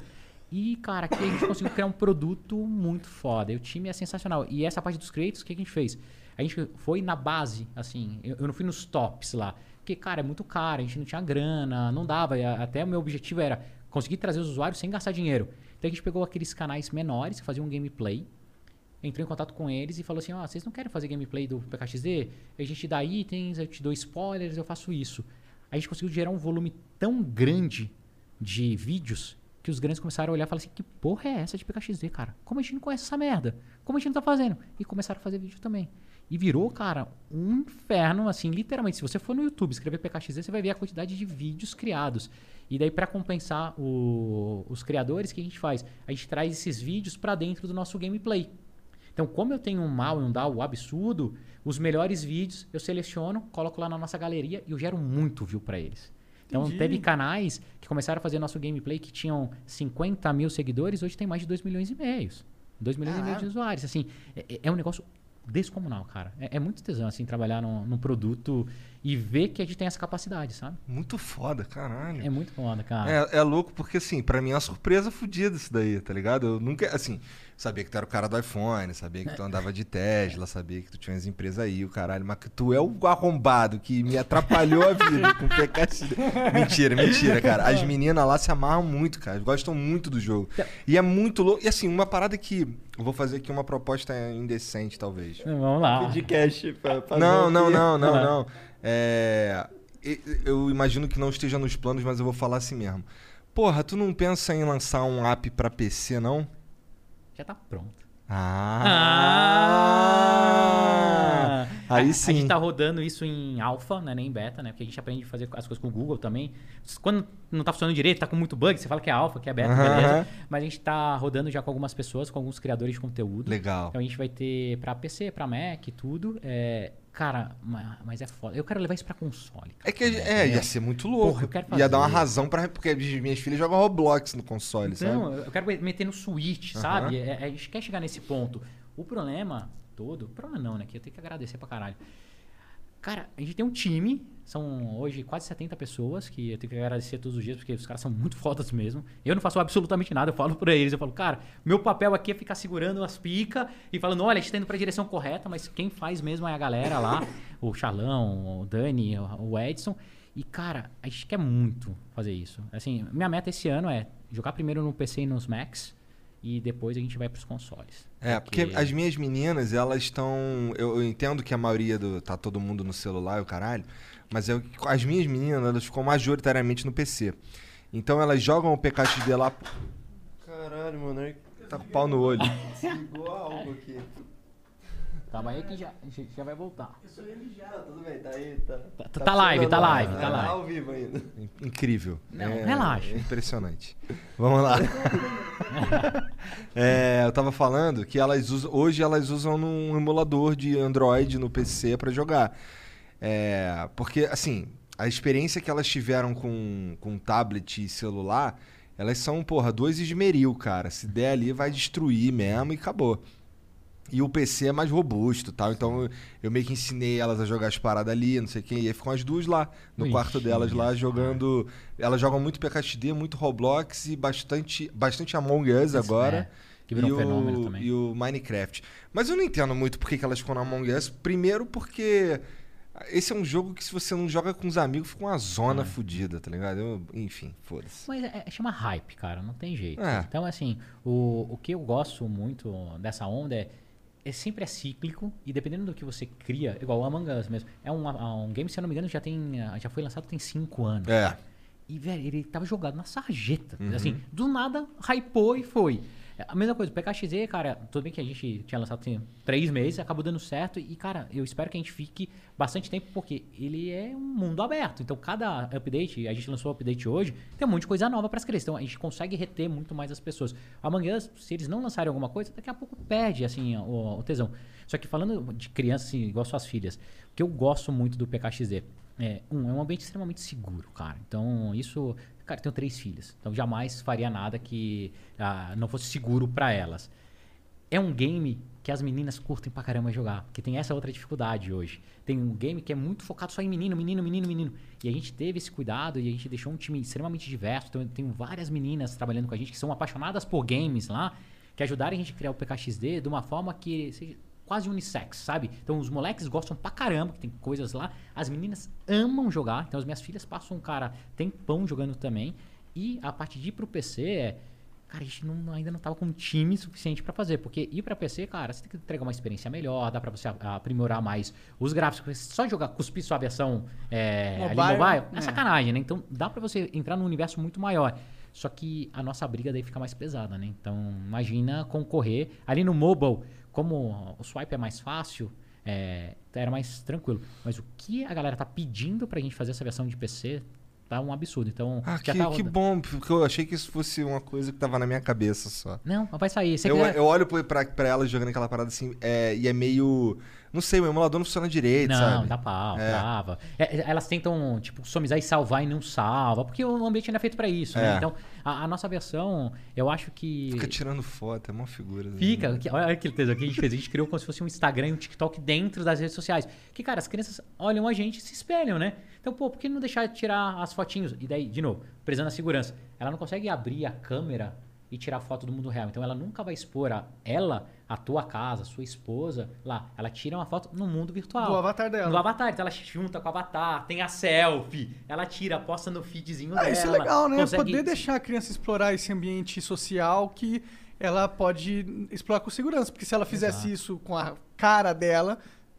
E, cara, aqui a gente conseguiu criar um produto muito foda. E o time é sensacional. E essa parte dos créditos, o que a gente fez? A gente foi na base, assim. Eu, eu não fui nos tops lá. Porque, cara, é muito caro, a gente não tinha grana, não dava. Até o meu objetivo era conseguir trazer os usuários sem gastar dinheiro. Então a gente pegou aqueles canais menores que faziam gameplay, entrou em contato com eles e falou assim: Ó, vocês não querem fazer gameplay do PKXD? A gente dá itens, eu te dou spoilers, eu faço isso. A gente conseguiu gerar um volume tão grande de vídeos que os grandes começaram a olhar e falar assim: que porra é essa de PKXD, cara? Como a gente não conhece essa merda? Como a gente não tá fazendo? E começaram a fazer vídeo também. E virou, cara, um inferno, assim, literalmente. Se você for no YouTube escrever PKXD, você vai ver a quantidade de vídeos criados. E daí, pra compensar o- os criadores, o que a gente faz? A gente traz esses vídeos pra dentro do nosso gameplay. Então, como eu tenho um mal e um DAO absurdo, os melhores vídeos eu seleciono, coloco lá na nossa galeria e eu gero muito view pra eles. Então, Entendi. teve canais que começaram a fazer nosso gameplay que tinham 50 mil seguidores, hoje tem mais de 2 milhões e meio. 2 milhões e meio de usuários. Assim, é, é um negócio descomunal, cara. É, é muito tesão, assim, trabalhar num, num produto e ver que a gente tem essa capacidade, sabe? Muito foda, caralho. É muito foda, cara. É, é louco porque, assim, pra mim é uma surpresa fodida isso daí, tá ligado? Eu nunca, assim, sabia que tu era o cara do iPhone, sabia que tu andava de Tesla, sabia que tu tinha as empresas aí, o caralho, mas que tu é o arrombado que me atrapalhou a vida com PKXD. Mentira, mentira, cara. As meninas lá se amarram muito, cara, gostam muito do jogo. E é muito louco. E assim, uma parada que. Eu vou fazer aqui uma proposta indecente, talvez. Vamos lá. Pedir cash pra fazer Não, não, não, não, não. É, eu imagino que não esteja nos planos, mas eu vou falar assim mesmo. Porra, tu não pensa em lançar um app pra PC, não? Já tá pronto. Ah! Aí A- sim. A gente tá rodando isso em alpha, né, nem em beta, né? Porque a gente aprende a fazer as coisas com o Google também. Quando não tá funcionando direito, tá com muito bug, você fala que é alpha, que é beta, beleza. Mas a gente tá rodando já com algumas pessoas, com alguns criadores de conteúdo. Legal. Então a gente vai ter pra PC, pra Mac, tudo. É, cara, ma- mas é foda. Eu quero levar isso pra console. cara, É que também, é, ia ser muito louco. Porra, eu quero Ia dar uma fazer. razão para porque as minhas filhas jogam Roblox no console, Então, sabe? eu quero meter no Switch, Aham. sabe? É- é- a gente quer chegar nesse ponto. O problema todo. Problema não, né? Que eu tenho que agradecer pra caralho. Cara, a gente tem um time, são hoje quase 70 pessoas, que eu tenho que agradecer todos os dias, porque os caras são muito fodas mesmo. Eu não faço absolutamente nada, eu falo pra eles, eu falo, cara, meu papel aqui é ficar segurando as picas e falando, olha, a gente tá indo pra direção correta, mas quem faz mesmo é a galera lá, o Charlão, o Dani, o Edson. E, cara, a gente quer muito fazer isso. Assim, minha meta esse ano é jogar primeiro no PC e nos Macs, e depois a gente vai pros consoles. É, porque as minhas meninas, elas estão. Eu, eu entendo que a maioria do. tá todo mundo no celular e o caralho. Mas eu, as minhas meninas, elas ficam majoritariamente no PC. Então elas jogam o PKXD lá. Caralho, mano. é- Tá com o pau no olho. [laughs] Desligou algo aqui. Calma aí que já, já vai voltar. Ah, tudo bem, tá aí, tá. Tá- tá live, tá live, né? tá live. ao vivo ainda. Incrível. Não, É- relaxa. é impressionante. Vamos lá. É, eu tava falando que elas usam, hoje elas usam num emulador de Android no PC pra jogar. É, porque, assim, a experiência que elas tiveram com, com tablet e celular, elas são, porra, dois esmeril, cara. Se der ali, vai destruir mesmo e acabou. E o PC é mais robusto tal. Então eu, meio que ensinei elas a jogar as paradas ali, não sei quê. E aí ficam as duas lá, no Ixi, quarto delas lá, cara. jogando. Elas jogam muito PKXD, muito Roblox e bastante, bastante Among Us agora. É, que virou e um fenômeno o, também. E o Minecraft. Mas eu não entendo muito por que elas ficam no Among Us. Primeiro porque esse é um jogo que se você não joga com os amigos, fica uma zona fodida, tá ligado? Eu- enfim, foda-se. Mas é, é- chama hype, cara, não tem jeito. É. Então, assim, o, o que eu gosto muito dessa onda é, é sempre é cíclico e dependendo do que você cria, igual o Among Us mesmo, é um, um game, se eu não me engano, já tem ah, já foi lançado tem 5 anos. É. E, velho, ele tava jogado na sarjeta. Uhum. Assim, do nada, hypou e foi. A mesma coisa, o PKXZ, cara, tudo bem que a gente tinha lançado tem três meses, acabou dando certo. E, cara, eu espero que a gente fique bastante tempo, porque ele é um mundo aberto. Então, cada update, a gente lançou o update hoje, tem um monte de coisa nova para as crianças. Então, a gente consegue reter muito mais as pessoas. Amanhã, se eles não lançarem alguma coisa, daqui a pouco perde, assim, o, o tesão. Só que falando de crianças, assim, igual suas filhas, que eu gosto muito do PKXD é, um, é um ambiente extremamente seguro, cara. Então, isso. Cara, eu tenho três filhas. Então, jamais faria nada que ah, não fosse seguro para elas. É um game que as meninas curtem pra caramba jogar. Porque tem essa outra dificuldade hoje. Tem um game que é muito focado só em menino, menino, menino, menino. E a gente teve esse cuidado e a gente deixou um time extremamente diverso. Então, tenho várias meninas trabalhando com a gente que são apaixonadas por games lá, que ajudaram a gente a criar o PKXD de uma forma que seja quase unissex, sabe? Então os moleques gostam pra caramba, que tem coisas lá. As meninas amam jogar. Então as minhas filhas passam um cara tempão jogando também. E a parte de ir pro PC é. Cara, a gente não- ainda não tava com um time suficiente pra fazer. Porque ir pra PC, cara, você tem que entregar uma experiência melhor, dá pra você aprimorar mais os gráficos. Só jogar, cuspir sua aviação é, ali Mobile, mobile é é. sacanagem, né? Então dá pra você entrar num universo muito maior. Só que a nossa briga daí fica mais pesada, né? Então imagina concorrer. Ali no mobile, como o swipe é mais fácil, é, era mais tranquilo. Mas o que a galera tá pedindo pra gente fazer essa versão de PC tá um absurdo. Então, Ah, que, tá que bom, porque eu achei que isso fosse uma coisa que tava na minha cabeça só. Não, vai sair. Eu, quiser- eu olho pra, pra, pra elas jogando aquela parada assim, é, e é meio. Não sei, o emulador não funciona direito, Não, sabe? dá pau, É. trava. É, é, elas tentam, tipo, customizar e salvar e não salva, porque o ambiente não é feito pra isso, né? É. Então, a, a nossa versão, eu acho que... Fica tirando foto, é uma figura. Fica, que- olha aquele texto que a gente fez. A gente criou como se fosse um Instagram e um TikTok dentro das redes sociais. Que, cara, as crianças olham a gente e se espelham, né? Então, pô, por que não deixar de tirar as fotinhos? E daí, de novo, prezando a segurança. Ela não consegue abrir a câmera e tirar foto do mundo real. Então, ela nunca vai expor a, ela, a tua casa, a sua esposa, lá. Ela tira uma foto no mundo virtual. Do avatar dela. No avatar. Então, ela junta com o avatar, tem a selfie. Ela tira, posta no feedzinho Ah, dela. isso é legal, né? consegue- Poder deixar a criança explorar esse ambiente social que ela pode explorar com segurança. Porque se ela fizesse Exato. isso com a cara dela,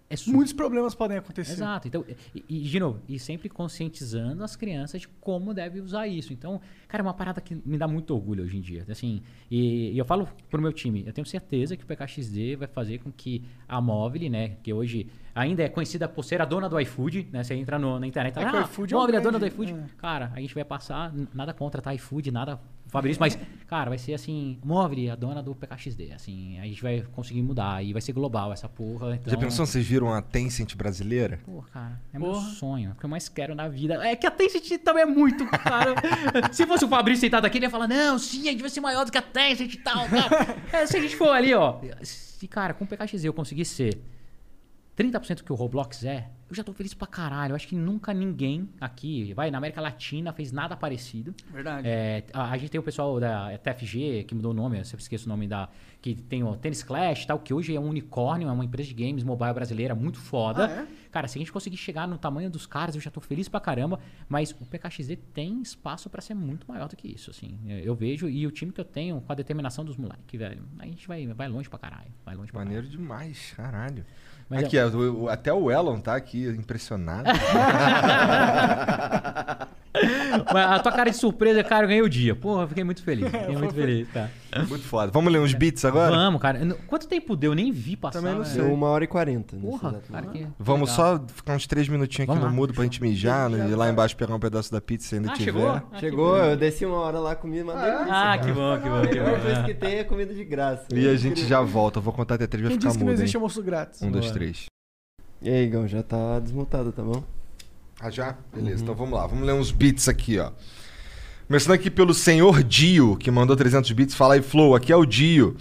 É muitos problemas podem acontecer. Exato. Então, e, e, de novo, e sempre conscientizando as crianças de como deve usar isso. Então, cara, é uma parada que me dá muito orgulho hoje em dia. Assim, e, e eu falo pro meu time, eu tenho certeza que o PKXD vai fazer com que a Móvel, né, que hoje ainda é conhecida por ser a dona do iFood, né? Você entra no- na internet e É fala, que o ah, iFood é um Móvel é a dona do iFood. é. Cara, a gente vai passar, nada contra, tá? iFood, nada Fabrício, mas, cara, vai ser assim, Móvel, a dona do PKXD. Assim, a gente vai conseguir mudar e vai ser global essa porra. Então, Já pensou, vocês viram a Tencent brasileira? Pô, cara, é meu Porra. sonho. O que eu mais quero na vida. É que a Tencent também é muito, cara. [laughs] Se fosse o Fabrício sentado aqui, ele ia falar: Não, sim, a gente vai ser maior do que a Tencent e tal. Cara. [laughs] É, se a gente for ali, ó. Se, cara, com o PKXZ eu conseguir ser 30% que o Roblox é, eu já tô feliz pra caralho. Eu acho que nunca ninguém aqui, vai, na América Latina, fez nada parecido. Verdade. É, a, a gente tem o pessoal da TFG, que mudou o nome, eu sempre esqueço o nome da. Que tem o Tennis Clash e tal, que hoje é um unicórnio, é uma empresa de games mobile brasileira muito foda. Ah, é? Cara, se a gente conseguir chegar no tamanho dos caras, eu já tô feliz pra caramba. Mas o PKXD tem espaço pra ser muito maior do que isso, assim. Eu, eu vejo, e o time que eu tenho, com a determinação dos moleques, velho, a gente vai, vai longe pra caralho. Vai longe pra Maneiro demais, caralho. Mas aqui, o- o- até o Elon tá aqui impressionado. [laughs] Mas a tua cara de surpresa, cara, eu ganhei o dia. Porra, eu fiquei muito feliz. Fiquei [laughs] muito feliz, cara. Muito foda. Vamos ler uns beats agora? Vamos, cara. Quanto tempo deu? Eu nem vi passar. Também não velho. sei. Deu uma hora e quarenta. Porra, cara, que. Vamos legal. só ficar uns três minutinhos aqui Vamos no mudo pra gente mijar né, e lá embaixo pegar um pedaço da pizza se ainda Ah, tiver. chegou? Ah, que Chegou, eu desci uma hora lá, comi uma delícia. Ah, que bom, que bom, A que melhor bom. coisa É. que tem é comida de graça. E a gente já volta. Eu vou contar até três, vai Quem ficar disse que não mudo, existe almoço grátis? Um, dois, três. E aí, Igão, já tá desmutado, tá bom? Ah, já? Beleza, então vamos lá. Vamos ler uns beats aqui, ó. Começando aqui pelo senhor Dio, que mandou 300 bits. Fala aí, Flow, aqui é o Dio.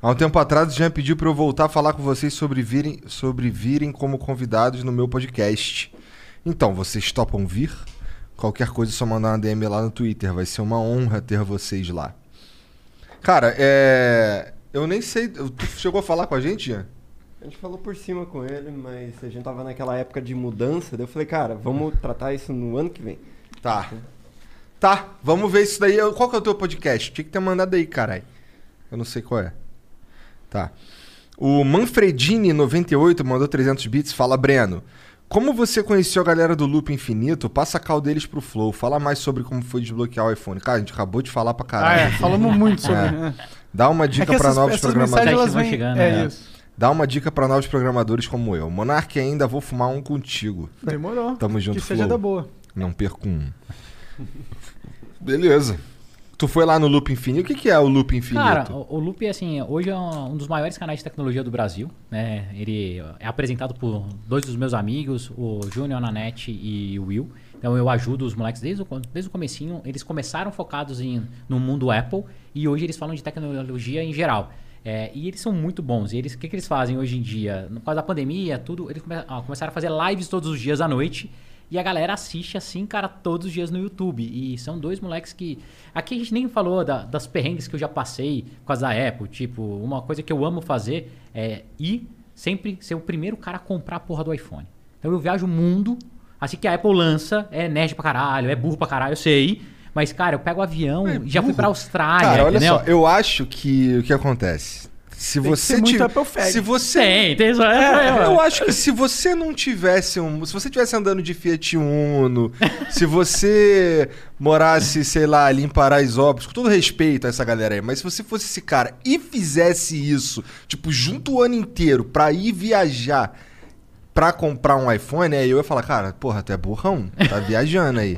Há um tempo atrás já pediu pra eu voltar a falar com vocês sobre virem, sobre virem como convidados no meu podcast. Então, vocês topam vir? Qualquer coisa é só mandar uma DM lá no Twitter. Vai ser uma honra ter vocês lá. Cara, é... Eu nem sei... Tu chegou a falar com a gente, Ian? A gente falou por cima com ele, mas a gente tava naquela época de mudança, daí eu falei, cara, vamos tratar isso no ano que vem. Tá. Tá, vamos ver isso daí. Qual que é o teu podcast? Tinha que ter mandado aí, caralho. Eu não sei qual é. Tá. O Manfredini98 mandou 300 bits. Fala, Breno. Como você conheceu a galera do Loop Infinito, passa a cal deles pro Flow. Fala mais sobre como foi desbloquear o iPhone. Cara, a gente acabou de falar pra Ah, caralho. é, falamos muito sobre. É. né? Dá uma É dica pra essas, novos essas programadores. mensagens elas vão vêm... chegando, é né? isso. Dá uma dica pra novos programadores como eu. Monark ainda vou fumar um contigo. Demorou. Tamo junto, Que seja Flow. da boa. Não perco um. Beleza. Tu foi lá no Loop Infinito. O que, que é o Loop Infinito? Cara, o, o Loop, assim, hoje é um dos maiores canais de tecnologia do Brasil, né? Ele é apresentado por dois dos meus amigos, o Júnior Nanete e o Will. Então eu ajudo os moleques desde o, desde o comecinho. Eles começaram focados em, no mundo Apple e hoje eles falam de tecnologia em geral. É, e eles são muito bons. E eles, o que, que eles fazem hoje em dia? Por causa da pandemia, tudo, eles come- começaram a fazer lives todos os dias à noite. E a galera assiste assim, cara, todos os dias no YouTube. E são dois moleques que. Aqui a gente nem falou da- das perrengues que eu já passei por causa da Apple. Tipo, uma coisa que eu amo fazer é ir sempre ser o primeiro cara a comprar a porra do iPhone. Então eu viajo o mundo. Assim que a Apple lança, é nerd pra caralho, é burro pra caralho, eu sei. Mas, cara, eu pego o avião e já fui pra Austrália, Cara, olha entendeu? só, eu acho que o que acontece? Se que você ser muito tiv- Apple fag. se você Tem, tem isso. É, É, eu acho que se você não tivesse um. Se você tivesse andando de Fiat Uno, [laughs] se você morasse, sei lá, ali em Paraisópolis, com todo respeito a essa galera aí, mas se você fosse esse cara e fizesse isso, tipo, junto o ano inteiro pra ir viajar pra comprar um iPhone, aí eu ia falar, cara, porra, tu é burrão, tá viajando aí.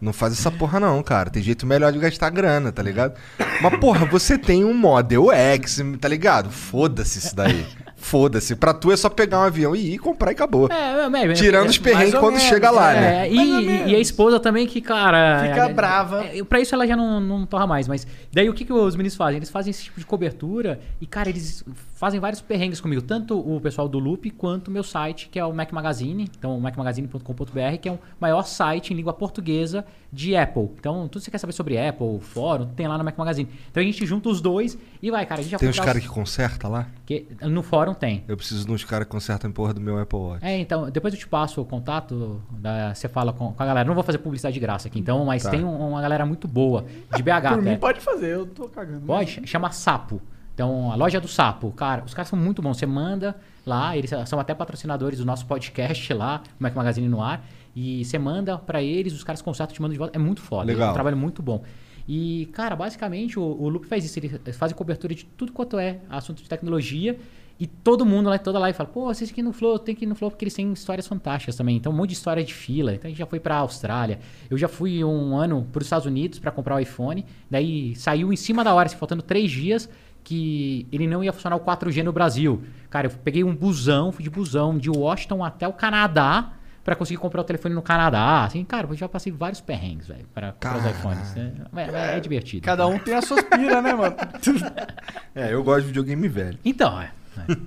Não faz essa porra não, cara. Tem jeito melhor de gastar grana, tá ligado? Mas, porra, você tem um Model X, tá ligado? Foda-se isso daí. Foda-se. Pra tu é só pegar um avião e ir comprar e acabou. É, é, é, Tirando é, os perrengues ou quando menos, chega lá, É, né? e, e- e a esposa também que, cara. Fica é, brava. É, pra isso ela já não, não torra mais. Mas daí o que, que os meninos fazem? Eles fazem esse tipo de cobertura e, cara, eles fazem vários perrengues comigo. Tanto o pessoal do Loop quanto o meu site, que é o Mac Magazine. Então, macmagazine.com.br, que é o maior site em língua portuguesa de Apple. Então, tudo que você quer saber sobre Apple, fórum, tem lá no Mac Magazine. Então a gente junta os dois e vai, cara. A gente já Tem uns caras os- que conserta lá? que No fórum tem. Eu preciso de uns caras que consertam a porra do meu Apple Watch. É, então, depois eu te passo o contato, da- você fala com, com a galera. Não vou fazer publicidade de graça aqui, então, mas Tá. tem um- uma galera muito boa, de BH Por mim até. pode fazer, eu tô cagando. Pode? Chama Sapo. Então, a loja do Sapo, cara, os caras são muito bons. Você manda lá, eles são até patrocinadores do nosso podcast lá, o Mac Magazine no ar. E você manda pra eles, os caras consertam, te mandam de volta. É muito foda. Legal. É um trabalho muito bom. E, cara, basicamente o, o Loop faz isso. Eles fazem cobertura de tudo quanto é assunto de tecnologia. E todo mundo lá, toda live fala, pô, vocês aqui no Flow, tem que ir no Flow porque eles têm histórias fantásticas também. Então, um monte de história de fila. Então, a gente já foi pra Austrália. Eu já fui um ano pros Estados Unidos pra comprar o iPhone. Daí saiu em cima da hora, assim, faltando três dias, que ele não ia funcionar o 4G no Brasil. Cara, eu peguei um busão, fui de busão de Washington até o Canadá pra conseguir comprar o telefone no Canadá. Assim, cara, eu já passei vários perrengues, velho, para comprar os iPhones. É, é- é divertido. Cada um tem as suas piras, né, mano? [laughs] É, eu gosto de videogame velho. Então, é.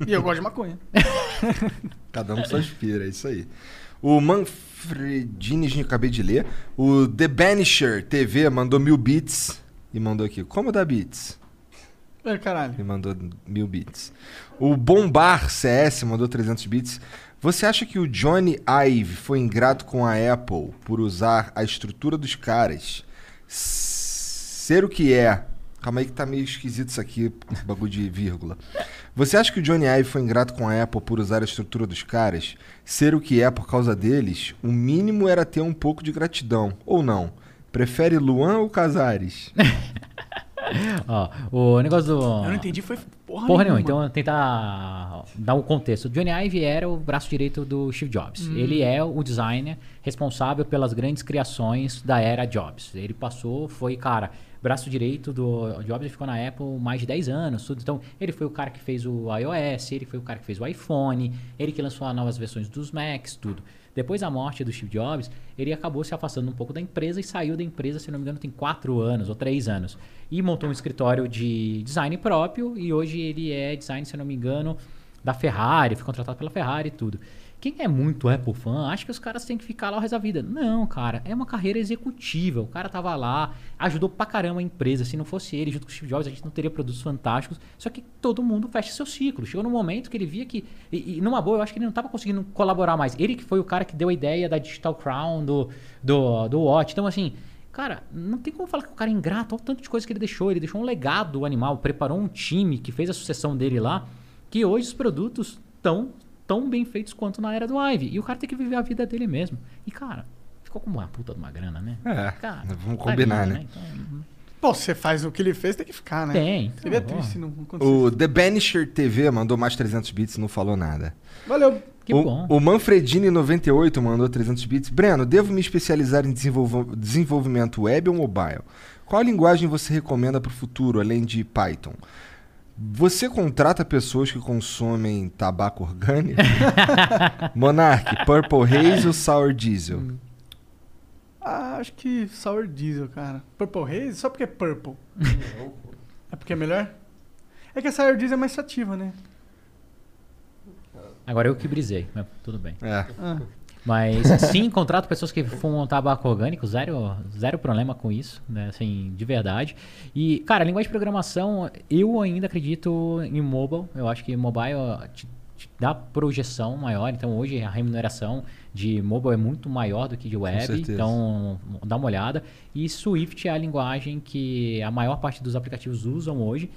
E eu gosto de maconha. [laughs] Cada um com suas piras, é isso aí. O Manfredini, a gente acabei de ler. O The Banisher TV mandou mil bits e mandou aqui. Como dá bits? É, caralho. Ele mandou mil bits. O Bombar CS mandou 300 bits. Você acha que o Johnny Ive foi ingrato com a Apple por usar a estrutura dos caras? Ser o que é. Calma aí que tá meio esquisito isso aqui, bagulho de vírgula. Você acha que o Johnny Ive foi ingrato com a Apple por usar a estrutura dos caras? Ser o que é por causa deles? O mínimo era ter um pouco de gratidão. Ou não? Prefere Luan ou Casares? [laughs] Ó, o negócio do. Eu não entendi, foi porra, Porra nenhuma. Então, tentar dar um contexto. Johnny Ive era o braço direito do Steve Jobs. Hum. Ele é o designer responsável pelas grandes criações da era Jobs. Ele passou, foi, cara, braço direito do Jobs, ficou na Apple mais de 10 anos. Tudo. Então, ele foi o cara que fez o iOS, ele foi o cara que fez o iPhone, ele que lançou as novas versões dos Macs, tudo. Depois da morte do Steve Jobs, ele acabou se afastando um pouco da empresa e saiu da empresa, se não me engano, tem quatro anos ou três anos. E montou um escritório de design próprio e hoje ele é design, se não me engano, da Ferrari, foi contratado pela Ferrari e tudo. Quem é muito Apple fã, acha que os caras têm que ficar lá o resto da vida. Não, cara, é uma carreira executiva. O cara tava lá, ajudou pra caramba a empresa. Se não fosse ele, junto com o Steve Jobs, a gente não teria produtos fantásticos. Só que todo mundo fecha seu ciclo. Chegou num momento que ele via que. E, e numa boa, eu acho que ele não tava conseguindo colaborar mais. Ele que foi o cara que deu a ideia da Digital Crown, do, do, do Watch. Então, assim, Cara, não tem como falar que o cara é ingrato. Olha o tanto de coisa que ele deixou. Ele deixou um legado animal, preparou um time que fez a sucessão dele lá. Que hoje os produtos estão tão bem feitos quanto na era do Ive. E o cara tem que viver a vida dele mesmo. E, cara, ficou com uma puta de uma grana, né? É, Cara, vamos tá combinar, lindo, né? Então, Pô, você faz o que ele fez, tem que ficar, né? Tem. então, Seria ó. triste se não acontecesse. O The Banisher TV mandou mais 300 bits e não falou nada. Valeu. Que o, bom. o Manfredini98 mandou 300 bits. Breno, devo me especializar em desenvolvo- desenvolvimento web ou mobile? Qual linguagem você recomenda para o futuro, além de Python? Você contrata pessoas que consomem tabaco orgânico? [laughs] Monarch, Purple Haze ou Sour Diesel? Ah, acho que Sour Diesel, cara. Purple Haze? Só porque é Purple. [laughs] é porque é melhor? É que a Sour Diesel é mais sativa, né? Agora eu que brisei, mas tudo bem. É. Ah. Mas [laughs] sim, contrato pessoas que fumam tabaco orgânico, zero, zero problema com isso, né? Assim, de verdade. E, cara, linguagem de programação, eu ainda acredito em mobile. Eu acho que mobile te, te dá projeção maior. Então, hoje a remuneração de mobile é muito maior do que de web. Então, dá uma olhada. E Swift é a linguagem que a maior parte dos aplicativos usam hoje.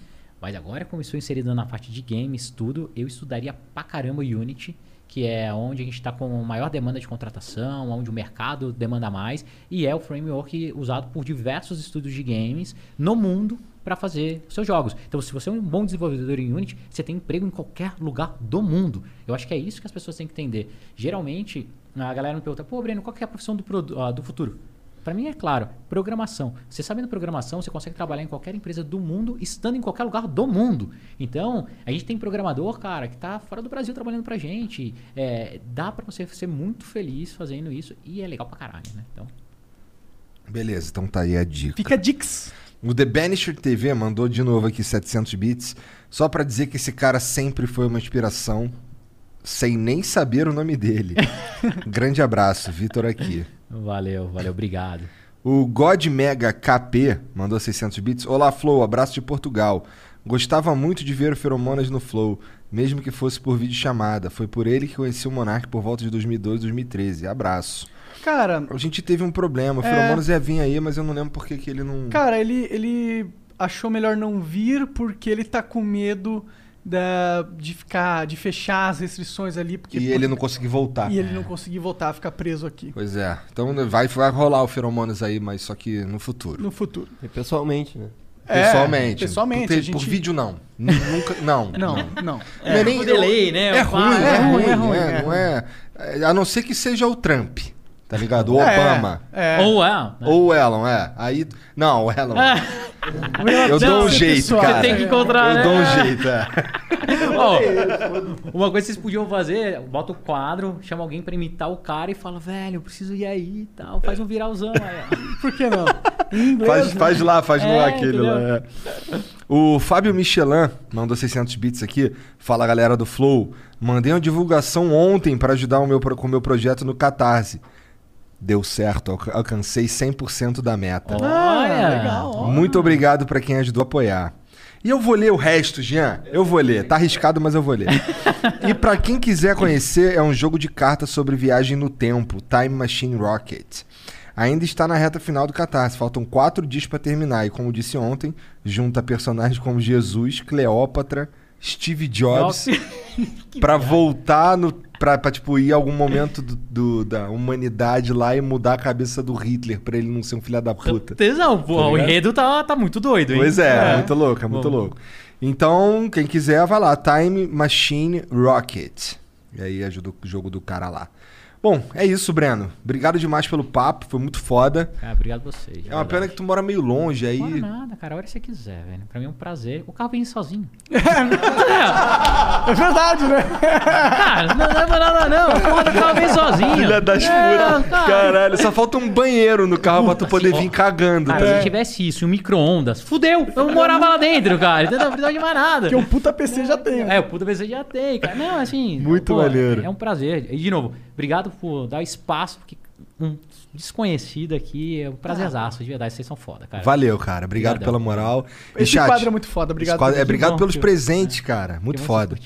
Mas agora, como estou inserido na parte de games, tudo, eu estudaria pra caramba Unity, que é onde a gente está com maior demanda de contratação, onde o mercado demanda mais, e é o framework usado por diversos estúdios de games no mundo para fazer seus jogos. Então, se você é um bom desenvolvedor em Unity, você tem emprego em qualquer lugar do mundo. Eu acho que é isso que as pessoas têm que entender. Geralmente, a galera me pergunta, pô, Breno, qual que é a profissão do, ah, do futuro? Para mim é claro, programação. Você sabendo programação, você consegue trabalhar em qualquer empresa do mundo, estando em qualquer lugar do mundo. Então, a gente tem programador, cara, que tá fora do Brasil trabalhando pra gente. É, dá pra você ser muito feliz fazendo isso e é legal pra caralho, né? Então, Beleza, então tá aí a dica. Fica Dix. O The Banisher TV mandou de novo aqui 700 bits, só pra dizer que esse cara sempre foi uma inspiração, sem nem saber o nome dele. [laughs] Grande abraço, Vitor aqui. Valeu, valeu, obrigado. O God Mega KP mandou 600 bits. Olá, Flow, abraço de Portugal. Gostava muito de ver o Feromonas no Flow, mesmo que fosse por videochamada. Foi por ele que conheci o Monark por volta de 2012, 2013. Abraço. Cara, A gente teve um problema. O É. Feromonas ia vir aí, mas eu não lembro por que que ele não... cara, ele, ele achou melhor não vir porque ele tá com medo da, de ficar, de fechar as restrições ali. Porque, E ele não conseguiu voltar. E ele não conseguir voltar, ficar preso aqui. Pois é. Então vai, vai rolar o Feromonas aí, mas só que no futuro. No futuro. E pessoalmente, né? É, Pessoalmente. pessoalmente, Por, gente- por vídeo, não. Nunca. Não. Não, [laughs] não. Não é nem- o delay, né? É ruim, pai- é, é ruim, ruim, é é ruim, é Não é, é, A não ser que seja o Trump, tá ligado? O É, Obama. É. Ou é. né? Ou o Elon, é. Aí. Não, o Elon. Eu Não, dou um você jeito, pessoal, cara. você tem que encontrar, Eu dou um né? jeito, é. [laughs] Ó, uma coisa que vocês podiam fazer, bota o quadro, chama alguém pra imitar o cara e fala, velho, eu preciso ir aí e tal. Faz um viralzão aí. [laughs] ó. Por que não? Inglês, Faz, né? faz lá, faz É, aquele lá. entendeu? é. O Fábio Michelin mandou 600 bits aqui. Fala galera do Flow. Mandei uma divulgação ontem para ajudar o meu, com o meu projeto no Catarse. Deu certo, alca- alcancei 100% da meta. Ah, Olha. legal. ó. Muito obrigado para quem ajudou a apoiar. E eu vou ler o resto, Jean. Eu vou ler. Tá arriscado, mas eu vou ler. e para quem quiser conhecer, é um jogo de cartas sobre viagem no tempo, Time Machine Rocket. Ainda está na reta final do Catarse. Faltam quatro dias para terminar. E como disse ontem, junta personagens como Jesus, Cleópatra, Steve Jobs, para voltar no. Pra, pra, tipo, ir algum momento do- do- da humanidade lá e mudar a cabeça do Hitler pra ele não ser um filho da puta. Tesão, pô, o enredo tá, tá muito doido, hein? Pois é, é muito louco, é muito Vamos. louco. Então, quem quiser, vai lá, Time Machine Rocket. E aí ajuda o jogo do cara lá. Bom, é isso, Breno. Obrigado demais pelo papo, foi muito foda. Cara, obrigado a vocês. É uma verdade. pena que tu mora meio longe aí. Não nada, cara. A hora que você quiser, velho. Pra mim é um prazer. O carro vem sozinho. [laughs] É verdade, né? Cara, não leva nada não. Do carro vem sozinho. Filha das É, puras. cara. Caralho, só falta um banheiro no carro pra tu poder vir cagando. Cara, tá? se tivesse isso, um micro-ondas, fudeu. Eu morava lá dentro, cara. Entendeu? Não precisava de mais nada. Porque o puta PC já tem. né? É, o puta PC já tem, cara. Não, assim. Muito maneiro. É um prazer. E, de novo, obrigado por dar espaço, porque um desconhecido aqui é um prazerzaço, de verdade. Vocês são foda, cara. Valeu, cara. Obrigado Obrigadão. pela moral. E, Esse chat, quadro é muito foda, obrigado quadro- é, obrigado pelos presentes, cara. Muito foda.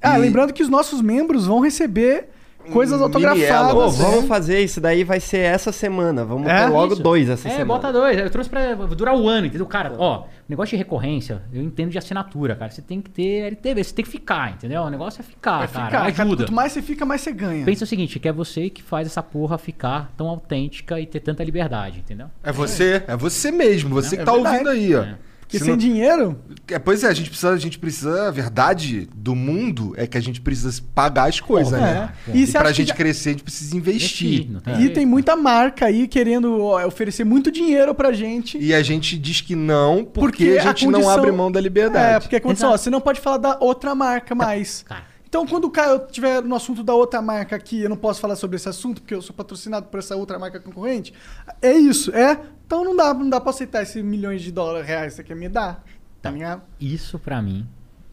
Ah, E- lembrando que os nossos membros vão receber coisas autografadas. é. vamos fazer isso daí, vai ser essa semana. Vamos É? ter logo Isso. dois essa é, semana. bota dois. Eu trouxe pra durar o ano, entendeu? Cara, ó, negócio de recorrência, eu entendo de assinatura, cara. Você tem que ter LTV, você tem que ficar, entendeu? O negócio é ficar, Vai cara. ficar, ajuda. Quanto mais você fica, mais você ganha. Pensa o seguinte, que é você que faz essa porra ficar tão autêntica e ter tanta liberdade, entendeu? É você, é você mesmo, você que É tá verdade. ouvindo aí, ó. É. Porque Se sem não- dinheiro, É, pois é, a gente precisa, a gente precisa, a verdade do mundo é que a gente precisa pagar as coisas, É. né? E E, pra que gente já- crescer, a gente precisa investir. não e tem muita marca aí querendo ó, oferecer muito dinheiro pra gente. E a gente diz que não porque, Porque a a gente não condição- abre mão da liberdade. É, porque a condição, ó, você não pode falar da outra marca mais. Cara, Então, quando o Caio estiver no assunto da outra marca aqui, eu não posso falar sobre esse assunto, porque eu sou patrocinado por essa outra marca concorrente. É isso, é. Então não dá, não dá pra aceitar esses milhões de dólares reais que você quer me dar. Tá ligado? isso pra mim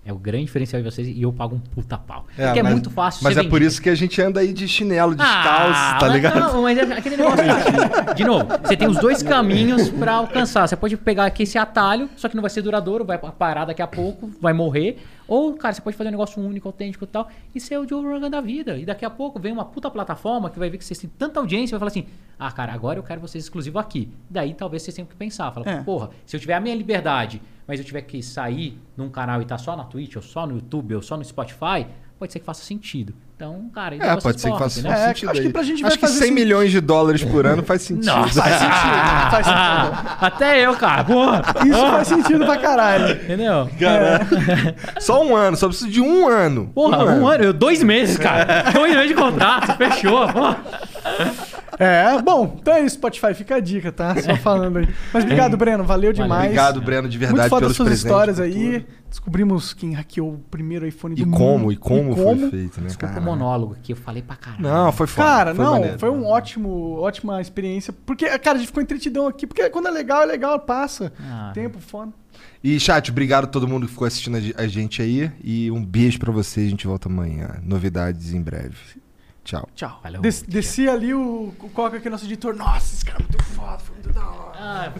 é o grande diferencial de vocês e eu pago um puta pau. É, Porque é mas- muito fácil Mas é por isso que a gente anda aí de chinelo, Ah, descalço, tá mas ligado? Não, mas é aquele negócio. [laughs] De novo, você tem os dois caminhos pra alcançar. Você pode pegar aqui esse atalho, só que não vai ser duradouro, vai parar daqui a pouco, vai morrer. Ou, cara, você pode fazer um negócio único, autêntico e tal, e ser o Joe Rogan da vida. E daqui a pouco vem uma puta plataforma que vai ver que vocês têm tanta audiência e vai falar assim: ah, cara, agora eu quero vocês exclusivo aqui. Daí talvez vocês tenham que pensar. Fala, É. porra, se eu tiver a minha liberdade, mas eu tiver que sair num canal e tá só na Twitch, ou só no YouTube, ou só no Spotify, pode ser que faça sentido. Então, cara, É, negócio pode ser que faça entendeu? É, sentido acho que aí. pra gente acho que fazer 100 esse- milhões de dólares por ano faz [laughs] sentido. Nossa, Faz sentido, faz sentido. [laughs] Até eu, cara. Porra. Isso faz sentido pra caralho. Entendeu? Só um ano, só preciso de um ano. Porra, um ano. Eu, dois meses, cara. dois meses de contrato, fechou. Porra. É, bom, então é isso, Spotify, fica a dica, tá? Só falando aí. Mas obrigado, Breno, valeu demais. Obrigado, Breno, de verdade, Muito foda pelos suas presentes. histórias aí. tudo. Descobrimos quem hackeou o primeiro iPhone do E mundo. como, e como foi feito, né? Desculpa o Caralho. monólogo que eu falei pra caralho. Não, foi foda. Cara, foi não, maneiro. foi um ótimo, ótima experiência. Porque, cara, a gente ficou entretidão aqui. Porque quando é legal, é legal, passa. Ah. Tempo, foda. E, chat, obrigado a todo mundo que ficou assistindo a ge- a gente aí. E um beijo pra vocês. A gente volta amanhã. Novidades em breve. Tchau. Tchau. Valeu. Des- desci ali o, o Coca, que é nosso editor. Nossa, esse cara é muito foda, foi muito da hora. Ah,